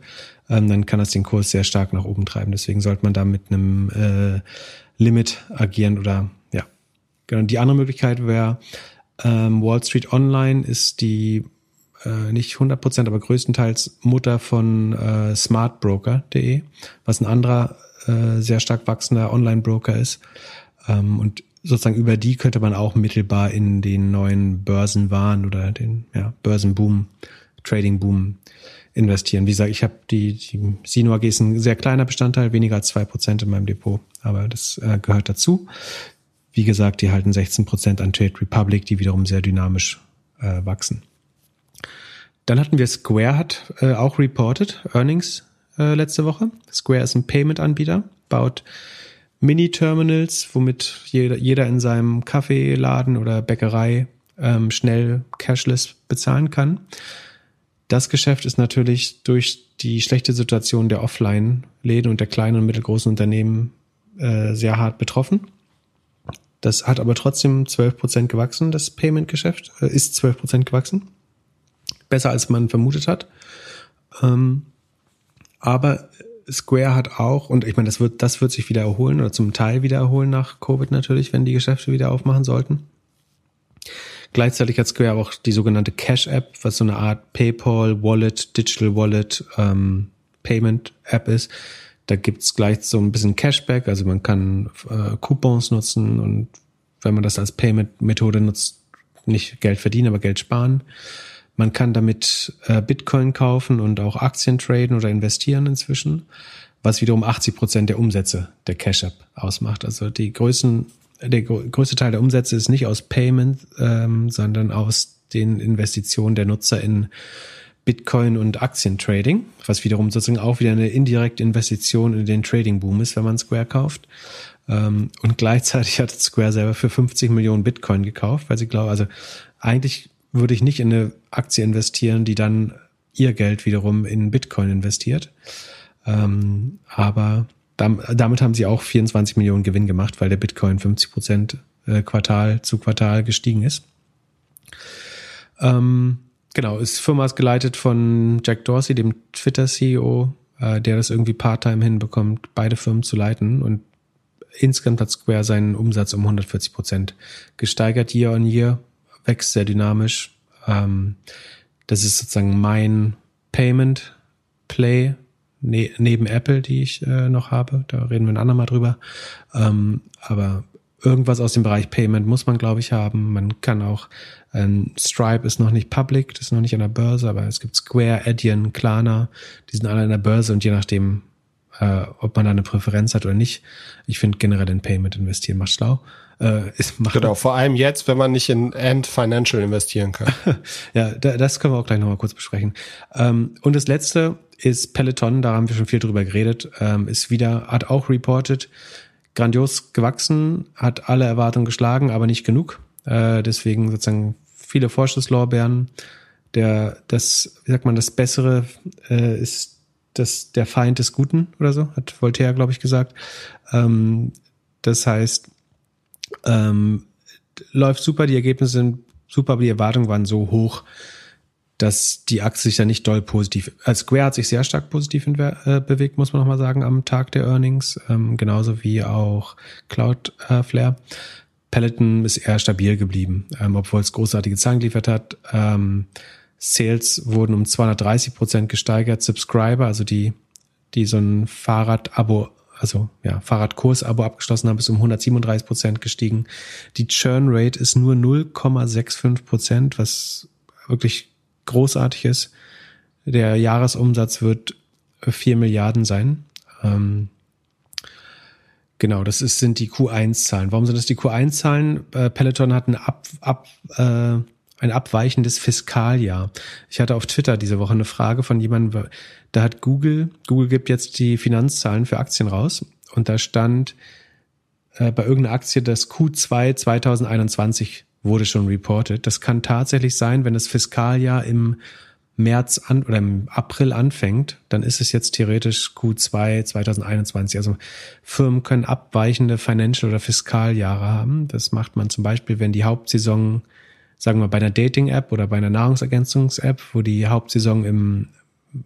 ähm, dann kann das den Kurs sehr stark nach oben treiben. Deswegen sollte man da mit einem äh, Limit agieren oder ja. Genau. Die andere Möglichkeit wäre ähm, Wall Street Online ist die äh, nicht 100% aber größtenteils Mutter von äh, smartbroker.de, was ein anderer äh, sehr stark wachsender Online-Broker ist. Ähm, und sozusagen über die könnte man auch mittelbar in den neuen Börsenwahn oder den ja, Börsenboom, Trading-Boom investieren. Wie gesagt, ich habe die, die Sino AG ist ein sehr kleiner Bestandteil, weniger als zwei Prozent in meinem Depot, aber das äh, gehört dazu. Wie gesagt, die halten 16 Prozent an Trade Republic, die wiederum sehr dynamisch äh, wachsen. Dann hatten wir Square hat äh, auch reported Earnings äh, letzte Woche. Square ist ein Payment-Anbieter, baut Mini-Terminals, womit jeder, jeder in seinem Kaffeeladen oder Bäckerei ähm, schnell cashless bezahlen kann. Das Geschäft ist natürlich durch die schlechte Situation der Offline-Läden und der kleinen und mittelgroßen Unternehmen äh, sehr hart betroffen. Das hat aber trotzdem 12% gewachsen, das Payment-Geschäft, äh, ist 12% gewachsen besser als man vermutet hat. Ähm, aber Square hat auch, und ich meine, das wird, das wird sich wieder erholen oder zum Teil wieder erholen nach Covid natürlich, wenn die Geschäfte wieder aufmachen sollten. Gleichzeitig hat Square auch die sogenannte Cash App, was so eine Art PayPal Wallet, Digital Wallet, ähm, Payment App ist. Da gibt's gleich so ein bisschen Cashback, also man kann äh, Coupons nutzen und wenn man das als Payment-Methode nutzt, nicht Geld verdienen, aber Geld sparen. Man kann damit äh, Bitcoin kaufen und auch Aktien traden oder investieren inzwischen, was wiederum 80 Prozent der Umsätze der Cash App ausmacht. Also die größten, der größte Teil der Umsätze ist nicht aus Payment, ähm, sondern aus den Investitionen der Nutzer in Bitcoin und Aktientrading, was wiederum sozusagen auch wieder eine indirekte Investition in den Trading Boom ist, wenn man Square kauft. Ähm, und gleichzeitig hat Square selber für 50 Millionen Bitcoin gekauft, weil sie glauben, also eigentlich würde ich nicht in eine Aktie investieren, die dann ihr Geld wiederum in Bitcoin investiert. Ähm, aber damit haben sie auch 24 Millionen Gewinn gemacht, weil der Bitcoin 50 Prozent äh, Quartal zu Quartal gestiegen ist. Ähm, genau, ist Firma geleitet von Jack Dorsey, dem Twitter-CEO, äh, der das irgendwie Part-Time hinbekommt, beide Firmen zu leiten und insgesamt hat Square seinen Umsatz um 140 Prozent gesteigert year on year wächst sehr dynamisch. Ähm, das ist sozusagen mein Payment Play ne neben Apple, die ich äh, noch habe. Da reden wir ein andermal drüber. Ähm, aber irgendwas aus dem Bereich Payment muss man, glaube ich, haben. Man kann auch, ähm, Stripe ist noch nicht public, das ist noch nicht an der Börse, aber es gibt Square, Adyen, Klarna, die sind alle an der Börse und je nachdem, äh, ob man da eine Präferenz hat oder nicht. Ich finde generell in Payment investieren macht schlau. Äh, ist, macht genau, vor allem jetzt, wenn man nicht in End Financial investieren kann. ja, da, das können wir auch gleich nochmal kurz besprechen. Ähm, und das letzte ist Peloton, da haben wir schon viel drüber geredet, ähm, ist wieder, hat auch reported, grandios gewachsen, hat alle Erwartungen geschlagen, aber nicht genug. Äh, deswegen sozusagen viele Vorschusslorbeeren. Der, das, wie sagt man, das Bessere äh, ist das, der Feind des Guten oder so, hat Voltaire, glaube ich, gesagt. Ähm, das heißt, ähm, läuft super, die Ergebnisse sind super, aber die Erwartungen waren so hoch, dass die Aktie sich da nicht doll positiv, als Square hat sich sehr stark positiv äh, bewegt, muss man nochmal sagen, am Tag der Earnings, ähm, genauso wie auch Cloudflare. Äh, Peloton ist eher stabil geblieben, ähm, obwohl es großartige Zahlen geliefert hat. Ähm, Sales wurden um 230 Prozent gesteigert, Subscriber, also die, die so ein Fahrrad-Abo also ja, Fahrradkurs-Abo abgeschlossen haben, ist um 137 Prozent gestiegen. Die Churn Rate ist nur 0,65 Prozent, was wirklich großartig ist. Der Jahresumsatz wird 4 Milliarden sein. Ähm, genau, das ist, sind die Q1-Zahlen. Warum sind das die Q1-Zahlen? Äh, Peloton hat ein, ab, ab, äh, ein abweichendes Fiskaljahr. Ich hatte auf Twitter diese Woche eine Frage von jemandem, da hat Google, Google gibt jetzt die Finanzzahlen für Aktien raus und da stand äh, bei irgendeiner Aktie das Q2 2021 wurde schon reported. Das kann tatsächlich sein, wenn das Fiskaljahr im März an oder im April anfängt, dann ist es jetzt theoretisch Q2 2021. Also Firmen können abweichende Financial- oder Fiskaljahre haben. Das macht man zum Beispiel, wenn die Hauptsaison, sagen wir bei einer Dating-App oder bei einer Nahrungsergänzungs-App, wo die Hauptsaison im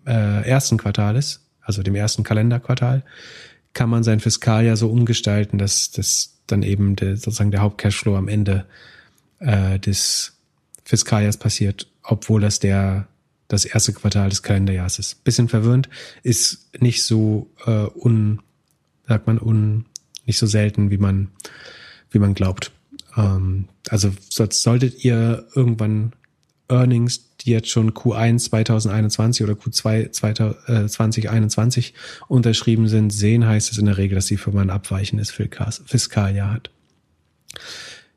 äh, ersten Quartal ist, also dem ersten Kalenderquartal, kann man sein Fiskaljahr so umgestalten, dass das dann eben der, sozusagen der Hauptcashflow am Ende äh, des Fiskaljahrs passiert, obwohl das der das erste Quartal des Kalenderjahres ist. Bisschen verwirrend, ist nicht so äh, un, sagt man, un, nicht so selten, wie man, wie man glaubt. Ähm, also solltet ihr irgendwann Earnings, die jetzt schon Q1 2021 oder Q2 2021 unterschrieben sind, sehen, heißt es in der Regel, dass die Firma ein abweichendes Fiskaljahr hat.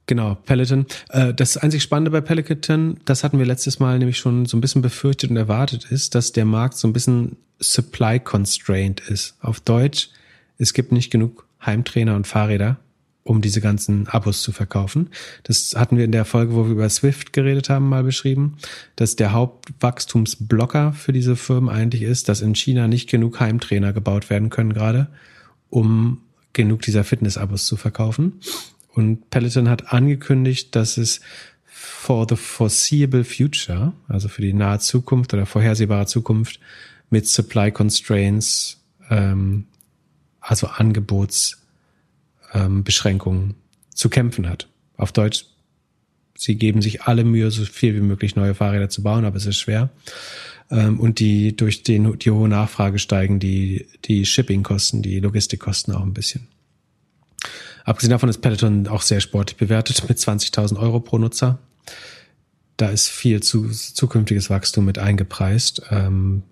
Genau, Peloton. Äh, das einzig Spannende bei Peloton, das hatten wir letztes Mal nämlich schon so ein bisschen befürchtet und erwartet, ist, dass der Markt so ein bisschen supply constrained ist. Auf Deutsch, es gibt nicht genug Heimtrainer und Fahrräder, um diese ganzen Abos zu verkaufen. Das hatten wir in der Folge, wo wir über Swift geredet haben, mal beschrieben, dass der Hauptwachstumsblocker für diese Firmen eigentlich ist, dass in China nicht genug Heimtrainer gebaut werden können gerade, um genug dieser Fitness-Abos zu verkaufen. Und Peloton hat angekündigt, dass es for the foreseeable future, also für die nahe Zukunft oder vorhersehbare Zukunft, mit Supply Constraints, ähm, also Angebotsbeschränkungen ähm, zu kämpfen hat. Auf Deutsch, sie geben sich alle Mühe, so viel wie möglich neue Fahrräder zu bauen, aber es ist schwer. Ähm, und die durch den, die hohe Nachfrage steigen die, die Shippingkosten, die Logistikkosten auch ein bisschen. Abgesehen davon ist Peloton auch sehr sportlich bewertet mit 20.000 Euro pro Nutzer. Da ist viel zu, zukünftiges Wachstum mit eingepreist, ähm,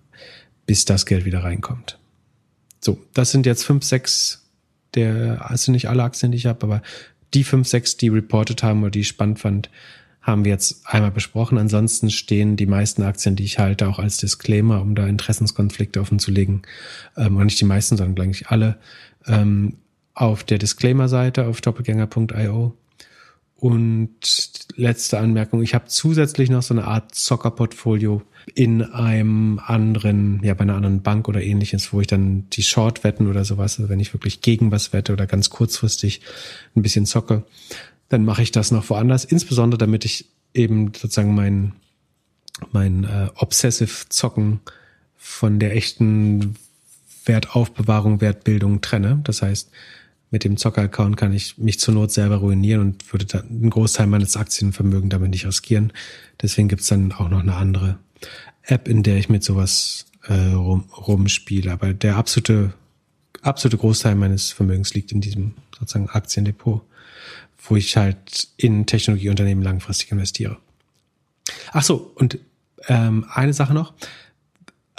bis das Geld wieder reinkommt. So, das sind jetzt fünf, sechs der, also nicht alle Aktien, die ich habe, aber die fünf, sechs, die reported haben oder die ich spannend fand, haben wir jetzt einmal besprochen. Ansonsten stehen die meisten Aktien, die ich halte, auch als Disclaimer, um da Interessenskonflikte offen zu legen. Ähm, und nicht die meisten, sondern eigentlich alle. Ähm, auf der Disclaimer-Seite auf doppelgänger.io. Und letzte Anmerkung, ich habe zusätzlich noch so eine Art Zocker-Portfolio in einem anderen, ja, bei einer anderen Bank oder ähnliches, wo ich dann die Short-Wetten oder sowas, also wenn ich wirklich gegen was wette oder ganz kurzfristig ein bisschen zocke, dann mache ich das noch woanders, insbesondere damit ich eben sozusagen mein, mein äh, Obsessive Zocken von der echten Wertaufbewahrung, Wertbildung trenne. Das heißt, mit dem Zocker-Account kann ich mich zur Not selber ruinieren und würde dann einen Großteil meines Aktienvermögens damit nicht riskieren. Deswegen gibt's dann auch noch eine andere App, in der ich mit sowas äh, rum, rumspiele. Aber der absolute, absolute Großteil meines Vermögens liegt in diesem sozusagen Aktiendepot, wo ich halt in Technologieunternehmen langfristig investiere. Ach so, und ähm, eine Sache noch.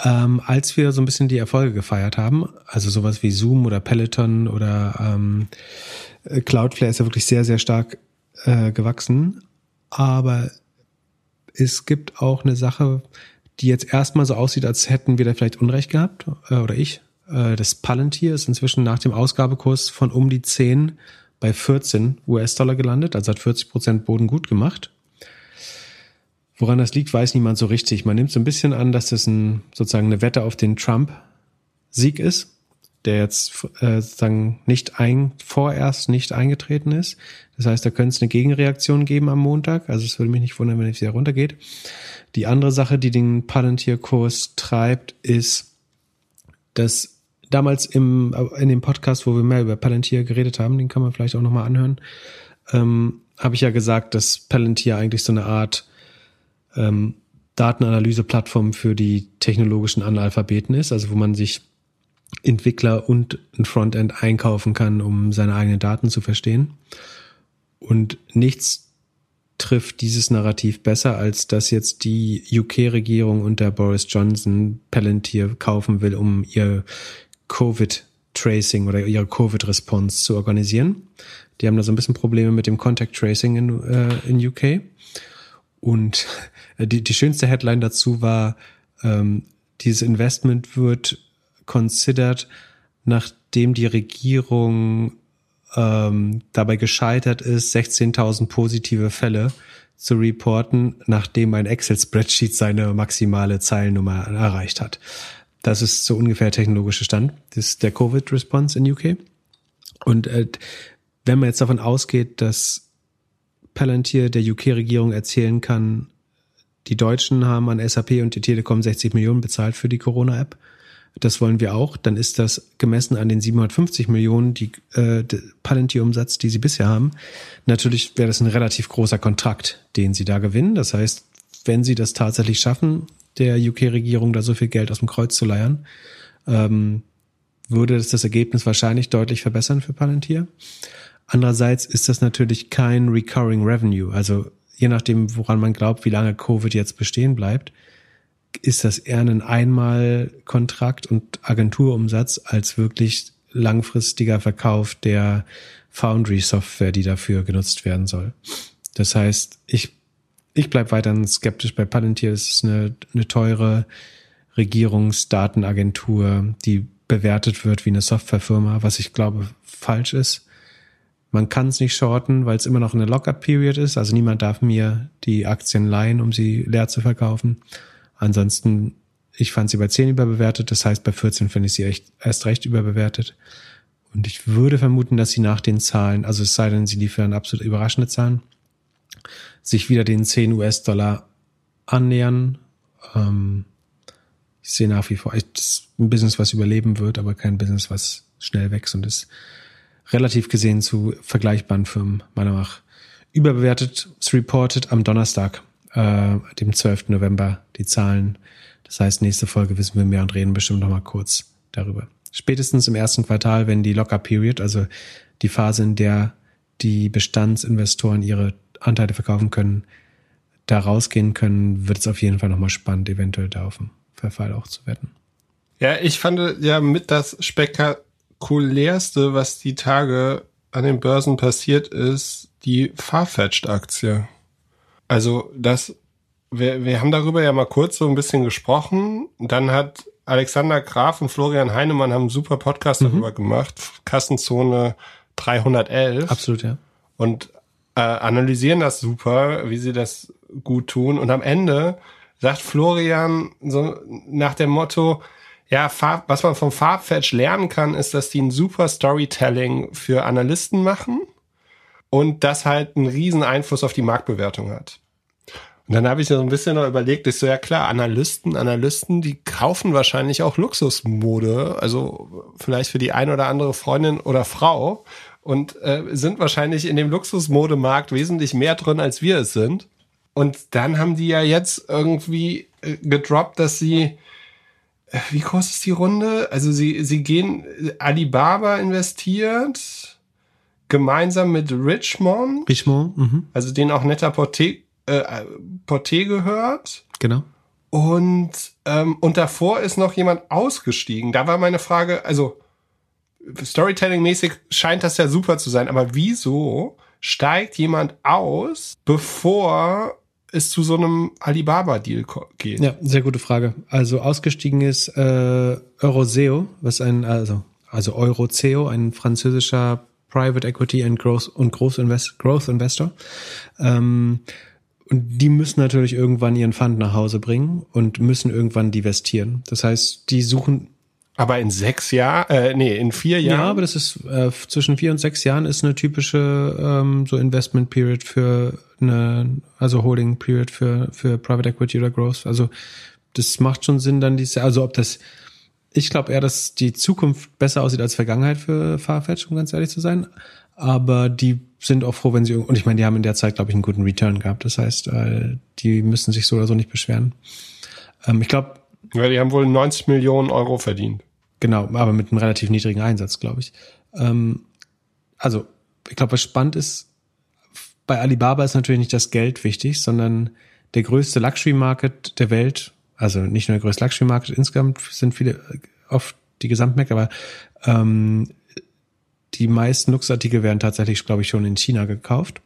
Ähm, als wir so ein bisschen die Erfolge gefeiert haben, also sowas wie Zoom oder Peloton oder ähm, Cloudflare ist ja wirklich sehr, sehr stark äh, gewachsen. Aber es gibt auch eine Sache, die jetzt erstmal so aussieht, als hätten wir da vielleicht Unrecht gehabt, äh, oder ich. Äh, das Palantir ist inzwischen nach dem Ausgabekurs von um die 10 bei 14 US-Dollar gelandet, also hat 40 Prozent Boden gut gemacht. Woran das liegt, weiß niemand so richtig. Man nimmt so ein bisschen an, dass das ein, sozusagen eine Wette auf den Trump-Sieg ist. der jetzt äh, sozusagen nicht ein, vorerst nicht eingetreten ist. Das heißt, da könnte es eine Gegenreaktion geben am Montag. Also es würde mich nicht wundern, wenn es wieder runtergeht. Die andere Sache, die den Palantir-Kurs treibt, ist, dass damals im, in dem Podcast, wo wir mehr über Palantir geredet haben, den kann man vielleicht auch nochmal anhören, ähm, habe ich ja gesagt, dass Palantir eigentlich so eine Art ähm, Datenanalyse-Plattform für die technologischen Analphabeten ist, also wo man sich Entwickler und ein Frontend einkaufen kann, um seine eigenen Daten zu verstehen. Und nichts trifft dieses Narrativ besser, als dass jetzt die UK-Regierung unter Boris Johnson Palantir kaufen will, um ihr Covid-Tracing oder ihre Covid-Response zu organisieren. Die haben da so ein bisschen Probleme mit dem Contact Tracing in, äh, in UK. Und die, die schönste Headline dazu war, ähm, dieses Investment wird considered, nachdem die Regierung ähm, dabei gescheitert ist, 16.000 positive Fälle zu reporten, nachdem ein Excel-Spreadsheet seine maximale Zeilennummer erreicht hat. Das ist so ungefähr der technologische Stand. Das ist der Covid-Response in UK. Und äh, wenn man jetzt davon ausgeht, dass Palantir der UK-Regierung erzählen kann, die Deutschen haben an SAP und die Telekom 60 Millionen bezahlt für die Corona-App, das wollen wir auch, dann ist das gemessen an den 750 Millionen, die äh, Palantir-Umsatz, die sie bisher haben, natürlich wäre das ein relativ großer Kontrakt, den sie da gewinnen. Das heißt, wenn sie das tatsächlich schaffen, der UK-Regierung da so viel Geld aus dem Kreuz zu leiern, ähm, würde das das Ergebnis wahrscheinlich deutlich verbessern für Palantir. Andererseits ist das natürlich kein Recurring Revenue. Also je nachdem, woran man glaubt, wie lange Covid jetzt bestehen bleibt, ist das eher ein Einmalkontrakt und Agenturumsatz als wirklich langfristiger Verkauf der Foundry-Software, die dafür genutzt werden soll. Das heißt, ich, ich bleib weiterhin skeptisch bei Palantir. Es ist eine, eine teure Regierungsdatenagentur, die bewertet wird wie eine Softwarefirma, was ich glaube falsch ist. Man kann es nicht shorten, weil es immer noch eine Lockup-Period ist. Also niemand darf mir die Aktien leihen, um sie leer zu verkaufen. Ansonsten, ich fand sie bei 10 überbewertet, das heißt bei 14 finde ich sie echt erst recht überbewertet. Und ich würde vermuten, dass sie nach den Zahlen, also es sei denn, sie liefern absolut überraschende Zahlen, sich wieder den 10 US-Dollar annähern. Ähm, ich sehe nach wie vor echt ein Business, was überleben wird, aber kein Business, was schnell wächst und ist relativ gesehen zu vergleichbaren Firmen meiner Meinung nach überbewertet. Es reported am Donnerstag äh, dem 12. November die Zahlen. Das heißt, nächste Folge wissen wir mehr und reden bestimmt noch mal kurz darüber. Spätestens im ersten Quartal, wenn die Locker-Period, also die Phase, in der die Bestandsinvestoren ihre Anteile verkaufen können, da rausgehen können, wird es auf jeden Fall nochmal spannend, eventuell da auf den Verfall auch zu wetten. Ja, ich fand ja mit das spektakulärste, was die Tage an den Börsen passiert ist, die Farfetched-Aktie. Also das, wir, wir haben darüber ja mal kurz so ein bisschen gesprochen. Dann hat Alexander Graf und Florian Heinemann haben einen super Podcast mhm. darüber gemacht. Kassenzone 311. Absolut, ja. Und äh, analysieren das super, wie sie das gut tun. Und am Ende sagt Florian so nach dem Motto, ja, Farb, was man vom Farbfetch lernen kann, ist, dass die ein super Storytelling für Analysten machen und das halt einen riesen Einfluss auf die Marktbewertung hat. Und dann habe ich so ein bisschen noch überlegt, ich so, ja klar, Analysten, Analysten, die kaufen wahrscheinlich auch Luxusmode, also vielleicht für die ein oder andere Freundin oder Frau und äh, sind wahrscheinlich in dem Luxusmodemarkt wesentlich mehr drin, als wir es sind. Und dann haben die ja jetzt irgendwie äh, gedroppt, dass sie, wie groß ist die Runde? Also sie, sie gehen, Alibaba investiert, gemeinsam mit Richmond. Richmond, mhm. Also den auch netter Porté, äh, Porté gehört. Genau. Und, ähm, und davor ist noch jemand ausgestiegen. Da war meine Frage, also Storytelling-mäßig scheint das ja super zu sein, aber wieso steigt jemand aus, bevor es zu so einem Alibaba-Deal geht? Ja, sehr gute Frage. Also ausgestiegen ist äh, Euroseo, was ein, also, also Euroceo, ein französischer Private Equity and Growth und Growth, Invest, Growth Investor. Ähm, und die müssen natürlich irgendwann ihren Fund nach Hause bringen und müssen irgendwann divestieren. Das heißt, die suchen Aber in sechs Jahren, äh, nee, in vier Jahren. Ja, aber das ist äh, zwischen vier und sechs Jahren ist eine typische ähm, so Investment Period für eine, also Holding Period für für Private Equity oder Growth. Also das macht schon Sinn, dann diese, also ob das, ich glaube eher, dass die Zukunft besser aussieht als Vergangenheit für Farfetch, um ganz ehrlich zu sein. Aber die sind auch froh, wenn sie und ich meine, die haben in der Zeit glaube ich einen guten Return gehabt. Das heißt, äh, die müssen sich so oder so nicht beschweren. Ähm, ich glaube ja, die haben wohl 90 Millionen Euro verdient. Genau, aber mit einem relativ niedrigen Einsatz, glaube ich. Ähm, also, ich glaube, was spannend ist, bei Alibaba ist natürlich nicht das Geld wichtig, sondern der größte Luxury-Market der Welt, also nicht nur der größte Luxury-Market, insgesamt sind viele oft die Gesamtmärkte, aber ähm, die meisten Luxusartikel werden tatsächlich, glaube ich, schon in China gekauft.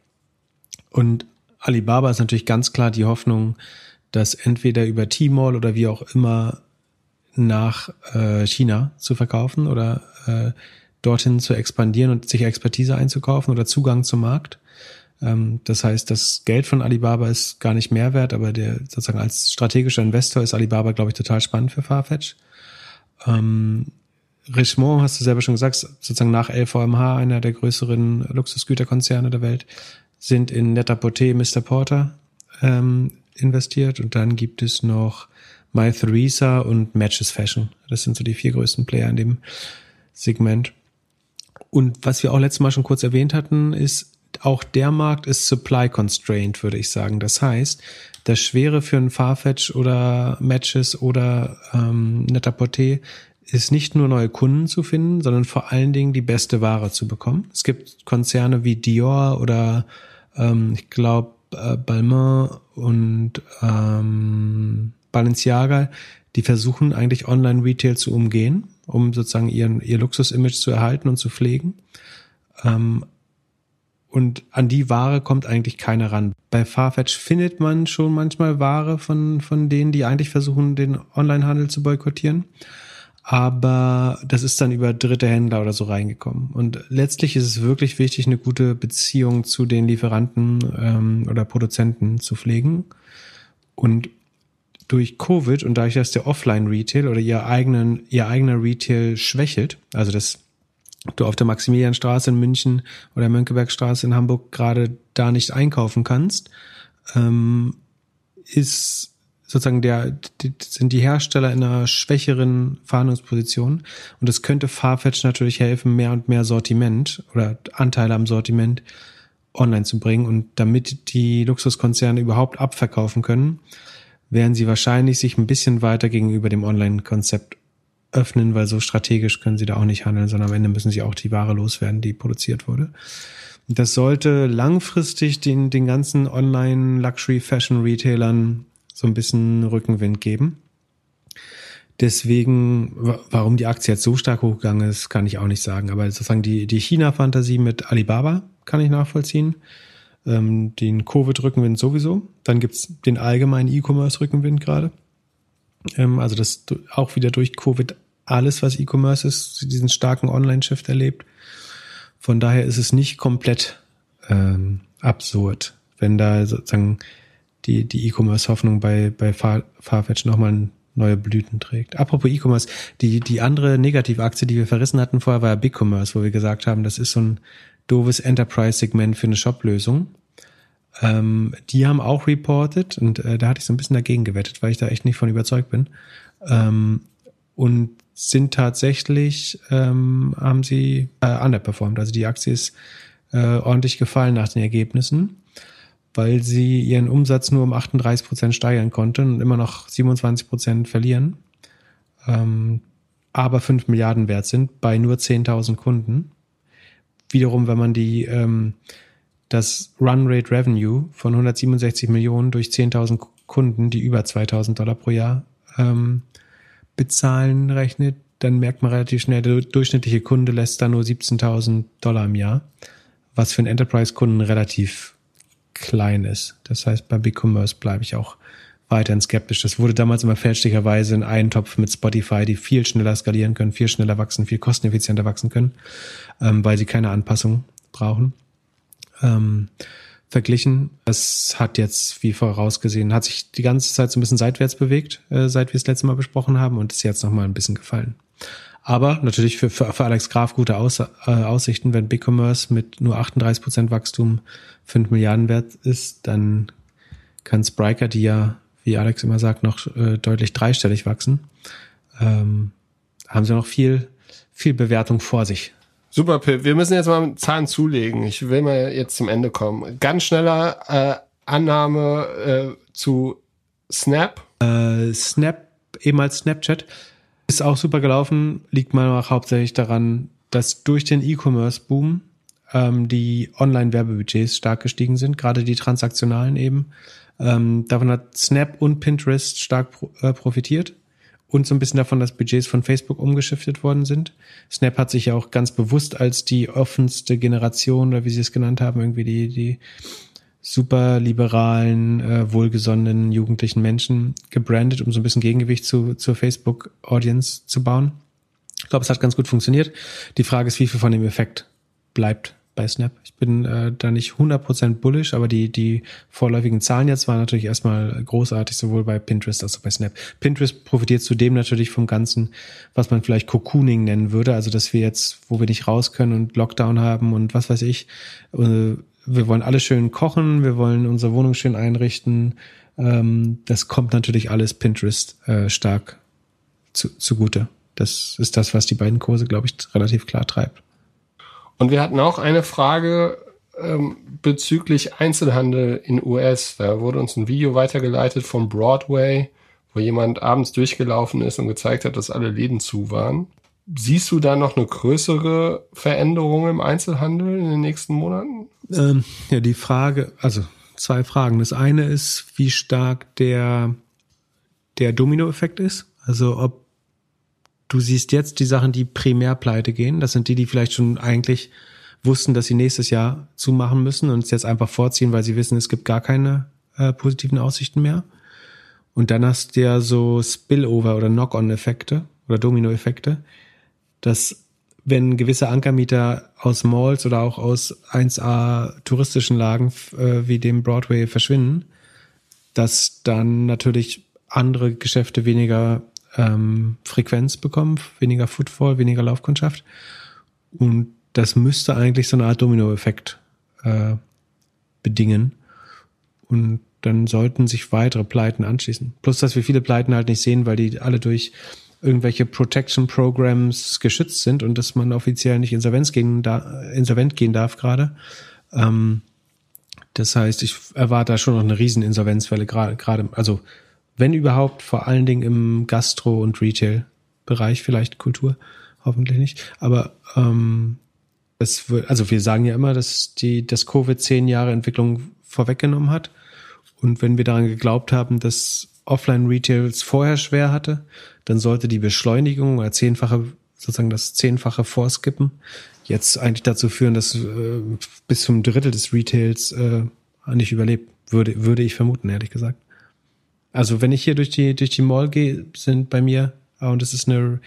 Und Alibaba ist natürlich ganz klar die Hoffnung, das entweder über Tmall oder wie auch immer nach äh, China zu verkaufen oder äh, dorthin zu expandieren und sich Expertise einzukaufen oder Zugang zum Markt. Ähm, das heißt, das Geld von Alibaba ist gar nicht mehr wert, aber der sozusagen als strategischer Investor ist Alibaba, glaube ich, total spannend für Farfetch. Ähm, Richemont, hast du selber schon gesagt, sozusagen nach LVMH, einer der größeren Luxusgüterkonzerne der Welt, sind in Net-a-Porter Mr. Porter ähm, investiert und dann gibt es noch My Theresa und Matches Fashion. Das sind so die vier größten Player in dem Segment. Und was wir auch letztes Mal schon kurz erwähnt hatten, ist, auch der Markt ist supply constrained, würde ich sagen. Das heißt, das Schwere für ein Farfetch oder Matches oder ähm, Net-a-Porter ist nicht nur neue Kunden zu finden, sondern vor allen Dingen die beste Ware zu bekommen. Es gibt Konzerne wie Dior oder ähm, ich glaube äh, Balmain und ähm, Balenciaga, die versuchen eigentlich Online-Retail zu umgehen, um sozusagen ihren, ihr Luxus-Image zu erhalten und zu pflegen. Ähm, und an die Ware kommt eigentlich keiner ran. Bei Farfetch findet man schon manchmal Ware von, von denen, die eigentlich versuchen, den Online-Handel zu boykottieren aber das ist dann über dritte Händler oder so reingekommen. Und letztlich ist es wirklich wichtig, eine gute Beziehung zu den Lieferanten ähm, oder Produzenten zu pflegen. Und durch Covid und dadurch, dass der Offline-Retail oder ihr eigenen, ihr eigener Retail schwächelt, also dass du auf der Maximilianstraße in München oder Mönckebergstraße in Hamburg gerade da nicht einkaufen kannst, ähm, ist sozusagen der, die, sind die Hersteller in einer schwächeren Verhandlungsposition. Und es könnte Farfetch natürlich helfen, mehr und mehr Sortiment oder Anteile am Sortiment online zu bringen. Und damit die Luxuskonzerne überhaupt abverkaufen können, werden sie wahrscheinlich sich ein bisschen weiter gegenüber dem Online-Konzept öffnen, weil so strategisch können sie da auch nicht handeln, sondern am Ende müssen sie auch die Ware loswerden, die produziert wurde. Das sollte langfristig den, den ganzen Online-Luxury-Fashion-Retailern so ein bisschen Rückenwind geben. Deswegen, warum die Aktie jetzt so stark hochgegangen ist, kann ich auch nicht sagen. Aber sozusagen die, die China-Fantasie mit Alibaba kann ich nachvollziehen. Ähm, den Covid-Rückenwind sowieso. Dann gibt's den allgemeinen E-Commerce-Rückenwind gerade. Ähm, also das auch wieder durch Covid alles, was E-Commerce ist, diesen starken Online-Shift erlebt. Von daher ist es nicht komplett ähm, absurd, wenn da sozusagen die die E-Commerce-Hoffnung bei, bei Far, Farfetch nochmal neue Blüten trägt. Apropos E-Commerce, die, die andere Negativaktie, die wir verrissen hatten vorher, war BigCommerce, wo wir gesagt haben, das ist so ein doofes Enterprise-Segment für eine Shop-Lösung. Ähm, die haben auch reported und äh, da hatte ich so ein bisschen dagegen gewettet, weil ich da echt nicht von überzeugt bin. Ähm, und sind tatsächlich, ähm, haben sie äh, underperformed. Also die Aktie ist äh, ordentlich gefallen nach den Ergebnissen weil sie ihren Umsatz nur um 38 Prozent steigern konnten und immer noch 27 Prozent verlieren, ähm, aber 5 Milliarden wert sind bei nur 10.000 Kunden. Wiederum, wenn man die ähm, das Run Rate Revenue von 167 Millionen durch 10.000 Kunden, die über 2.000 Dollar pro Jahr ähm, bezahlen, rechnet, dann merkt man relativ schnell, der durchschnittliche Kunde lässt da nur 17.000 Dollar im Jahr, was für einen Enterprise-Kunden relativ klein ist. Das heißt, bei BigCommerce bleibe ich auch weiterhin skeptisch. Das wurde damals immer fälschlicherweise in einen Topf mit Spotify, die viel schneller skalieren können, viel schneller wachsen, viel kosteneffizienter wachsen können, ähm, weil sie keine Anpassung brauchen. Ähm, verglichen. Es hat jetzt, wie vorausgesehen, hat sich die ganze Zeit so ein bisschen seitwärts bewegt, äh, seit wir es letzte Mal besprochen haben und ist jetzt nochmal ein bisschen gefallen. Aber natürlich für, für, für Alex Graf gute Aus, äh, Aussichten, wenn BigCommerce mit nur 38 Prozent Wachstum 5 Milliarden wert ist, dann kann Spriker, die ja, wie Alex immer sagt, noch äh, deutlich dreistellig wachsen. Ähm, haben sie noch viel, viel Bewertung vor sich. Super, Pip. Wir müssen jetzt mal Zahlen zulegen. Ich will mal jetzt zum Ende kommen. Ganz schneller äh, Annahme äh, zu Snap. Äh, Snap, ehemals Snapchat, ist auch super gelaufen. Liegt mal auch hauptsächlich daran, dass durch den E-Commerce-Boom ähm, die Online-Werbebudgets stark gestiegen sind, gerade die transaktionalen eben. Ähm, davon hat Snap und Pinterest stark pro, äh, profitiert und so ein bisschen davon, dass Budgets von Facebook umgeschiftet worden sind. Snap hat sich ja auch ganz bewusst als die offenste Generation oder wie sie es genannt haben, irgendwie die, die super liberalen, äh, wohlgesonnenen jugendlichen Menschen gebrandet, um so ein bisschen Gegengewicht zu, zur Facebook-Audience zu bauen. Ich glaube, es hat ganz gut funktioniert. Die Frage ist, wie viel von dem Effekt bleibt bei Snap. Ich bin äh, da nicht 100% bullish, aber die, die vorläufigen Zahlen jetzt waren natürlich erstmal großartig, sowohl bei Pinterest als auch bei Snap. Pinterest profitiert zudem natürlich vom Ganzen, was man vielleicht Cocooning nennen würde, also dass wir jetzt, wo wir nicht raus können und Lockdown haben und was weiß ich, äh, wir wollen alle schön kochen, wir wollen unsere Wohnung schön einrichten. Ähm, das kommt natürlich alles Pinterest äh, stark zu, zugute. Das ist das, was die beiden Kurse, glaube ich, relativ klar treibt. Und wir hatten auch eine Frage ähm, bezüglich Einzelhandel in US. Da wurde uns ein Video weitergeleitet von Broadway, wo jemand abends durchgelaufen ist und gezeigt hat, dass alle Läden zu waren. Siehst du da noch eine größere Veränderung im Einzelhandel in den nächsten Monaten? Ähm, ja, die Frage, also zwei Fragen. Das eine ist, wie stark der, der Dominoeffekt ist. Also ob du siehst jetzt die Sachen, die primär pleite gehen. Das sind die, die vielleicht schon eigentlich wussten, dass sie nächstes Jahr zumachen müssen und es jetzt einfach vorziehen, weil sie wissen, es gibt gar keine äh, positiven Aussichten mehr. Und dann hast du ja so Spillover oder Knock-on-Effekte oder Domino-Effekte, dass wenn gewisse Ankermieter aus Malls oder auch aus 1A touristischen Lagen äh, wie dem Broadway verschwinden, dass dann natürlich andere Geschäfte weniger ähm, Frequenz bekommen, weniger Footfall, weniger Laufkundschaft. Und das müsste eigentlich so eine Art Dominoeffekt äh, bedingen. Und dann sollten sich weitere Pleiten anschließen. Plus, dass wir viele Pleiten halt nicht sehen, weil die alle durch irgendwelche Protection Programs geschützt sind und dass man offiziell nicht insolvenz gehen da, insolvent gehen darf gerade. Ähm, das heißt, ich erwarte da schon noch eine riesen Insolvenzwelle gerade, gerade, also wenn überhaupt, vor allen Dingen im Gastro- und Retail-Bereich, vielleicht Kultur, hoffentlich nicht. Aber ähm, es wird, also wir sagen ja immer, dass die das Covid zehn Jahre Entwicklung vorweggenommen hat. Und wenn wir daran geglaubt haben, dass Offline-Retails vorher schwer hatte, dann sollte die Beschleunigung oder zehnfache, sozusagen das zehnfache Vorskippen jetzt eigentlich dazu führen, dass äh, bis zum Drittel des Retails äh, nicht überlebt, würde, würde ich vermuten, ehrlich gesagt. Also wenn ich hier durch die, durch die Mall gehe, sind bei mir, ah, und es ist eine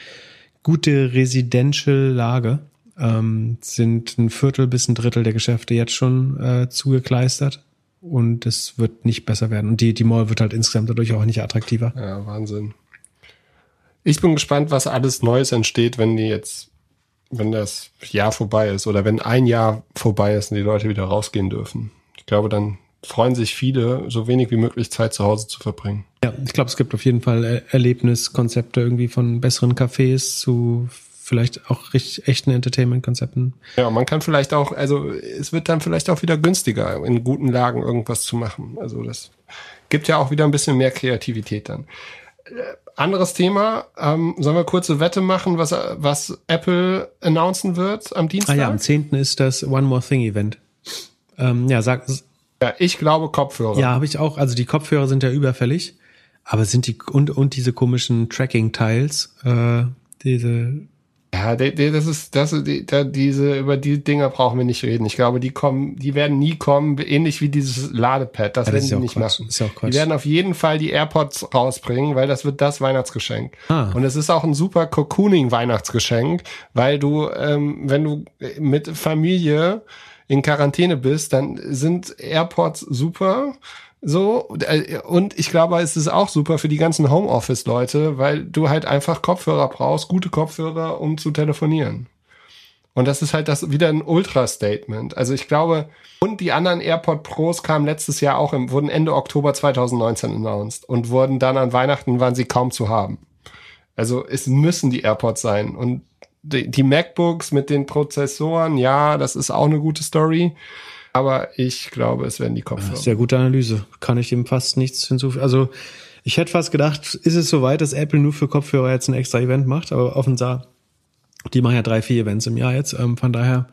gute Residential-Lage, ähm, sind ein Viertel bis ein Drittel der Geschäfte jetzt schon äh, zugekleistert und es wird nicht besser werden. Und die, die Mall wird halt insgesamt dadurch auch nicht attraktiver. Ja, Wahnsinn. Ich bin gespannt, was alles Neues entsteht, wenn die jetzt, wenn das Jahr vorbei ist oder wenn ein Jahr vorbei ist und die Leute wieder rausgehen dürfen. Ich glaube, dann freuen sich viele, so wenig wie möglich Zeit zu Hause zu verbringen. Ja, ich glaube, es gibt auf jeden Fall Erlebniskonzepte irgendwie von besseren Cafés zu vielleicht auch richtig echten Entertainment-Konzepten. Ja, man kann vielleicht auch, also es wird dann vielleicht auch wieder günstiger, in guten Lagen irgendwas zu machen. Also das gibt ja auch wieder ein bisschen mehr Kreativität dann. Äh, anderes Thema, ähm, sollen wir kurze Wette machen, was, was Apple announcen wird am Dienstag? Ah ja, am 10. ist das One More Thing Event. Ähm, ja, sag, ja, ich glaube Kopfhörer. Ja, habe ich auch. Also die Kopfhörer sind ja überfällig. Aber sind die und und diese komischen Tracking-Teils, äh, diese ja, das ist, das ist, die, diese, über die Dinger brauchen wir nicht reden. Ich glaube, die kommen, die werden nie kommen, ähnlich wie dieses Ladepad. Das ja, werden die nicht Quatsch. machen. Die werden auf jeden Fall die AirPods rausbringen, weil das wird das Weihnachtsgeschenk. Ah. Und es ist auch ein super Cocooning-Weihnachtsgeschenk, weil du, ähm, wenn du mit Familie in Quarantäne bist, dann sind AirPods super So, äh, und ich glaube, es ist auch super für die ganzen Homeoffice-Leute, weil du halt einfach Kopfhörer brauchst, gute Kopfhörer, um zu telefonieren. Und das ist halt das wieder ein Ultra-Statement. Also ich glaube, und die anderen AirPod Pros kamen letztes Jahr auch, im, wurden Ende Oktober 2019 announced und wurden dann an Weihnachten, waren sie kaum zu haben. Also es müssen die AirPods sein. Und die, die MacBooks mit den Prozessoren, ja, das ist auch eine gute Story. Aber ich glaube, es werden die Kopfhörer. Sehr gute Analyse. Kann ich dem fast nichts hinzufügen. Also ich hätte fast gedacht, ist es soweit, dass Apple nur für Kopfhörer jetzt ein extra Event macht, aber offenbar, die machen ja drei, vier Events im Jahr jetzt. Ähm, von daher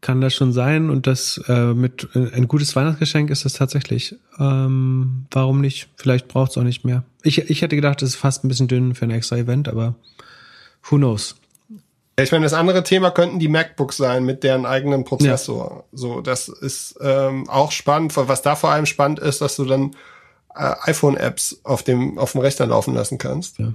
kann das schon sein und das äh, mit äh, ein gutes Weihnachtsgeschenk ist das tatsächlich. Ähm, warum nicht? Vielleicht braucht es auch nicht mehr. Ich, ich hätte gedacht, es ist fast ein bisschen dünn für ein extra Event, aber who knows? Ich meine, das andere Thema könnten die MacBooks sein mit deren eigenen Prozessor. Ja. So, das ist ähm, auch spannend. Was da vor allem spannend ist, dass du dann äh, iPhone-Apps auf dem auf dem Rechner laufen lassen kannst. Ja.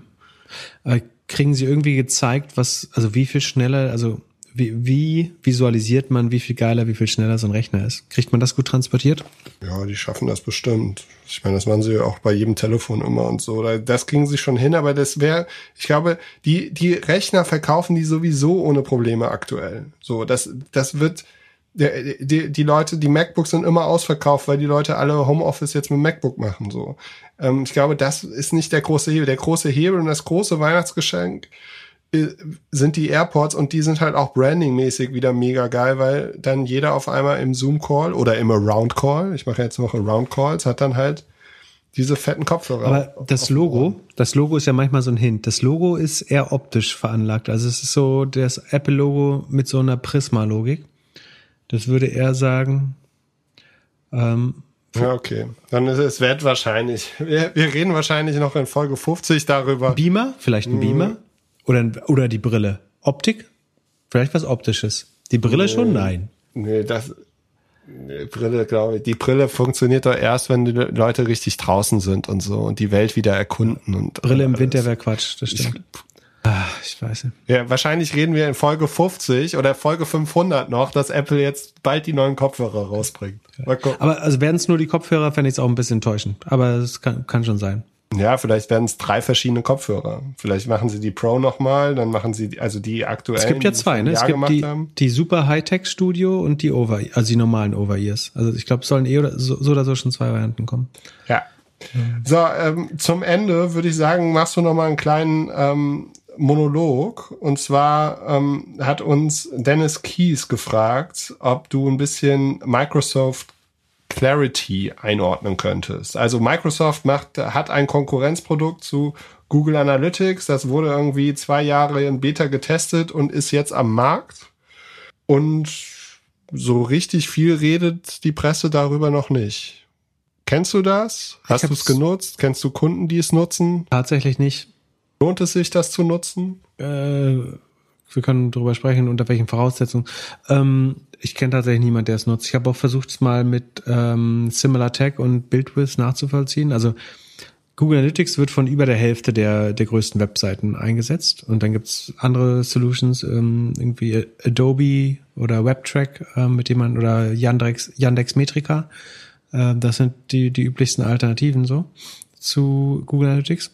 Äh, kriegen Sie irgendwie gezeigt, was, also wie viel schneller, also wie, wie visualisiert man, wie viel geiler, wie viel schneller so ein Rechner ist? Kriegt man das gut transportiert? Ja, die schaffen das bestimmt. Ich meine, das machen sie ja auch bei jedem Telefon immer und so. Das kriegen sie schon hin, aber das wäre, ich glaube, die, die Rechner verkaufen die sowieso ohne Probleme aktuell. So, das, das wird, die, die, die Leute, die MacBooks sind immer ausverkauft, weil die Leute alle Homeoffice jetzt mit MacBook machen. So, ähm, ich glaube, das ist nicht der große Hebel. Der große Hebel und das große Weihnachtsgeschenk sind die AirPods und die sind halt auch brandingmäßig wieder mega geil, weil dann jeder auf einmal im Zoom-Call oder im Around-Call, ich mache jetzt noch Around-Calls, hat dann halt diese fetten Kopfhörer. Aber das Logo, das Logo ist ja manchmal so ein Hint. Das Logo ist eher optisch veranlagt. Also es ist so das Apple-Logo mit so einer Prisma-Logik. Das würde eher sagen. Ähm, ja, okay. Dann ist es wert wahrscheinlich. Wir, wir reden wahrscheinlich noch in Folge 50 darüber. Beamer? Vielleicht ein Beamer? Oder, oder die Brille. Optik? Vielleicht was Optisches. Die Brille nee, schon? Nein. Nee, das, nee, Brille, glaube ich. Die Brille funktioniert doch erst, wenn die Leute richtig draußen sind und so und die Welt wieder erkunden und. Brille im Winter wäre Quatsch, das stimmt. Ich, Ach, ich weiß nicht. Ja, wahrscheinlich reden wir in Folge 50 oder Folge 500 noch, dass Apple jetzt bald die neuen Kopfhörer rausbringt. Aber also werden es nur die Kopfhörer, fände ich es auch ein bisschen enttäuschend. Aber es kann, kann schon sein. Ja, vielleicht werden es drei verschiedene Kopfhörer. Vielleicht machen sie die Pro nochmal, dann machen sie also die aktuellen. Es gibt ja zwei, ne? Es gibt die, die super Hightech Studio und die Over, also die normalen Over-Ears. Also ich glaube, es sollen eh oder so, so, oder so schon zwei Varianten kommen. Ja. So, ähm, zum Ende würde ich sagen, machst du nochmal einen kleinen ähm, Monolog. Und zwar ähm, hat uns Dennis Keys gefragt, ob du ein bisschen Microsoft Clarity einordnen könntest. Also Microsoft macht, hat ein Konkurrenzprodukt zu Google Analytics. Das wurde irgendwie zwei Jahre in Beta getestet und ist jetzt am Markt. Und so richtig viel redet die Presse darüber noch nicht. Kennst du das? Hast du es genutzt? Kennst du Kunden, die es nutzen? Tatsächlich nicht. Lohnt es sich, das zu nutzen? Äh, wir können darüber sprechen, unter welchen Voraussetzungen. Ähm, ich kenne tatsächlich niemanden, der es nutzt. Ich habe auch versucht, es mal mit ähm, Similar Tech und BuildWith nachzuvollziehen. Also Google Analytics wird von über der Hälfte der, der größten Webseiten eingesetzt. Und dann gibt's andere Solutions, ähm, irgendwie Adobe oder WebTrack, äh, mit dem man, oder Yandex, Yandex Metrica. Äh, das sind die, die üblichsten Alternativen so zu Google Analytics.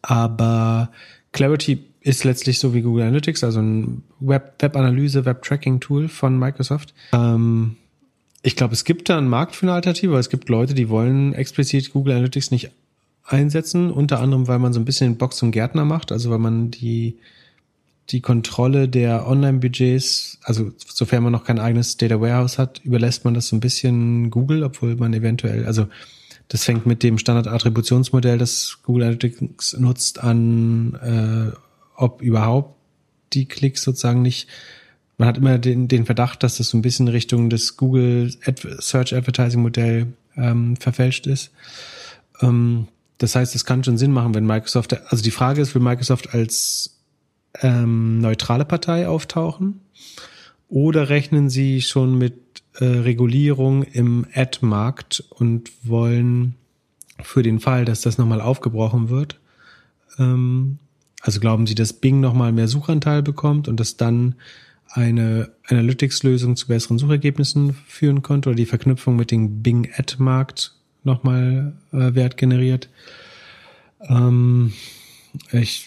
Aber Clarity ist letztlich so wie Google Analytics, also ein Web, Web-Analyse, Web-Tracking-Tool von Microsoft. Ähm, ich glaube, es gibt da einen Markt für eine Alternative, aber es gibt Leute, die wollen explizit Google Analytics nicht einsetzen, unter anderem, weil man so ein bisschen den Box zum Gärtner macht, also weil man die, die Kontrolle der Online-Budgets, also sofern man noch kein eigenes Data Warehouse hat, überlässt man das so ein bisschen Google, obwohl man eventuell, also das fängt mit dem Standard-Attributionsmodell, das Google Analytics nutzt, an, äh, ob überhaupt die Klicks sozusagen nicht. Man hat immer den, den Verdacht, dass das so ein bisschen Richtung des Google Search Advertising Modell ähm, verfälscht ist. Ähm, das heißt, es kann schon Sinn machen, wenn Microsoft, also die Frage ist, will Microsoft als ähm, neutrale Partei auftauchen? Oder rechnen sie schon mit äh, Regulierung im Ad-Markt und wollen für den Fall, dass das nochmal aufgebrochen wird, ähm, also glauben Sie, dass Bing nochmal mehr Suchanteil bekommt und dass dann eine Analytics-Lösung zu besseren Suchergebnissen führen konnte oder die Verknüpfung mit dem Bing Ad-Markt nochmal äh, Wert generiert. Ähm, ich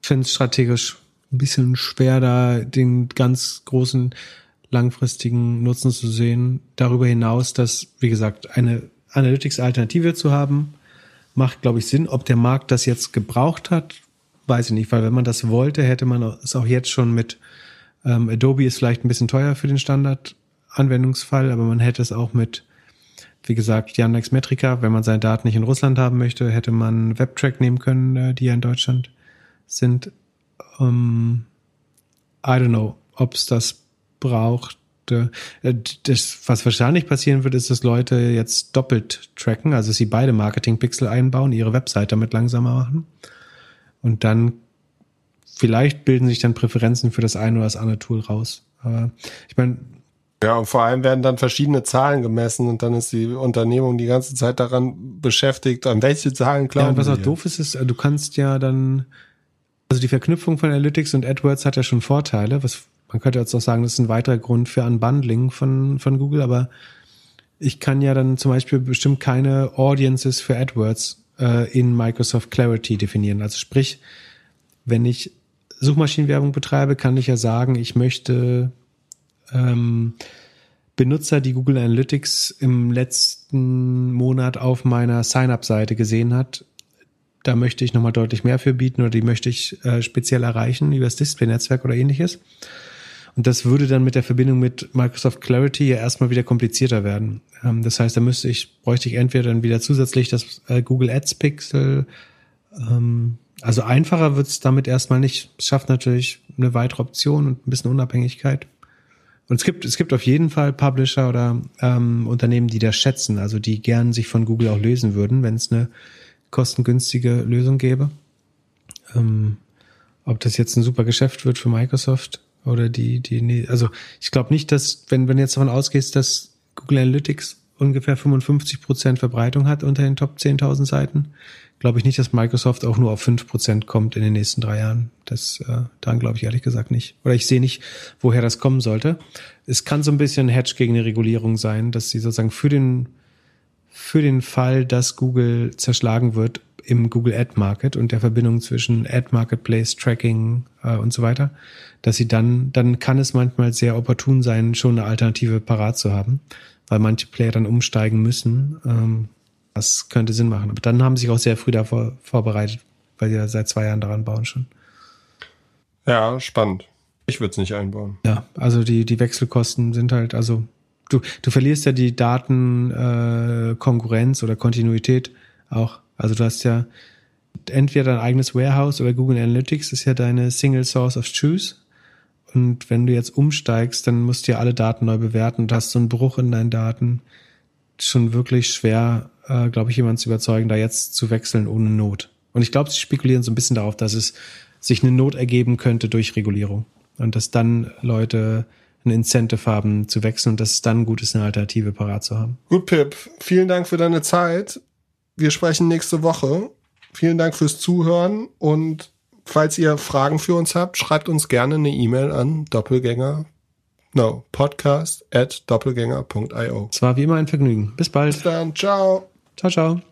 finde es strategisch ein bisschen schwer, da den ganz großen langfristigen Nutzen zu sehen. Darüber hinaus, dass, wie gesagt, eine Analytics-Alternative zu haben, macht, glaube ich, Sinn. Ob der Markt das jetzt gebraucht hat, weiß ich nicht, weil wenn man das wollte, hätte man es auch jetzt schon mit ähm, Adobe ist vielleicht ein bisschen teuer für den Standard-Anwendungsfall, aber man hätte es auch mit, wie gesagt, Yandex Metrica, wenn man seine Daten nicht in Russland haben möchte, hätte man WebTrack nehmen können, äh, die ja in Deutschland sind. Ähm, I don't know, ob es das braucht. Äh, das, was wahrscheinlich passieren wird, ist, dass Leute jetzt doppelt tracken, also sie beide Marketing-Pixel einbauen, ihre Website damit langsamer machen. Und dann vielleicht bilden sich dann Präferenzen für das eine oder das andere Tool raus. Aber ich meine, ja, und vor allem werden dann verschiedene Zahlen gemessen und dann ist die Unternehmung die ganze Zeit daran beschäftigt, an welche Zahlen glauben. Ja, und was auch doof ist, ist, du kannst ja dann, also die Verknüpfung von Analytics und AdWords hat ja schon Vorteile, was man könnte jetzt auch sagen, das ist ein weiterer Grund für Unbundling von, von Google, aber ich kann ja dann zum Beispiel bestimmt keine Audiences für AdWords äh, in Microsoft Clarity definieren. Also sprich, wenn ich Suchmaschinenwerbung betreibe, kann ich ja sagen, ich möchte ähm, Benutzer, die Google Analytics im letzten Monat auf meiner Sign-up-Seite gesehen hat, da möchte ich nochmal deutlich mehr für bieten oder die möchte ich äh, speziell erreichen über das Display-Netzwerk oder ähnliches. Und das würde dann mit der Verbindung mit Microsoft Clarity ja erstmal wieder komplizierter werden. Ähm, das heißt, da müsste ich, bräuchte ich entweder dann wieder zusätzlich das äh, Google Ads Pixel, ähm, also einfacher wird es damit erstmal nicht. Es schafft natürlich eine weitere Option und ein bisschen Unabhängigkeit. Und es gibt, es gibt auf jeden Fall Publisher oder ähm, Unternehmen, die das schätzen, also die gern sich von Google auch lösen würden, wenn es eine kostengünstige Lösung gäbe. Ähm, ob das jetzt ein super Geschäft wird für Microsoft oder die, die, also ich glaube nicht, dass, wenn, wenn jetzt davon ausgehst, dass Google Analytics ungefähr 55 Prozent Verbreitung hat unter den Top 10.000 Seiten, glaube ich nicht, dass Microsoft auch nur auf 5% kommt in den nächsten drei Jahren. Das äh, daran glaube ich ehrlich gesagt nicht. Oder ich sehe nicht, woher das kommen sollte. Es kann so ein bisschen ein Hedge gegen eine Regulierung sein, dass sie sozusagen für den, für den Fall, dass Google zerschlagen wird im Google Ad Market und der Verbindung zwischen Ad Marketplace, Tracking äh, und so weiter, dass sie dann, dann kann es manchmal sehr opportun sein, schon eine Alternative parat zu haben, weil manche Player dann umsteigen müssen. Ähm, das könnte Sinn machen. Aber dann haben sie sich auch sehr früh davor vorbereitet, weil sie ja seit zwei Jahren daran bauen schon. Ja, spannend. Ich würde es nicht einbauen. Ja, also die, die Wechselkosten sind halt, also du, du verlierst ja die Datenkonkurrenz äh, oder Kontinuität auch. Also du hast ja entweder dein eigenes Warehouse oder Google Analytics ist ja deine Single Source of Truth. Und wenn du jetzt umsteigst, dann musst du ja alle Daten neu bewerten und hast so einen Bruch in deinen Daten. Schon wirklich schwer äh, glaube ich, jemanden zu überzeugen, da jetzt zu wechseln ohne Not. Und ich glaube, sie spekulieren so ein bisschen darauf, dass es sich eine Not ergeben könnte durch Regulierung. Und dass dann Leute ein Incentive haben zu wechseln und dass es dann gut ist, eine Alternative parat zu haben. Gut, Pip. Vielen Dank für deine Zeit. Wir sprechen nächste Woche. Vielen Dank fürs Zuhören und falls ihr Fragen für uns habt, schreibt uns gerne eine E-Mail an Doppelgänger No, podcast at doppelgänger.io. Es war wie immer ein Vergnügen. Bis bald. Bis dann. Ciao. Ciao, ciao.